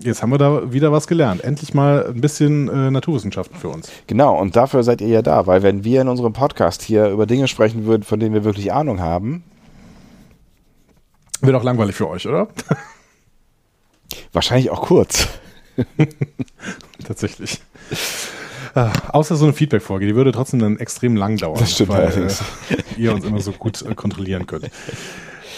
Jetzt haben wir da wieder was gelernt. Endlich mal ein bisschen äh, Naturwissenschaften für uns. Genau, und dafür seid ihr ja da, weil wenn wir in unserem Podcast hier über Dinge sprechen würden, von denen wir wirklich Ahnung haben. Wird auch langweilig für euch, oder? Wahrscheinlich auch kurz. Tatsächlich. Äh, außer so eine Feedback-Folge, die würde trotzdem dann extrem lang dauern. Das stimmt weil äh, ihr uns immer so gut äh, kontrollieren könnt.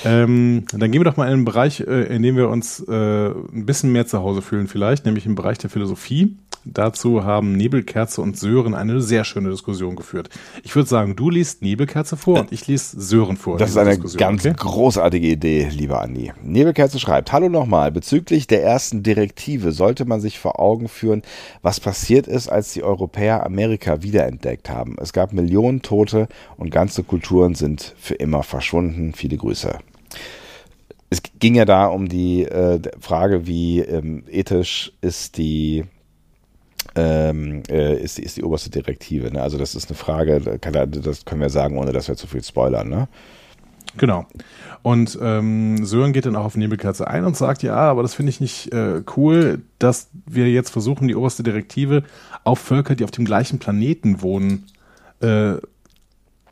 Ähm, dann gehen wir doch mal in einen Bereich, äh, in dem wir uns äh, ein bisschen mehr zu Hause fühlen vielleicht, nämlich im Bereich der Philosophie. Dazu haben Nebelkerze und Sören eine sehr schöne Diskussion geführt. Ich würde sagen, du liest Nebelkerze vor und ich lese Sören vor. Das ist in eine Diskussion, ganz okay? großartige Idee, lieber Andi. Nebelkerze schreibt, hallo nochmal, bezüglich der ersten Direktive sollte man sich vor Augen führen, was passiert ist, als die Europäer Amerika wiederentdeckt haben. Es gab Millionen Tote und ganze Kulturen sind für immer verschwunden. Viele Grüße. Es ging ja da um die äh, Frage, wie ähm, ethisch ist die ähm, äh, ist, die- ist die oberste Direktive. Ne? Also das ist eine Frage, kann, das können wir sagen, ohne dass wir zu viel spoilern. Ne? Genau. Und ähm, Sören geht dann auch auf Nebelkerze ein und sagt, ja, aber das finde ich nicht äh, cool, dass wir jetzt versuchen, die oberste Direktive auf Völker, die auf dem gleichen Planeten wohnen, äh,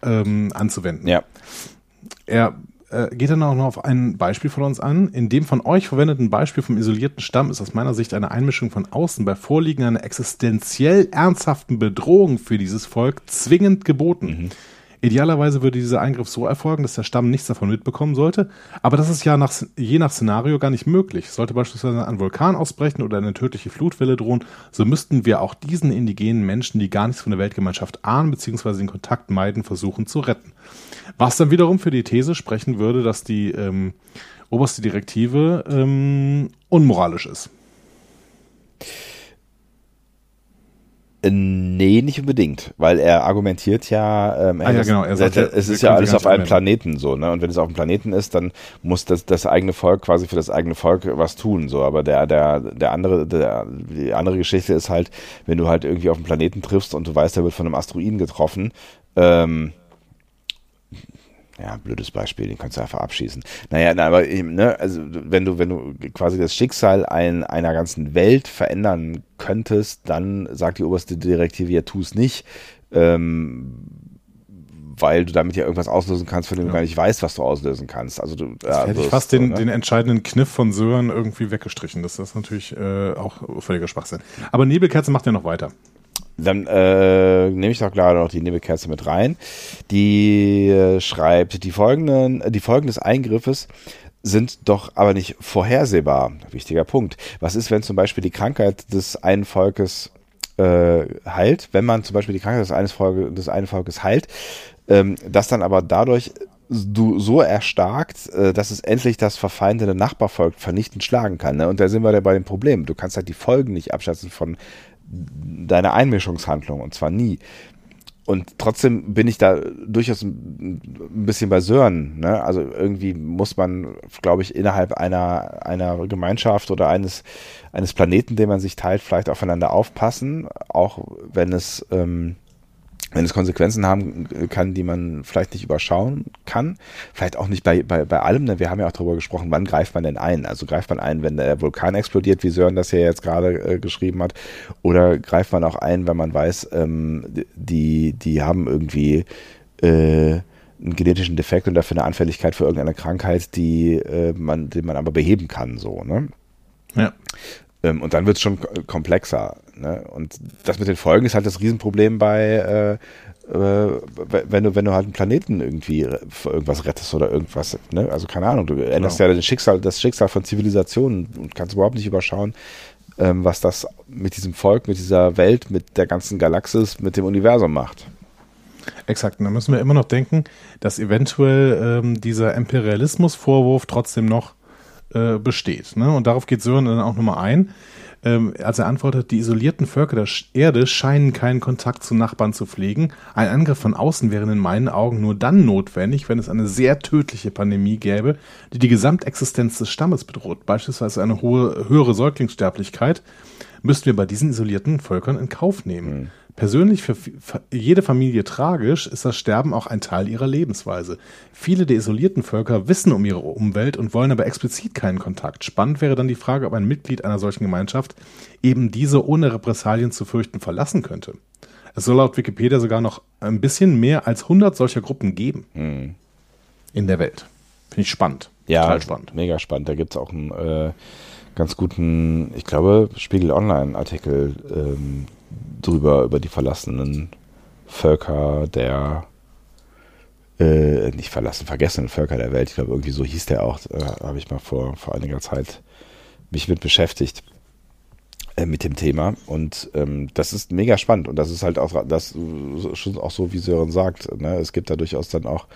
ähm, anzuwenden. Ja. Er äh, geht dann auch noch auf ein Beispiel von uns an. In dem von euch verwendeten Beispiel vom isolierten Stamm ist aus meiner Sicht eine Einmischung von außen bei Vorliegen einer existenziell ernsthaften Bedrohung für dieses Volk zwingend geboten. Idealerweise würde dieser Eingriff so erfolgen, dass der Stamm nichts davon mitbekommen sollte, aber das ist ja nach, je nach Szenario gar nicht möglich. Sollte beispielsweise ein Vulkan ausbrechen oder eine tödliche Flutwelle drohen, so müssten wir auch diesen indigenen Menschen, die gar nichts von der Weltgemeinschaft ahnen bzw. den Kontakt meiden, versuchen zu retten. Was dann wiederum für die These sprechen würde, dass die ähm, oberste Direktive ähm, unmoralisch ist. Äh, Nee, nicht unbedingt, weil er argumentiert ja, ähm, Ah, ja, genau, er sagt es ist ja alles auf einem. Planeten so, ne? Und wenn es auf einem Planeten ist, dann muss das, das eigene Volk quasi für das eigene Volk was tun, so. Aber der, der, der andere, der, die andere Geschichte ist halt, wenn du halt irgendwie auf einen Planeten triffst und du weißt, der wird von einem Asteroiden getroffen, ähm, ja, blödes Beispiel, den kannst du einfach abschießen. Naja, na, aber eben, ne, also wenn du, wenn du quasi das Schicksal ein, einer ganzen Welt verändern könntest, dann sagt die oberste Direktive, ja, tu es nicht, ähm, weil du damit ja irgendwas auslösen kannst, von dem du gar nicht weißt, was du auslösen kannst. Also du Da ja, hätte ich wirst fast so, den, ne? den entscheidenden Kniff von Sören irgendwie weggestrichen. Das ist natürlich äh, auch völliger Schwachsinn. Aber Nebelkerze macht ja noch weiter. Dann äh, nehme ich doch gerade noch die Nebelkerze mit rein. Die äh, schreibt, die folgenden, die Folgen des Eingriffes sind doch aber nicht vorhersehbar. Wichtiger Punkt. Was ist, wenn zum Beispiel die Krankheit des einen Volkes äh, heilt, wenn man zum Beispiel die Krankheit des, eines Volke, des einen Volkes heilt, ähm, das dann aber dadurch du so erstarkt, äh, dass es endlich das verfeindete Nachbarvolk vernichtend schlagen kann. Ne? Und da sind wir ja bei dem Problem. Du kannst halt die Folgen nicht abschätzen von deiner Einmischungshandlung und zwar nie. Und trotzdem bin ich da durchaus ein ein bisschen bei Sören. Ne? Also irgendwie muss man, glaube ich, innerhalb einer, einer Gemeinschaft oder eines, eines Planeten, den man sich teilt, vielleicht aufeinander aufpassen, auch wenn es, ähm, wenn es Konsequenzen haben kann, die man vielleicht nicht überschauen kann. Vielleicht auch nicht bei, bei, bei allem. Ne? Wir haben ja auch darüber gesprochen, wann greift man denn ein? Also greift man ein, wenn der Vulkan explodiert, wie Sören das ja jetzt gerade äh, geschrieben hat, oder greift man auch ein, wenn man weiß, ähm, die, die haben irgendwie äh, einen genetischen Defekt und dafür eine Anfälligkeit für irgendeine Krankheit, die äh, man, die man aber beheben kann, so, ne? Ja. Ähm, und dann wird es schon komplexer. Ne? Und das mit den Folgen ist halt das Riesenproblem bei, äh, äh, wenn du, wenn du halt einen Planeten irgendwie für irgendwas rettest oder irgendwas, ne? Also keine Ahnung, du änderst Genau. ja das Schicksal, das Schicksal von Zivilisationen und kannst überhaupt nicht überschauen, ähm, was das mit diesem Volk, mit dieser Welt, mit der ganzen Galaxis, mit dem Universum macht. Exakt. Und da müssen wir immer noch denken, dass eventuell ähm, dieser Imperialismusvorwurf trotzdem noch äh, besteht. Ne? Und darauf geht Sören dann auch nochmal ein. ähm, als er antwortet, die isolierten Völker der Erde scheinen keinen Kontakt zu Nachbarn zu pflegen. Ein Angriff von außen wäre in meinen Augen nur dann notwendig, wenn es eine sehr tödliche Pandemie gäbe, die die Gesamtexistenz des Stammes bedroht, beispielsweise eine hohe, höhere Säuglingssterblichkeit, müssten wir bei diesen isolierten Völkern in Kauf nehmen. Persönlich für jede Familie tragisch ist das Sterben auch ein Teil ihrer Lebensweise. Viele der isolierten Völker wissen um ihre Umwelt und wollen aber explizit keinen Kontakt. Spannend wäre dann die Frage, ob ein Mitglied einer solchen Gemeinschaft eben diese ohne Repressalien zu fürchten verlassen könnte. Es soll laut Wikipedia sogar noch ein bisschen mehr als 100 solcher Gruppen geben in der Welt. Finde ich spannend. Ja, Total spannend. mega spannend. Da gibt es auch einen äh, ganz guten, ich glaube, Spiegel Online-Artikel ähm, drüber, über die verlassenen Völker der, äh, nicht verlassen, vergessenen Völker der Welt. Ich glaube, irgendwie so hieß der auch. Da habe ich mal vor, vor einiger Zeit mich mit beschäftigt äh, mit dem Thema und ähm, das ist mega spannend und das ist halt auch das äh, schon auch so wie Sören sagt ne? es gibt da durchaus dann auch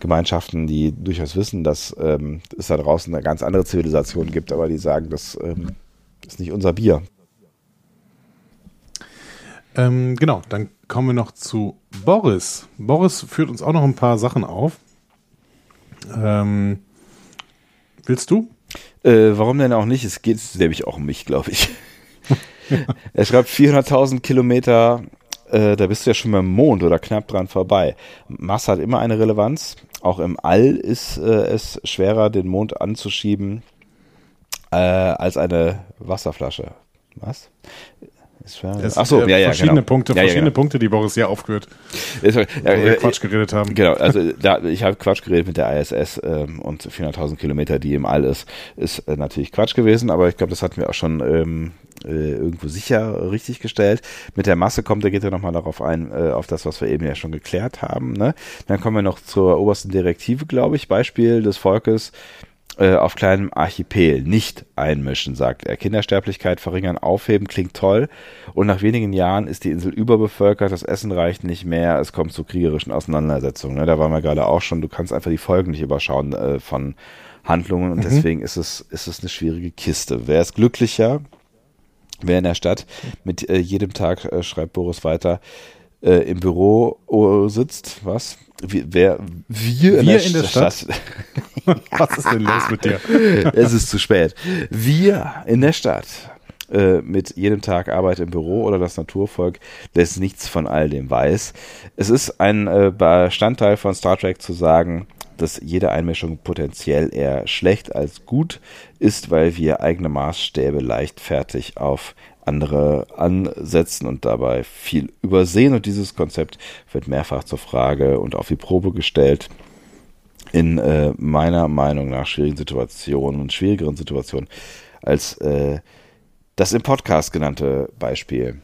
Gemeinschaften die durchaus wissen dass ähm, es da draußen eine ganz andere Zivilisation gibt aber die sagen das ähm, ist nicht unser Bier Ähm, genau, dann kommen wir noch zu Boris. Boris führt uns auch noch ein paar Sachen auf. Ähm, willst du? äh, warum denn auch nicht es geht nämlich auch um mich glaube ich er schreibt 400.000 Kilometer äh, da bist du ja schon beim Mond oder knapp dran vorbei. Masse hat immer eine Relevanz. Auch im All ist äh, es schwerer, den Mond anzuschieben äh, als eine Wasserflasche. Was? Es Ach so, äh, ja, ja, verschiedene genau. Punkte, Ja, ja, verschiedene genau. Punkte, die Boris sehr aufgeführt, äh, wo wir äh, Quatsch geredet haben. Genau, also da, ich habe Quatsch geredet mit der ISS ähm, und 400.000 Kilometer, die im All ist, ist äh, natürlich Quatsch gewesen, aber ich glaube, das hatten wir auch schon ähm, äh, irgendwo sicher richtig gestellt. Mit der Masse kommt, da geht er nochmal darauf ein, äh, auf das, was wir eben ja schon geklärt haben. Ne? Dann kommen wir noch zur obersten Direktive, glaube ich, Beispiel des Volkes äh, auf kleinem Archipel nicht einmischen, sagt er. Kindersterblichkeit verringern, aufheben, klingt toll. Und nach wenigen Jahren ist die Insel überbevölkert, das Essen reicht nicht mehr, es kommt zu kriegerischen Auseinandersetzungen. Ne? Da waren wir gerade auch schon, du kannst einfach die Folgen nicht überschauen äh, von Handlungen und Mhm. deswegen ist es, ist es eine schwierige Kiste. Wer ist glücklicher? Wer in der Stadt mit äh, jedem Tag, äh, schreibt Boris weiter, im Büro sitzt, was? Wie, wer, wir, in Wir der, in der Stadt. Stadt. Was ist denn los mit dir? es ist zu spät. Wir in der Stadt äh, mit jedem Tag Arbeit im Büro oder das Naturvolk, das nichts von all dem weiß. Es ist ein äh, Bestandteil von Star Trek zu sagen, dass jede Einmischung potenziell eher schlecht als gut ist, weil wir eigene Maßstäbe leichtfertig auf andere ansetzen und dabei viel übersehen. Und dieses Konzept wird mehrfach zur Frage und auf die Probe gestellt in äh, meiner Meinung nach schwierigen Situationen und schwierigeren Situationen als äh, das im Podcast genannte Beispiel.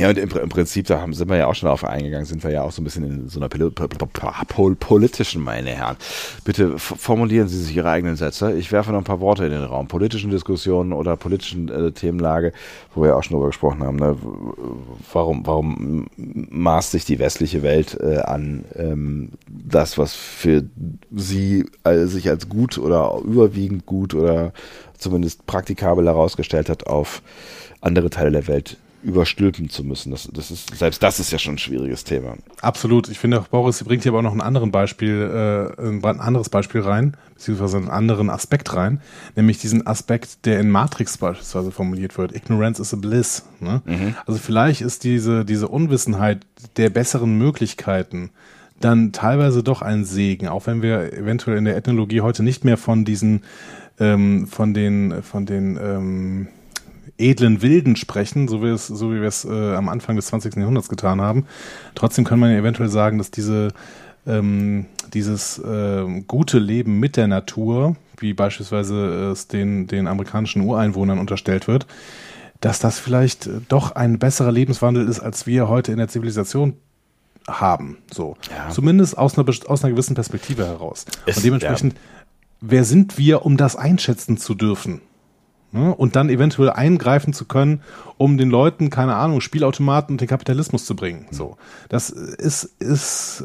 Ja, und im, im Prinzip, da haben, sind wir ja auch schon darauf eingegangen, sind wir ja auch so ein bisschen in so einer pol pol pol politischen, meine Herren. Bitte formulieren Sie sich Ihre eigenen Sätze. Ich werfe noch ein paar Worte in den Raum. Politischen Diskussionen oder politischen äh, Themenlage, wo wir auch schon drüber gesprochen haben. Ne? Warum, warum maßt sich die westliche Welt äh, an, ähm, das, was für sie äh, sich als gut oder überwiegend gut oder zumindest praktikabel herausgestellt hat, auf andere Teile der Welt überstülpen zu müssen. Das, das ist, selbst das ist ja schon ein schwieriges Thema. Absolut. Ich finde auch, Boris bringt hier aber auch noch ein anderen Beispiel, äh, ein anderes Beispiel rein, beziehungsweise einen anderen Aspekt rein, nämlich diesen Aspekt, der in Matrix beispielsweise formuliert wird. Ignorance is a bliss. Ne? Also vielleicht ist diese, diese Unwissenheit der besseren Möglichkeiten dann teilweise doch ein Segen, auch wenn wir eventuell in der Ethnologie heute nicht mehr von diesen, ähm, von den, von den, ähm, edlen Wilden sprechen, so wie, es, so wie wir es äh, am Anfang des 20. Jahrhunderts getan haben. Trotzdem kann man ja eventuell sagen, dass diese, ähm, dieses ähm, gute Leben mit der Natur, wie beispielsweise es den, den amerikanischen Ureinwohnern unterstellt wird, dass das vielleicht äh, doch ein besserer Lebenswandel ist, als wir heute in der Zivilisation haben. So. Zumindest aus einer, aus einer gewissen Perspektive heraus. Es- Und dementsprechend, wer sind wir, um das einschätzen zu dürfen? Ne? Und dann eventuell eingreifen zu können, um den Leuten, keine Ahnung, Spielautomaten und den Kapitalismus zu bringen. So. Das ist, ist,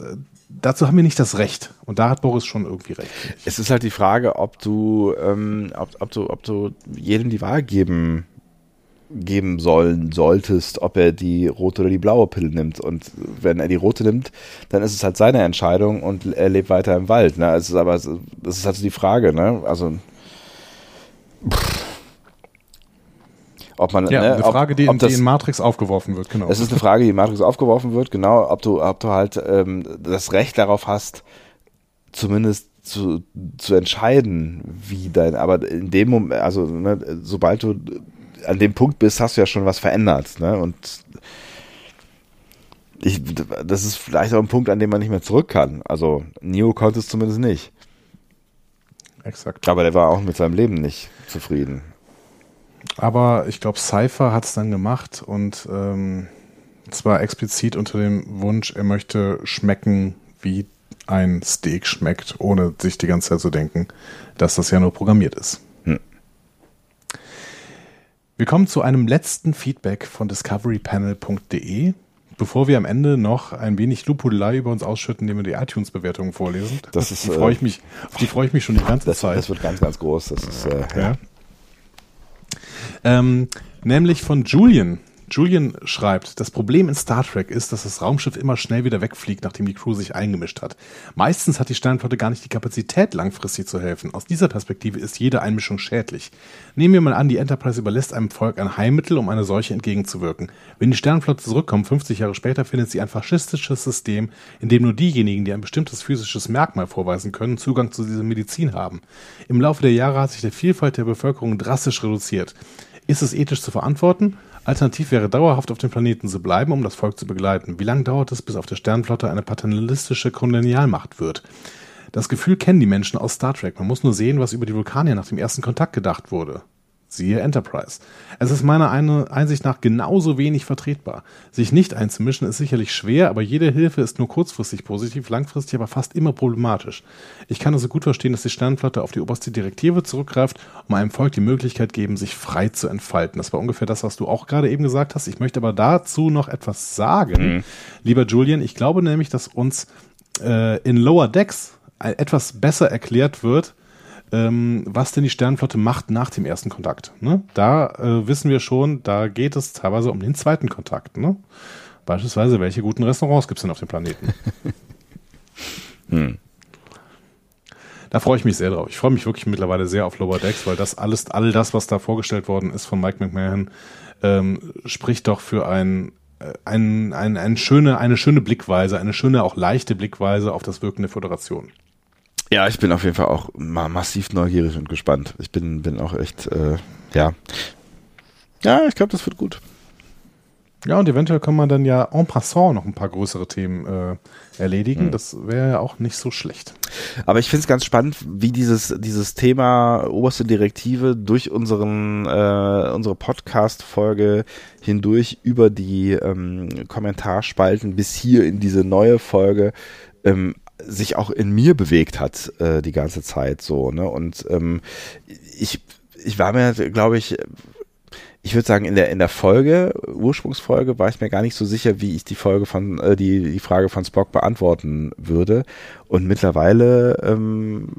dazu haben wir nicht das Recht. Und da hat Boris schon irgendwie recht. Es ist halt die Frage, ob du, ähm, ob, ob du, ob du jedem die Wahl geben geben sollen solltest, ob er die rote oder die blaue Pille nimmt. Und wenn er die rote nimmt, dann ist es halt seine Entscheidung und er lebt weiter im Wald. Ne? Es ist aber, das ist halt so die Frage, ne? Also pff. Ob man, Ja, ne, eine ob- Frage, die, ob in, das, die in Matrix aufgeworfen wird, genau. es ist eine Frage, die in Matrix aufgeworfen wird, genau, ob du, ob du halt ähm, das Recht darauf hast, zumindest zu, zu entscheiden, wie dein, aber in dem Moment, also ne, sobald du an dem Punkt bist, hast du ja schon was verändert, ne? Und ich, das ist vielleicht auch ein Punkt, an dem man nicht mehr zurück kann. Also Neo konnte es zumindest nicht. Exakt. Aber der war auch mit seinem Leben nicht zufrieden. Aber ich glaube, Cypher hat es dann gemacht und ähm, zwar explizit unter dem Wunsch, er möchte schmecken, wie ein Steak schmeckt, ohne sich die ganze Zeit zu denken, dass das ja nur programmiert ist. Hm. Wir kommen zu einem letzten Feedback von discoverypanel.de. Bevor wir am Ende noch ein wenig Lupudelei über uns ausschütten, indem wir die iTunes-Bewertungen vorlesen. Das ist, die äh, freue ich mich, auf die freue ich mich schon die ganze Das, Zeit. das wird ganz, ganz groß. Das ist, äh, ja. Ja. Ähm, nämlich von Julian. Julian schreibt, das Problem in Star Trek ist, dass das Raumschiff immer schnell wieder wegfliegt, nachdem die Crew sich eingemischt hat. Meistens hat die Sternflotte gar nicht die Kapazität, langfristig zu helfen. Aus dieser Perspektive ist jede Einmischung schädlich. Nehmen wir mal an, die Enterprise überlässt einem Volk ein Heilmittel, um einer Seuche entgegenzuwirken. Wenn die Sternflotte zurückkommt, 50 Jahre später, findet sie ein faschistisches System, in dem nur diejenigen, die ein bestimmtes physisches Merkmal vorweisen können, Zugang zu dieser Medizin haben. Im Laufe der Jahre hat sich die Vielfalt der Bevölkerung drastisch reduziert. Ist es ethisch zu verantworten? Alternativ wäre dauerhaft auf dem Planeten zu bleiben, um das Volk zu begleiten. Wie lange dauert es, bis auf der Sternflotte eine paternalistische Kolonialmacht wird? Das Gefühl kennen die Menschen aus Star Trek. Man muss nur sehen, was über die Vulkanier nach dem ersten Kontakt gedacht wurde. Siehe Enterprise. Es ist meiner eine- Einsicht nach genauso wenig vertretbar. Sich nicht einzumischen ist sicherlich schwer, aber jede Hilfe ist nur kurzfristig positiv, langfristig aber fast immer problematisch. Ich kann also gut verstehen, dass die Sternflotte auf die oberste Direktive zurückgreift, um einem Volk die Möglichkeit geben, sich frei zu entfalten. Das war ungefähr das, was du auch gerade eben gesagt hast. Ich möchte aber dazu noch etwas sagen. Lieber Julian, ich glaube nämlich, dass uns äh, in Lower Decks ein- etwas besser erklärt wird, ähm, was denn die Sternenflotte macht nach dem ersten Kontakt. Ne? Da äh, wissen wir schon, da geht es teilweise um den zweiten Kontakt. Ne? Beispielsweise, welche guten Restaurants gibt es denn auf dem Planeten? Hm. Da freue ich mich sehr drauf. Ich freue mich wirklich mittlerweile sehr auf Lower Decks, weil das alles, all das, was da vorgestellt worden ist von Mike McMahon, ähm, spricht doch für ein, äh, ein, ein, ein schöne, eine schöne Blickweise, eine schöne, auch leichte Blickweise auf das Wirken der Föderation. Ja, ich bin auf jeden Fall auch ma massiv neugierig und gespannt. Ich bin, bin auch echt, äh, ja. Ja, ich glaube, das wird gut. Ja, und eventuell kann man dann ja en passant noch ein paar größere Themen äh, erledigen. Hm. Das wäre ja auch nicht so schlecht. Aber ich finde es ganz spannend, wie dieses, dieses Thema oberste Direktive durch unseren, äh, unsere Podcast-Folge hindurch über die ähm, Kommentarspalten bis hier in diese neue Folge ähm, sich auch in mir bewegt hat äh, die ganze Zeit so. Ne? Und ähm, ich, ich war mir, glaube ich, ich würde sagen, in der, in der Folge, Ursprungsfolge, war ich mir gar nicht so sicher, wie ich die Folge von, äh, die, die Frage von Spock beantworten würde. Und mittlerweile ähm,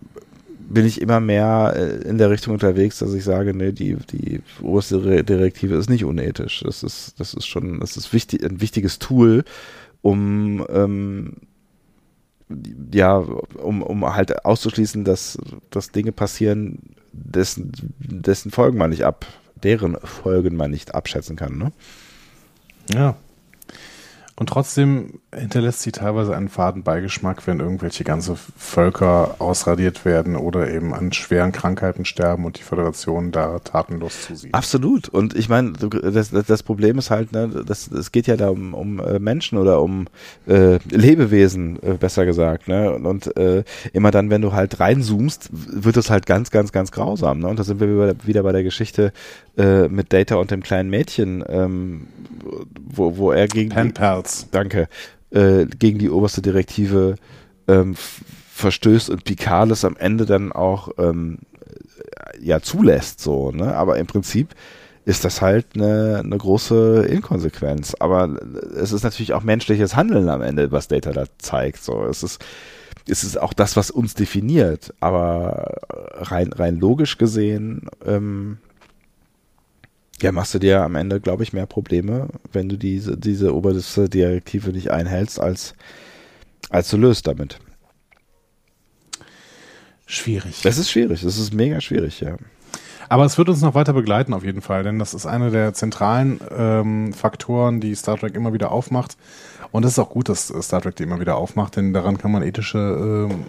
bin ich immer mehr äh, in der Richtung unterwegs, dass ich sage, nee, die, die oberste Re- Direktive ist nicht unethisch. Das ist, das ist schon, das ist wichtig, ein wichtiges Tool, um ähm, ja, um, um halt auszuschließen, dass, dass Dinge passieren, dessen, dessen Folgen man nicht ab, deren Folgen man nicht abschätzen kann, ne? Ja. Und trotzdem hinterlässt sie teilweise einen faden Beigeschmack, wenn irgendwelche ganze Völker ausradiert werden oder eben an schweren Krankheiten sterben und die Föderation da tatenlos zusieht. Absolut. Und ich meine, das, das, das Problem ist halt, ne, das, es geht ja da um, um äh, Menschen oder um äh, Lebewesen, äh, besser gesagt. Ne? Und, und äh, immer dann, wenn du halt reinzoomst, wird es halt ganz, ganz, ganz grausam. Ne? Und da sind wir wieder, wieder bei der Geschichte äh, mit Data und dem kleinen Mädchen, ähm, wo, wo er gegen Pen Pals. danke, äh, gegen die oberste Direktive ähm, verstößt und Picard am Ende dann auch ähm, ja zulässt, so, ne? Aber im Prinzip ist das halt eine, eine große Inkonsequenz. Aber es ist natürlich auch menschliches Handeln am Ende, was Data da zeigt. So, es ist es ist auch das, was uns definiert. Aber rein rein logisch gesehen ähm, Ja, machst du dir am Ende, glaube ich, mehr Probleme, wenn du diese, diese oberste Direktive nicht einhältst, als, als du löst damit. Schwierig. Das ist schwierig, das ist mega schwierig, ja. Aber es wird uns noch weiter begleiten auf jeden Fall, denn das ist einer der zentralen ähm, Faktoren, die Star Trek immer wieder aufmacht. Und es ist auch gut, dass Star Trek die immer wieder aufmacht, denn daran kann man ethische, ähm,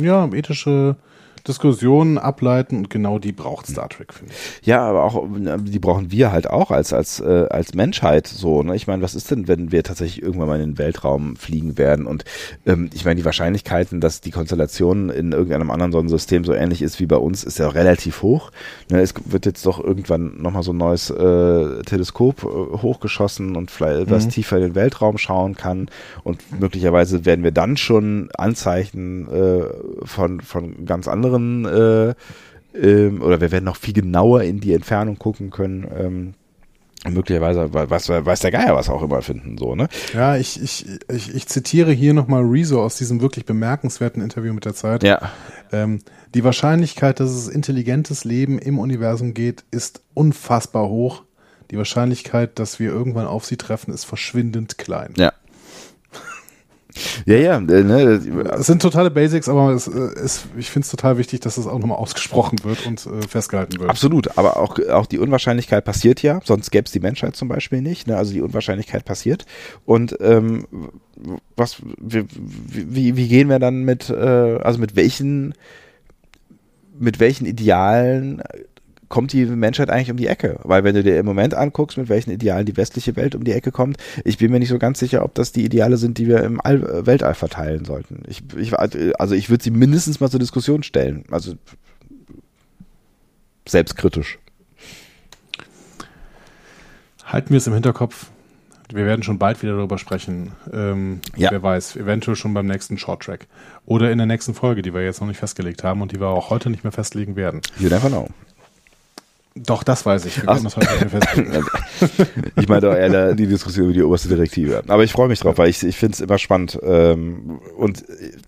ja, ethische Diskussionen ableiten und genau die braucht Star Trek, finde ich. Ja, aber auch, die brauchen wir halt auch als, als, äh, als Menschheit so. Ne? Ich meine, was ist denn, wenn wir tatsächlich irgendwann mal in den Weltraum fliegen werden? Und ähm, ich meine, die Wahrscheinlichkeiten, dass die Konstellation in irgendeinem anderen Sonnensystem so ähnlich ist wie bei uns, ist ja relativ hoch. Ne? Es wird jetzt doch irgendwann nochmal so ein neues äh, Teleskop äh, hochgeschossen und vielleicht was Mhm. tiefer in den Weltraum schauen kann. Und möglicherweise werden wir dann schon Anzeichen äh, von, von ganz anderen äh, ähm, oder wir werden noch viel genauer in die Entfernung gucken können. Ähm, möglicherweise weiß, weiß der Geier was auch immer finden, so, ne? Ja, ich, ich, ich, ich zitiere hier nochmal Rezo aus diesem wirklich bemerkenswerten Interview mit der Zeit. Ja. Ähm, die Wahrscheinlichkeit, dass es intelligentes Leben im Universum geht, ist unfassbar hoch. Die Wahrscheinlichkeit, dass wir irgendwann auf sie treffen, ist verschwindend klein. Ja. Ja, ja, äh, ne, Es sind totale Basics, aber es, äh, es, ich finde es total wichtig, dass das auch nochmal ausgesprochen wird und äh, festgehalten wird. Absolut, aber auch, auch die Unwahrscheinlichkeit passiert ja, sonst gäbe es die Menschheit zum Beispiel nicht. Ne? Also die Unwahrscheinlichkeit passiert. Und ähm, was, wie, wie, wie gehen wir dann mit, äh, also mit welchen, mit welchen Idealen kommt die Menschheit eigentlich um die Ecke? Weil wenn du dir im Moment anguckst, mit welchen Idealen die westliche Welt um die Ecke kommt, ich bin mir nicht so ganz sicher, ob das die Ideale sind, die wir im All äh, Weltall verteilen sollten. Ich, ich, also ich würde sie mindestens mal zur Diskussion stellen. Also selbstkritisch. Halten wir es im Hinterkopf. Wir werden schon bald wieder darüber sprechen. Ähm, Ja. Wer weiß, eventuell schon beim nächsten Shorttrack. Oder in der nächsten Folge, die wir jetzt noch nicht festgelegt haben und die wir auch heute nicht mehr festlegen werden. You never know. Doch, das weiß ich. Ach. das ich meine doch eher die Diskussion über die oberste Direktive. Aber ich freue mich drauf, weil ich, ich finde es immer spannend. Ähm, und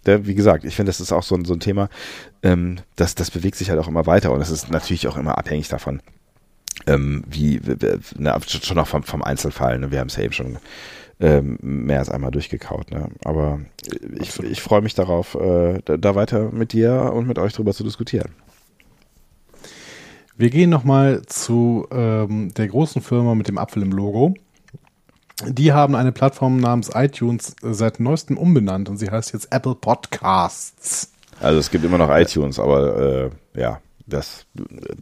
äh, wie gesagt, ich finde, das ist auch so ein, so ein Thema, ähm, das, das bewegt sich halt auch immer weiter und das ist natürlich auch immer abhängig davon, ähm, wie, ne, schon auch vom, vom Einzelfall. Ne? Wir haben es ja eben schon mehr als einmal durchgekaut. Ne? Aber ich, ich freue mich darauf, äh, da weiter mit dir und mit euch drüber zu diskutieren. Wir gehen nochmal zu ähm, der großen Firma mit dem Apfel im Logo. Die haben eine Plattform namens iTunes seit neuestem umbenannt und sie heißt jetzt Apple Podcasts. Also es gibt immer noch iTunes, aber äh, ja, das,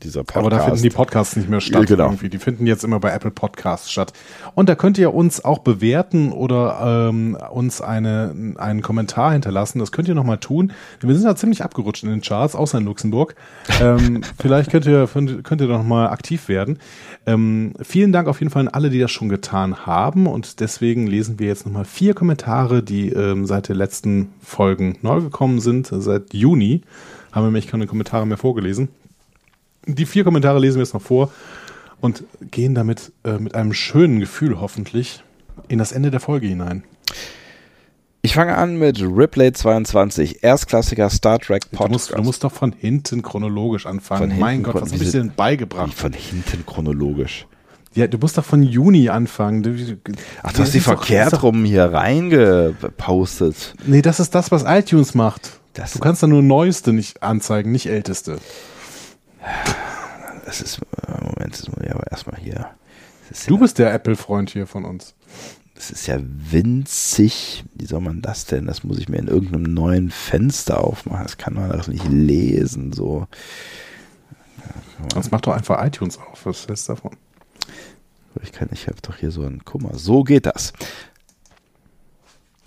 dieser Podcast. Aber da finden die Podcasts nicht mehr statt. Genau. Irgendwie. Die finden jetzt immer bei Apple Podcasts statt. Und da könnt ihr uns auch bewerten oder ähm, uns eine, einen Kommentar hinterlassen. Das könnt ihr nochmal tun. Wir sind da ziemlich abgerutscht in den Charts, außer in Luxemburg. Ähm, vielleicht könnt ihr, könnt ihr doch mal aktiv werden. Ähm, vielen Dank auf jeden Fall an alle, die das schon getan haben. Und deswegen lesen wir jetzt nochmal vier Kommentare, die ähm, seit den letzten Folgen neu gekommen sind. Seit Juni haben wir nämlich keine Kommentare mehr vorgelesen. Die vier Kommentare lesen wir jetzt noch vor und gehen damit äh, mit einem schönen Gefühl hoffentlich in das Ende der Folge hinein. Ich fange an mit Ripley22, Erstklassiger Star Trek Du Podcast. musst, du musst doch von hinten chronologisch anfangen. Von mein hinten Gott, was habe ich dir denn beigebracht? Von hinten chronologisch. Ja, du musst doch von Juni anfangen. Du, Ach, du hast die verkehrt rum hier reingepostet. Nee, das ist das, was iTunes macht. Das- du kannst da nur Neueste nicht anzeigen, nicht Älteste. Das ist, äh, Moment, das muss ich aber erstmal hier. Das ist, Du ja, bist der Apple-Freund hier von uns. das ist ja winzig. Wie soll man das denn? Das muss ich mir in irgendeinem neuen Fenster aufmachen. Das kann man doch nicht lesen, so. Sonst mach doch einfach iTunes auf. Was du davon? Ich kann, ich habe doch hier so einen, mal, so geht das.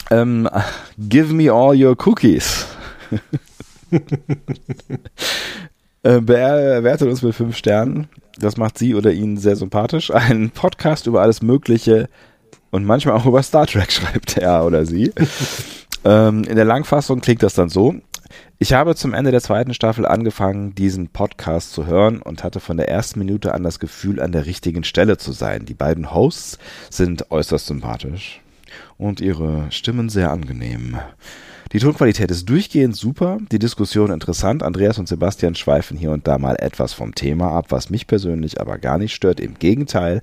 Ähm, give me all your cookies. äh, bewertet uns mit fünf Sternen. Das macht sie oder ihn sehr sympathisch. Ein Podcast über alles Mögliche und manchmal auch über Star Trek, schreibt er oder sie. ähm, in der Langfassung klingt das dann so. Ich habe zum Ende der zweiten Staffel angefangen, diesen Podcast zu hören und hatte von der ersten Minute an das Gefühl, an der richtigen Stelle zu sein. Die beiden Hosts sind äußerst sympathisch und ihre Stimmen sehr angenehm. Die Tonqualität ist durchgehend super, die Diskussion interessant. Andreas und Sebastian schweifen hier und da mal etwas vom Thema ab, was mich persönlich aber gar nicht stört. Im Gegenteil,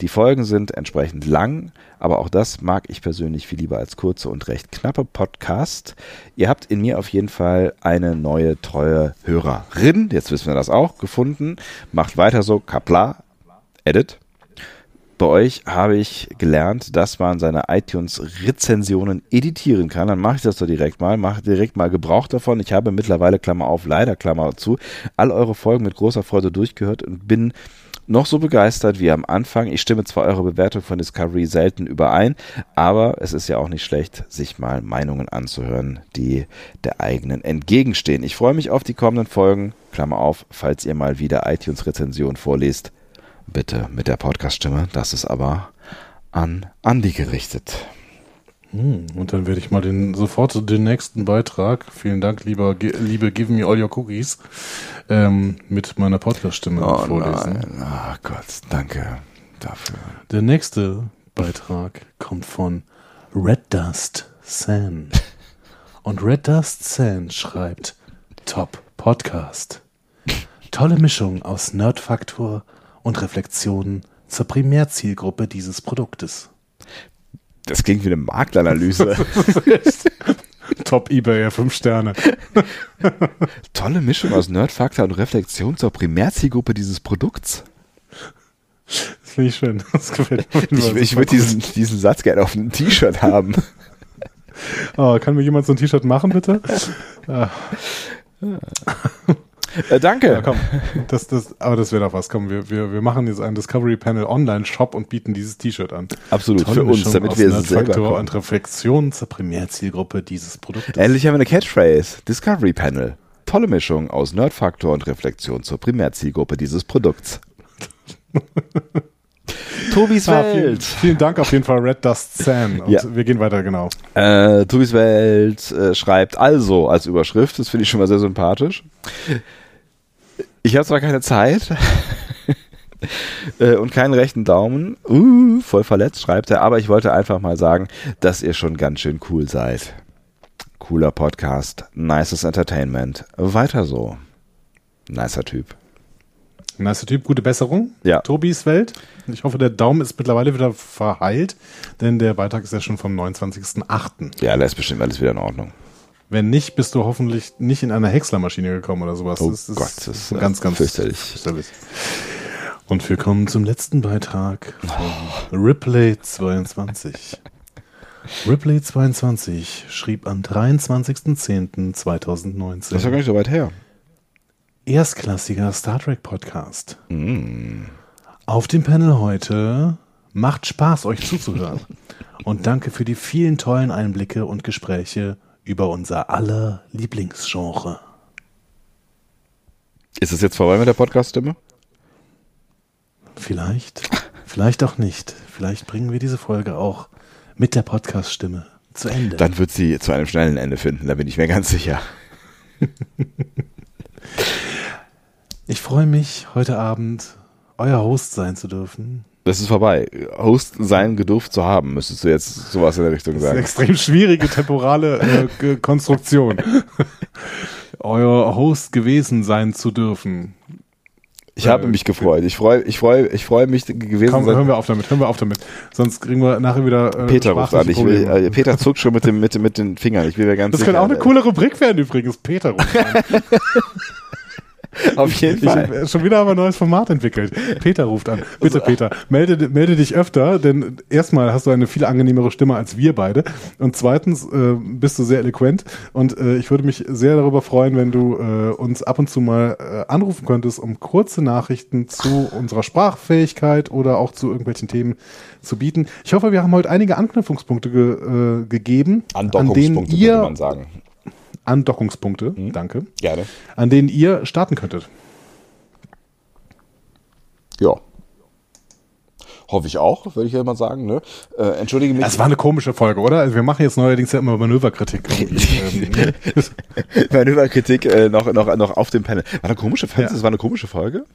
die Folgen sind entsprechend lang, aber auch das mag ich persönlich viel lieber als kurze und recht knappe Podcast. Ihr habt in mir auf jeden Fall eine neue treue Hörerin, jetzt wissen wir das auch, gefunden. Macht weiter so, Kapla, Edit. Bei euch habe ich gelernt, dass man seine iTunes-Rezensionen editieren kann. Dann mache ich das doch direkt mal, mache direkt mal Gebrauch davon. Ich habe mittlerweile, Klammer auf, leider Klammer zu, all eure Folgen mit großer Freude durchgehört und bin noch so begeistert wie am Anfang. Ich stimme zwar eure Bewertung von Discovery selten überein, aber es ist ja auch nicht schlecht, sich mal Meinungen anzuhören, die der eigenen entgegenstehen. Ich freue mich auf die kommenden Folgen. Klammer auf, falls ihr mal wieder iTunes-Rezension vorlest bitte mit der Podcast-Stimme. Das ist aber an Andi gerichtet. Hm, und dann werde ich mal den, sofort den nächsten Beitrag, vielen Dank, lieber, liebe Give Me All Your Cookies, ähm, mit meiner Podcast-Stimme oh vorlesen. Nein. Oh Gott, danke dafür. Der nächste Beitrag kommt von Red Dust San. Und Red Dust San schreibt, Top Podcast. Tolle Mischung aus Nerdfaktor und Reflexionen zur Primärzielgruppe dieses Produktes. Das klingt wie eine Marktanalyse. Top eBay, 5 Sterne. Tolle Mischung aus Nerdfaktor und Reflexion zur Primärzielgruppe dieses Produkts. Das finde ich schön. Das gefällt mir. Ich, ich würde diesen, diesen Satz gerne auf einem T-Shirt haben. Oh, kann mir jemand so ein T-Shirt machen, bitte? Äh, danke. Ja, komm, das, das, aber das wäre doch was. Komm, wir, wir, wir machen jetzt einen Discovery Panel Online-Shop und bieten dieses T-Shirt an. Absolut, Tolle für uns, Mischung damit wir es selber Nerdfaktor kommen. und Reflexion zur Primärzielgruppe dieses Produktes. Endlich haben wir eine Catchphrase. Discovery Panel. Tolle Mischung aus Nerdfaktor und Reflexion zur Primärzielgruppe dieses Produkts. Tobis Ah, vielen, Welt. vielen Dank auf jeden Fall, Red Dust Sam. Und Ja. wir gehen weiter, genau. Äh, Tobis Welt äh, schreibt also als Überschrift, das finde ich schon mal sehr sympathisch. Ich habe zwar keine Zeit äh, und keinen rechten Daumen, uh, voll verletzt schreibt er, aber ich wollte einfach mal sagen, dass ihr schon ganz schön cool seid. Cooler Podcast, nices Entertainment, weiter so. Nicer Typ. Nice Typ, gute Besserung. Ja. Tobis Welt. Ich hoffe, der Daumen ist mittlerweile wieder verheilt, denn der Beitrag ist ja schon vom 29.08. Ja, da ist bestimmt alles wieder in Ordnung. Wenn nicht, bist du hoffentlich nicht in einer Häckslermaschine gekommen oder sowas. Oh das ist Gott, das ist, ganz, ganz fürchterlich. fürchterlich. Und wir kommen zum letzten Beitrag von Ripley22. Ripley22 schrieb am 23.10.2019. Das ist ja gar nicht so weit her. Erstklassiger Star Trek Podcast. Mm. Auf dem Panel heute macht Spaß, euch zuzuhören. Und danke für die vielen tollen Einblicke und Gespräche über unser aller Lieblingsgenre. Ist es jetzt vorbei mit der Podcast-Stimme? Vielleicht, vielleicht auch nicht. Vielleicht bringen wir diese Folge auch mit der Podcast-Stimme zu Ende. Dann wird sie zu einem schnellen Ende finden, da bin ich mir ganz sicher. Ich freue mich, heute Abend euer Host sein zu dürfen. Das ist vorbei. Host sein gedurft zu haben, müsstest du jetzt sowas in der Richtung Das ist eine sagen. extrem schwierige temporale äh, Konstruktion. euer Host gewesen sein zu dürfen. Ich habe mich gefreut. Ich freue ich freu, ich freu mich gewesen Komm, hören wir auf damit, hören wir auf damit. Sonst kriegen wir nachher wieder äh, Peter ruft an. Ich will, äh, Peter zuckt schon mit, dem, mit, mit den Fingern. Ich will mir ganz Das sicher. könnte auch eine coole Rubrik werden übrigens. Peter ruft an. Auf jeden Ich, Fall. äh, schon wieder haben wir ein neues Format entwickelt. Peter ruft an. Bitte, Peter, melde, melde dich öfter, denn erstmal hast du eine viel angenehmere Stimme als wir beide. Und zweitens äh, bist du sehr eloquent. Und äh, ich würde mich sehr darüber freuen, wenn du äh, uns ab und zu mal äh, anrufen könntest, um kurze Nachrichten zu unserer Sprachfähigkeit oder auch zu irgendwelchen Themen zu bieten. Ich hoffe, wir haben heute einige Anknüpfungspunkte ge, äh, gegeben, an denen ihr man sagen. Andockungspunkte, danke, Gerne. an denen ihr starten könntet. Ja. Hoffe ich auch, würde ich ja mal sagen. Ne? Äh, entschuldige mich. Das war eine komische Folge, oder? Also wir machen jetzt neuerdings ja immer Manöverkritik. ähm, Manöverkritik äh, noch, noch, noch auf dem Panel. War eine komische, fandest Ja. war eine komische Folge?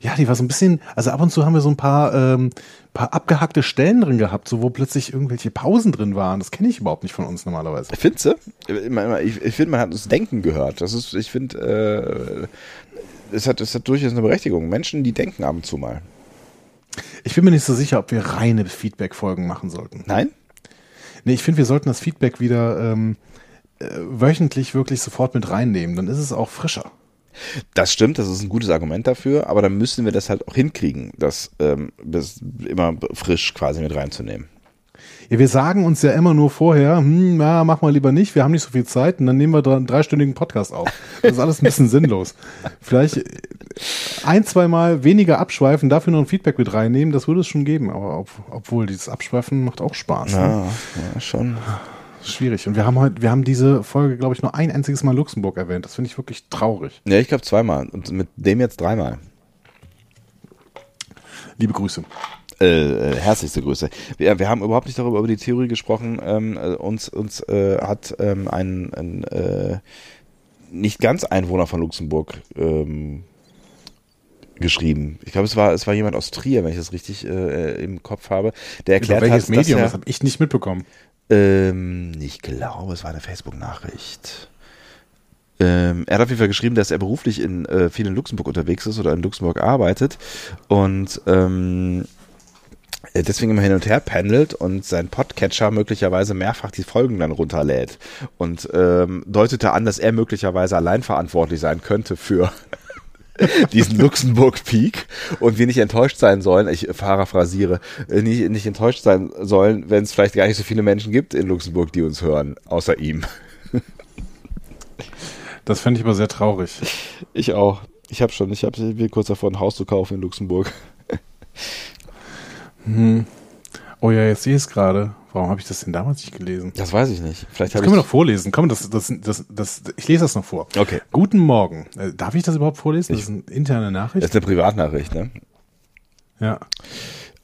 Ja, die war so ein bisschen, also ab und zu haben wir so ein paar, ähm, paar abgehackte Stellen drin gehabt, so wo plötzlich irgendwelche Pausen drin waren. Das kenne ich überhaupt nicht von uns normalerweise. Findest du? Ich, ich finde, man hat das Denken gehört. Das ist, ich finde, äh, es, hat, es hat durchaus eine Berechtigung. Menschen, die denken ab und zu mal. Ich bin mir nicht so sicher, ob wir reine Feedback-Folgen machen sollten. Nein? Nee, ich finde, wir sollten das Feedback wieder ähm, äh, wöchentlich wirklich sofort mit reinnehmen. Dann ist es auch frischer. Das stimmt, das ist ein gutes Argument dafür, aber dann müssen wir das halt auch hinkriegen, das, ähm, das immer frisch quasi mit reinzunehmen. Ja, wir sagen uns ja immer nur vorher, hm, na, mach mal lieber nicht, wir haben nicht so viel Zeit und dann nehmen wir einen dreistündigen Podcast auf. Das ist alles ein bisschen sinnlos. Vielleicht ein, zwei Mal weniger abschweifen, dafür noch ein Feedback mit reinnehmen, das würde es schon geben. Aber ob, obwohl dieses Abschweifen macht auch Spaß. Ja, Ne? ja schon. Schwierig. Und wir haben heute, wir haben diese Folge, glaube ich, nur ein einziges Mal Luxemburg erwähnt. Das finde ich wirklich traurig. Ja, ich glaube zweimal und mit dem jetzt dreimal. Liebe Grüße. Äh, herzlichste Grüße. Wir, wir haben überhaupt nicht darüber über die Theorie gesprochen. Ähm, äh, uns uns äh, hat ähm, ein, ein äh, nicht ganz Einwohner von Luxemburg ähm, geschrieben. Ich glaube, es war es war jemand aus Trier, wenn ich das richtig äh, im Kopf habe. Der erklärt Über welches hat, Medium? dass Das habe ich nicht mitbekommen. Ähm, ich glaube, es war eine Facebook-Nachricht. Ähm, er hat auf jeden Fall geschrieben, dass er beruflich in äh, viel in Luxemburg unterwegs ist oder in Luxemburg arbeitet und ähm, äh, deswegen immer hin und her pendelt und sein Podcatcher möglicherweise mehrfach die Folgen dann runterlädt und ähm, deutete an, dass er möglicherweise allein verantwortlich sein könnte für diesen Luxemburg Peak und wir nicht enttäuscht sein sollen, ich paraphrasiere, äh, nicht, nicht enttäuscht sein sollen, wenn es vielleicht gar nicht so viele Menschen gibt in Luxemburg, die uns hören, außer ihm. Das fände ich aber sehr traurig. Ich auch. Ich habe schon, ich habe mir kurz davor ein Haus zu kaufen in Luxemburg. Hm. Oh ja, jetzt sehe ich es gerade. Warum habe ich das denn damals nicht gelesen? Das weiß ich nicht. Vielleicht Das können wir doch vorlesen. Komm, das, das, das, das, ich lese das noch vor. Okay. Guten Morgen. Äh, Darf ich das überhaupt vorlesen? Das Ich- ist eine interne Nachricht. Das ist eine Privatnachricht, ne? ja.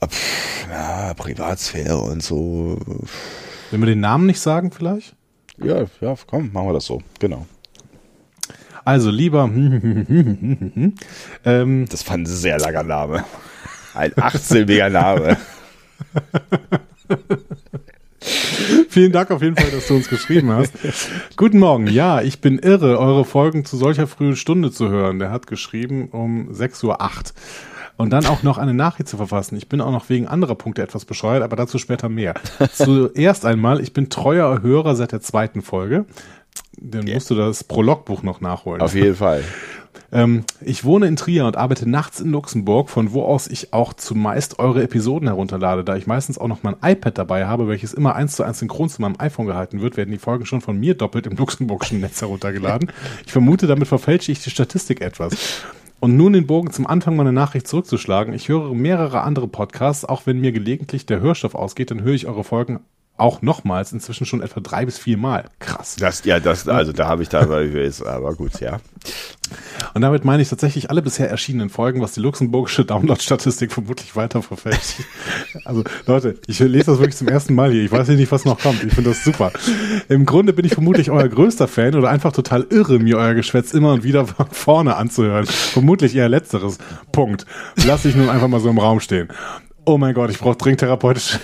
Pff, ja, Privatsphäre und so. Wenn wir den Namen nicht sagen, vielleicht? Ja, ja, komm, machen wir das so. Genau. Also, lieber. ähm, Das fand ein sehr langer Name. Ein 18-silbiger Name. Vielen Dank auf jeden Fall, dass du uns geschrieben hast. Guten Morgen. Ja, ich bin irre, eure Folgen zu solcher frühen Stunde zu hören. Der hat geschrieben um 6.08 Uhr. Und dann auch noch eine Nachricht zu verfassen. Ich bin auch noch wegen anderer Punkte etwas bescheuert, aber dazu später mehr. Zuerst einmal, ich bin treuer Hörer seit der zweiten Folge. Dann musst du das Prologbuch noch nachholen. Auf jeden Fall. Ähm, ich wohne in Trier und arbeite nachts in Luxemburg, von wo aus ich auch zumeist eure Episoden herunterlade. Da ich meistens auch noch mein iPad dabei habe, welches immer eins zu eins synchron zu meinem iPhone gehalten wird, werden die Folgen schon von mir doppelt im luxemburgischen Netz heruntergeladen. Ich vermute, damit verfälsche ich die Statistik etwas. Und nun den Bogen zum Anfang meiner Nachricht zurückzuschlagen. Ich höre mehrere andere Podcasts, auch wenn mir gelegentlich der Hörstoff ausgeht, dann höre ich eure Folgen auch nochmals, inzwischen schon etwa drei bis vier Mal. Krass. Das, ja, das, also da habe ich da, aber gut, ja. Und damit meine ich tatsächlich alle bisher erschienenen Folgen, was die luxemburgische Download-Statistik vermutlich weiter verfälscht. Also Leute, ich lese das wirklich zum ersten Mal hier. Ich weiß nicht, was noch kommt. Ich finde das super. Im Grunde bin ich vermutlich euer größter Fan oder einfach total irre, mir euer Geschwätz immer und wieder von vorne anzuhören. Vermutlich eher letzteres. Punkt. Lass ich nun einfach mal so im Raum stehen. Oh mein Gott, ich brauche dringend therapeutische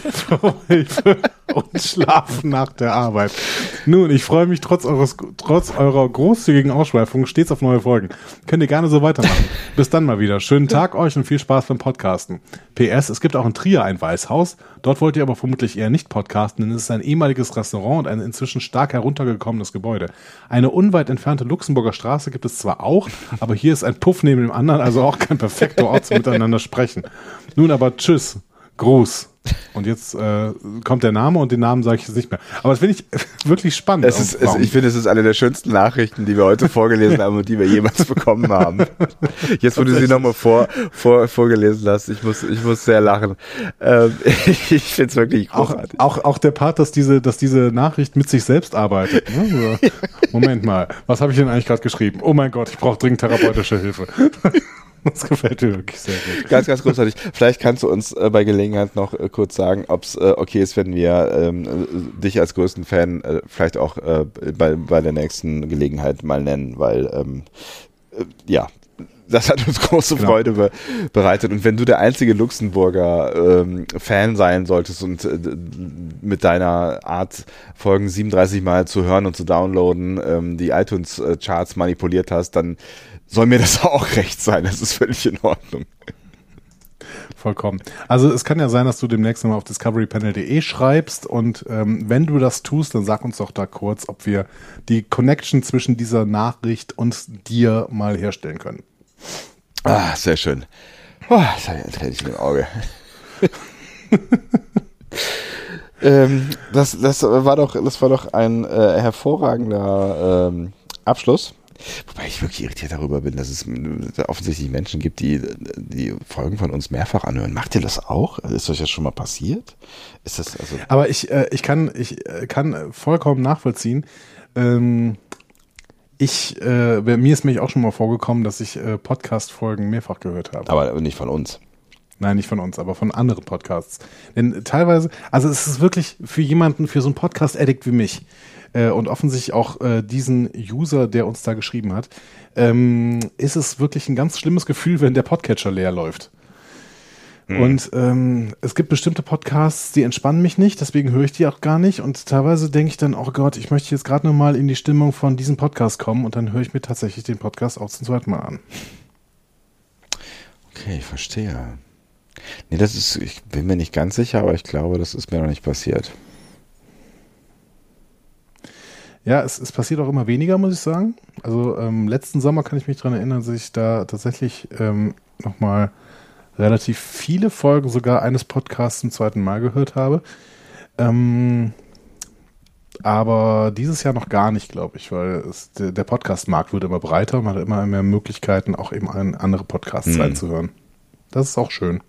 Hilfe und Schlafen nach der Arbeit. Nun, ich freue mich trotz, eures, trotz eurer großzügigen Ausschweifung stets auf neue Folgen. Könnt ihr gerne so weitermachen. Bis dann mal wieder. Schönen Tag euch und viel Spaß beim Podcasten. PS, es gibt auch in Trier ein Weißhaus. Dort wollt ihr aber vermutlich eher nicht podcasten, denn es ist ein ehemaliges Restaurant und ein inzwischen stark heruntergekommenes Gebäude. Eine unweit entfernte Luxemburger Straße gibt es zwar auch, aber hier ist ein Puff neben dem anderen, also auch kein perfekter Ort zum Miteinander sprechen. Nun aber tschüss. Gruß. Und jetzt äh, kommt der Name und den Namen sage ich jetzt nicht mehr. Aber das finde ich wirklich spannend. Es ist, es, ich finde, es ist eine der schönsten Nachrichten, die wir heute vorgelesen haben und die wir jemals bekommen haben. Jetzt, wo du sie nochmal vor, vor, vorgelesen hast, ich muss, ich muss sehr lachen. Ähm, ich finde es wirklich auch, großartig. auch, auch der Part, dass diese, dass diese Nachricht mit sich selbst arbeitet. Ne? Moment mal, was habe ich denn eigentlich gerade geschrieben? Oh mein Gott, ich brauche dringend therapeutische Hilfe. Das gefällt mir wirklich sehr gut. Ganz, ganz großartig. Vielleicht kannst du uns äh, bei Gelegenheit noch äh, kurz sagen, ob es äh, okay ist, wenn wir ähm, äh, dich als größten Fan äh, vielleicht auch äh, bei, bei der nächsten Gelegenheit mal nennen, weil ähm, äh, ja, Das hat uns große Genau. Freude be bereitet. Und wenn du der einzige Luxemburger ähm, Fan sein solltest und äh, mit deiner Art, Folgen 37 Mal zu hören und zu downloaden, ähm, die iTunes-Charts manipuliert hast, dann soll mir das auch recht sein. Das ist völlig in Ordnung. Vollkommen. Also es kann ja sein, dass du demnächst mal auf discoverypanel.de schreibst und ähm, wenn du das tust, dann sag uns doch da kurz, ob wir die Connection zwischen dieser Nachricht und dir mal herstellen können. Ah, sehr schön. Oh, das ich ein Tränchen im Auge. ähm, das, das war doch, das war doch ein äh, hervorragender ähm, Abschluss. Wobei ich wirklich irritiert darüber bin, dass es offensichtlich Menschen gibt, die die Folgen von uns mehrfach anhören. Macht ihr das auch? Ist euch das schon mal passiert? Ist das also? Aber ich, äh, ich kann, ich äh, kann vollkommen nachvollziehen. Ähm, ich, äh, mir ist mich auch schon mal vorgekommen, dass ich äh, Podcast-Folgen mehrfach gehört habe. Aber nicht von uns. Nein, nicht von uns, aber von anderen Podcasts. Denn teilweise, also es ist wirklich für jemanden, für so einen Podcast-Addict wie mich äh, und offensichtlich auch äh, diesen User, der uns da geschrieben hat, ähm, ist es wirklich ein ganz schlimmes Gefühl, wenn der Podcatcher leer läuft. Und ähm, es gibt bestimmte Podcasts, die entspannen mich nicht, deswegen höre ich die auch gar nicht. Und teilweise denke ich dann, oh Gott, ich möchte jetzt gerade nochmal in die Stimmung von diesem Podcast kommen und dann höre ich mir tatsächlich den Podcast auch zum zweiten Mal an. Okay, ich verstehe. Nee, das ist, ich bin mir nicht ganz sicher, aber ich glaube, das ist mir noch nicht passiert. Ja, es, es passiert auch immer weniger, muss ich sagen. Also ähm, letzten Sommer kann ich mich daran erinnern, dass ich da tatsächlich ähm, nochmal relativ viele Folgen sogar eines Podcasts zum zweiten Mal gehört habe. Ähm, aber dieses Jahr noch gar nicht, glaube ich, weil es, der, Podcast-Markt wird immer breiter, man hat immer mehr Möglichkeiten, auch eben an andere Podcasts Mhm. reinzuhören. Das ist auch schön.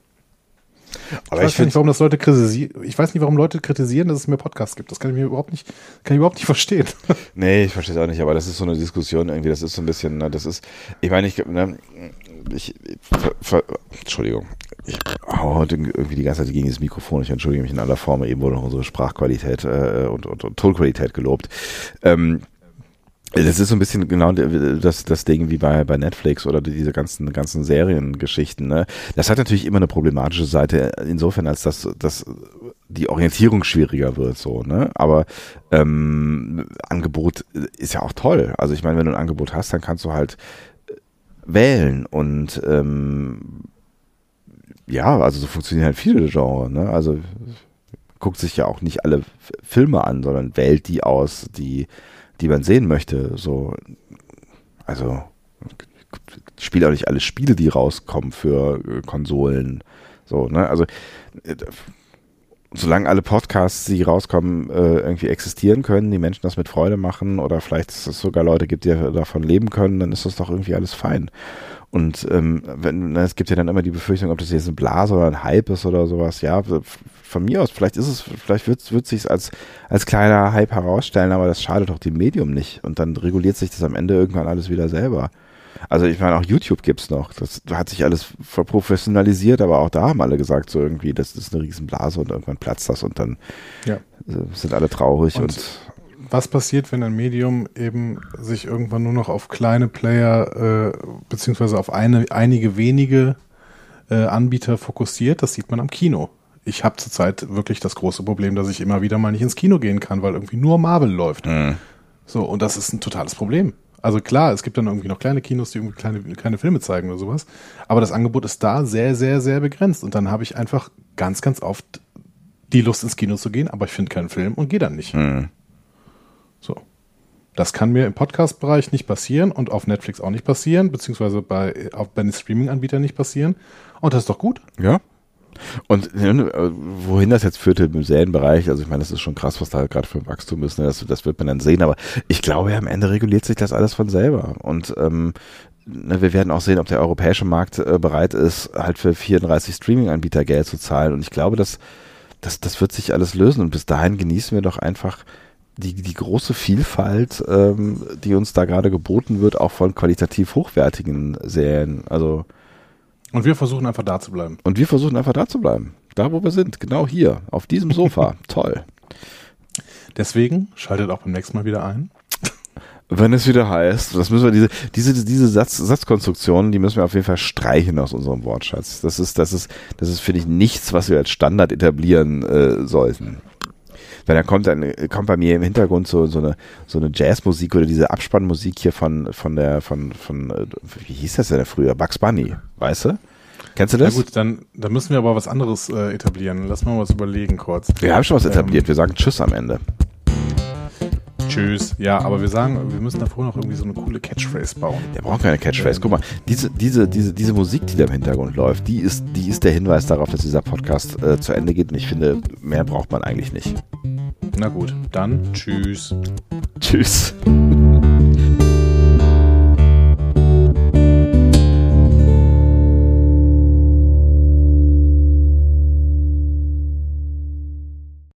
Aber ich ich weiß gar nicht, warum das Leute kritisieren. Ich weiß nicht, warum Leute kritisieren, dass es mehr Podcasts gibt. Das kann ich mir überhaupt nicht, kann ich überhaupt nicht verstehen. nee, ich verstehe es auch nicht, aber das ist so eine Diskussion irgendwie, das ist so ein bisschen, ne, das ist, ich meine, ich, ne, ich, ver, ver, Entschuldigung, ich hau heute irgendwie die ganze Zeit gegen das Mikrofon, ich entschuldige mich in aller Form, eben wurde noch unsere Sprachqualität äh, und, und, und Tonqualität gelobt. Ähm, das ist so ein bisschen genau das, das Ding wie bei, bei Netflix oder diese ganzen, ganzen Seriengeschichten. Ne? Das hat natürlich immer eine problematische Seite, insofern, als dass, dass die Orientierung schwieriger wird, so, ne? Aber ähm, Angebot ist ja auch toll. Also ich meine, wenn du ein Angebot hast, dann kannst du halt wählen und ähm, ja, also so funktionieren halt viele Genres, ne? Also guckt sich ja auch nicht alle Filme an, sondern wählt die aus, die die man sehen möchte. So, also spielt auch nicht alle Spiele, die rauskommen für äh, Konsolen. So, ne? Also äh, solange alle Podcasts, die rauskommen, äh, irgendwie existieren können, die Menschen das mit Freude machen oder vielleicht es sogar Leute gibt, die davon leben können, dann ist das doch irgendwie alles fein. Und ähm, wenn, na, es gibt ja dann immer die Befürchtung, ob das jetzt ein Blase oder ein Hype ist oder sowas. Ja, von mir aus, vielleicht ist es, vielleicht wird es sich als als kleiner Hype herausstellen, aber das schadet doch dem Medium nicht. Und dann reguliert sich das am Ende irgendwann alles wieder selber. Also ich meine, auch YouTube gibt's noch. Das hat sich alles verprofessionalisiert, aber auch da haben alle gesagt, so irgendwie, das ist eine Riesenblase und irgendwann platzt das und dann Ja. äh, sind alle traurig und, Und was passiert, wenn ein Medium eben sich irgendwann nur noch auf kleine Player äh, beziehungsweise auf eine, einige wenige äh, Anbieter fokussiert? Das sieht man am Kino. Ich habe zurzeit wirklich das große Problem, dass ich immer wieder mal nicht ins Kino gehen kann, weil irgendwie nur Marvel läuft. Mhm. So, und das ist ein totales Problem. Also klar, es gibt dann irgendwie noch kleine Kinos, die irgendwie kleine, kleine Filme zeigen oder sowas. Aber das Angebot ist da sehr, sehr, sehr begrenzt. Und dann habe ich einfach ganz, ganz oft die Lust ins Kino zu gehen, aber ich finde keinen Film und gehe dann nicht. Mhm. So. Das kann mir im Podcast-Bereich nicht passieren und auf Netflix auch nicht passieren, beziehungsweise bei, auch bei den Streaming-Anbietern nicht passieren. Und das ist doch gut. Ja. Und äh, wohin das jetzt führte im Serienbereich, also ich meine, das ist schon krass, was da gerade für ein Wachstum ist, ne? das, das wird man dann sehen, aber ich glaube, am Ende reguliert sich das alles von selber. Und ähm, ne, wir werden auch sehen, ob der europäische Markt äh, bereit ist, halt für 34 Streaming-Anbieter Geld zu zahlen. Und ich glaube, das, das, das wird sich alles lösen. Und bis dahin genießen wir doch einfach die, die große Vielfalt, ähm, die uns da gerade geboten wird, auch von qualitativ hochwertigen Serien. Also Und wir versuchen einfach da zu bleiben. und wir versuchen einfach da zu bleiben. Da, wo wir sind. Genau hier. Auf diesem Sofa. Toll. Deswegen schaltet auch beim nächsten Mal wieder ein. Wenn es wieder heißt, das müssen wir diese diese diese Satz, Satzkonstruktionen, die müssen wir auf jeden Fall streichen aus unserem Wortschatz. Das ist das ist das ist finde ich nichts, was wir als Standard etablieren äh, sollten. Weil dann kommt dann kommt bei mir im Hintergrund so so eine so eine Jazzmusik oder diese Abspannmusik hier von von der von von äh, wie hieß das denn früher Bugs Bunny, weißt du? Kennst du das? Na gut, dann, dann müssen wir aber was anderes äh, etablieren. Lass mal was überlegen kurz. Wir haben schon was Ähm, etabliert. Wir sagen Tschüss am Ende. Tschüss. Ja, aber wir sagen, wir müssen davor noch irgendwie so eine coole Catchphrase bauen. Der braucht keine Catchphrase. Guck mal, diese, diese, diese, diese Musik, die da im Hintergrund läuft, die ist, die ist der Hinweis darauf, dass dieser Podcast äh, zu Ende geht. Und ich finde, mehr braucht man eigentlich nicht. Na gut, dann tschüss. Tschüss.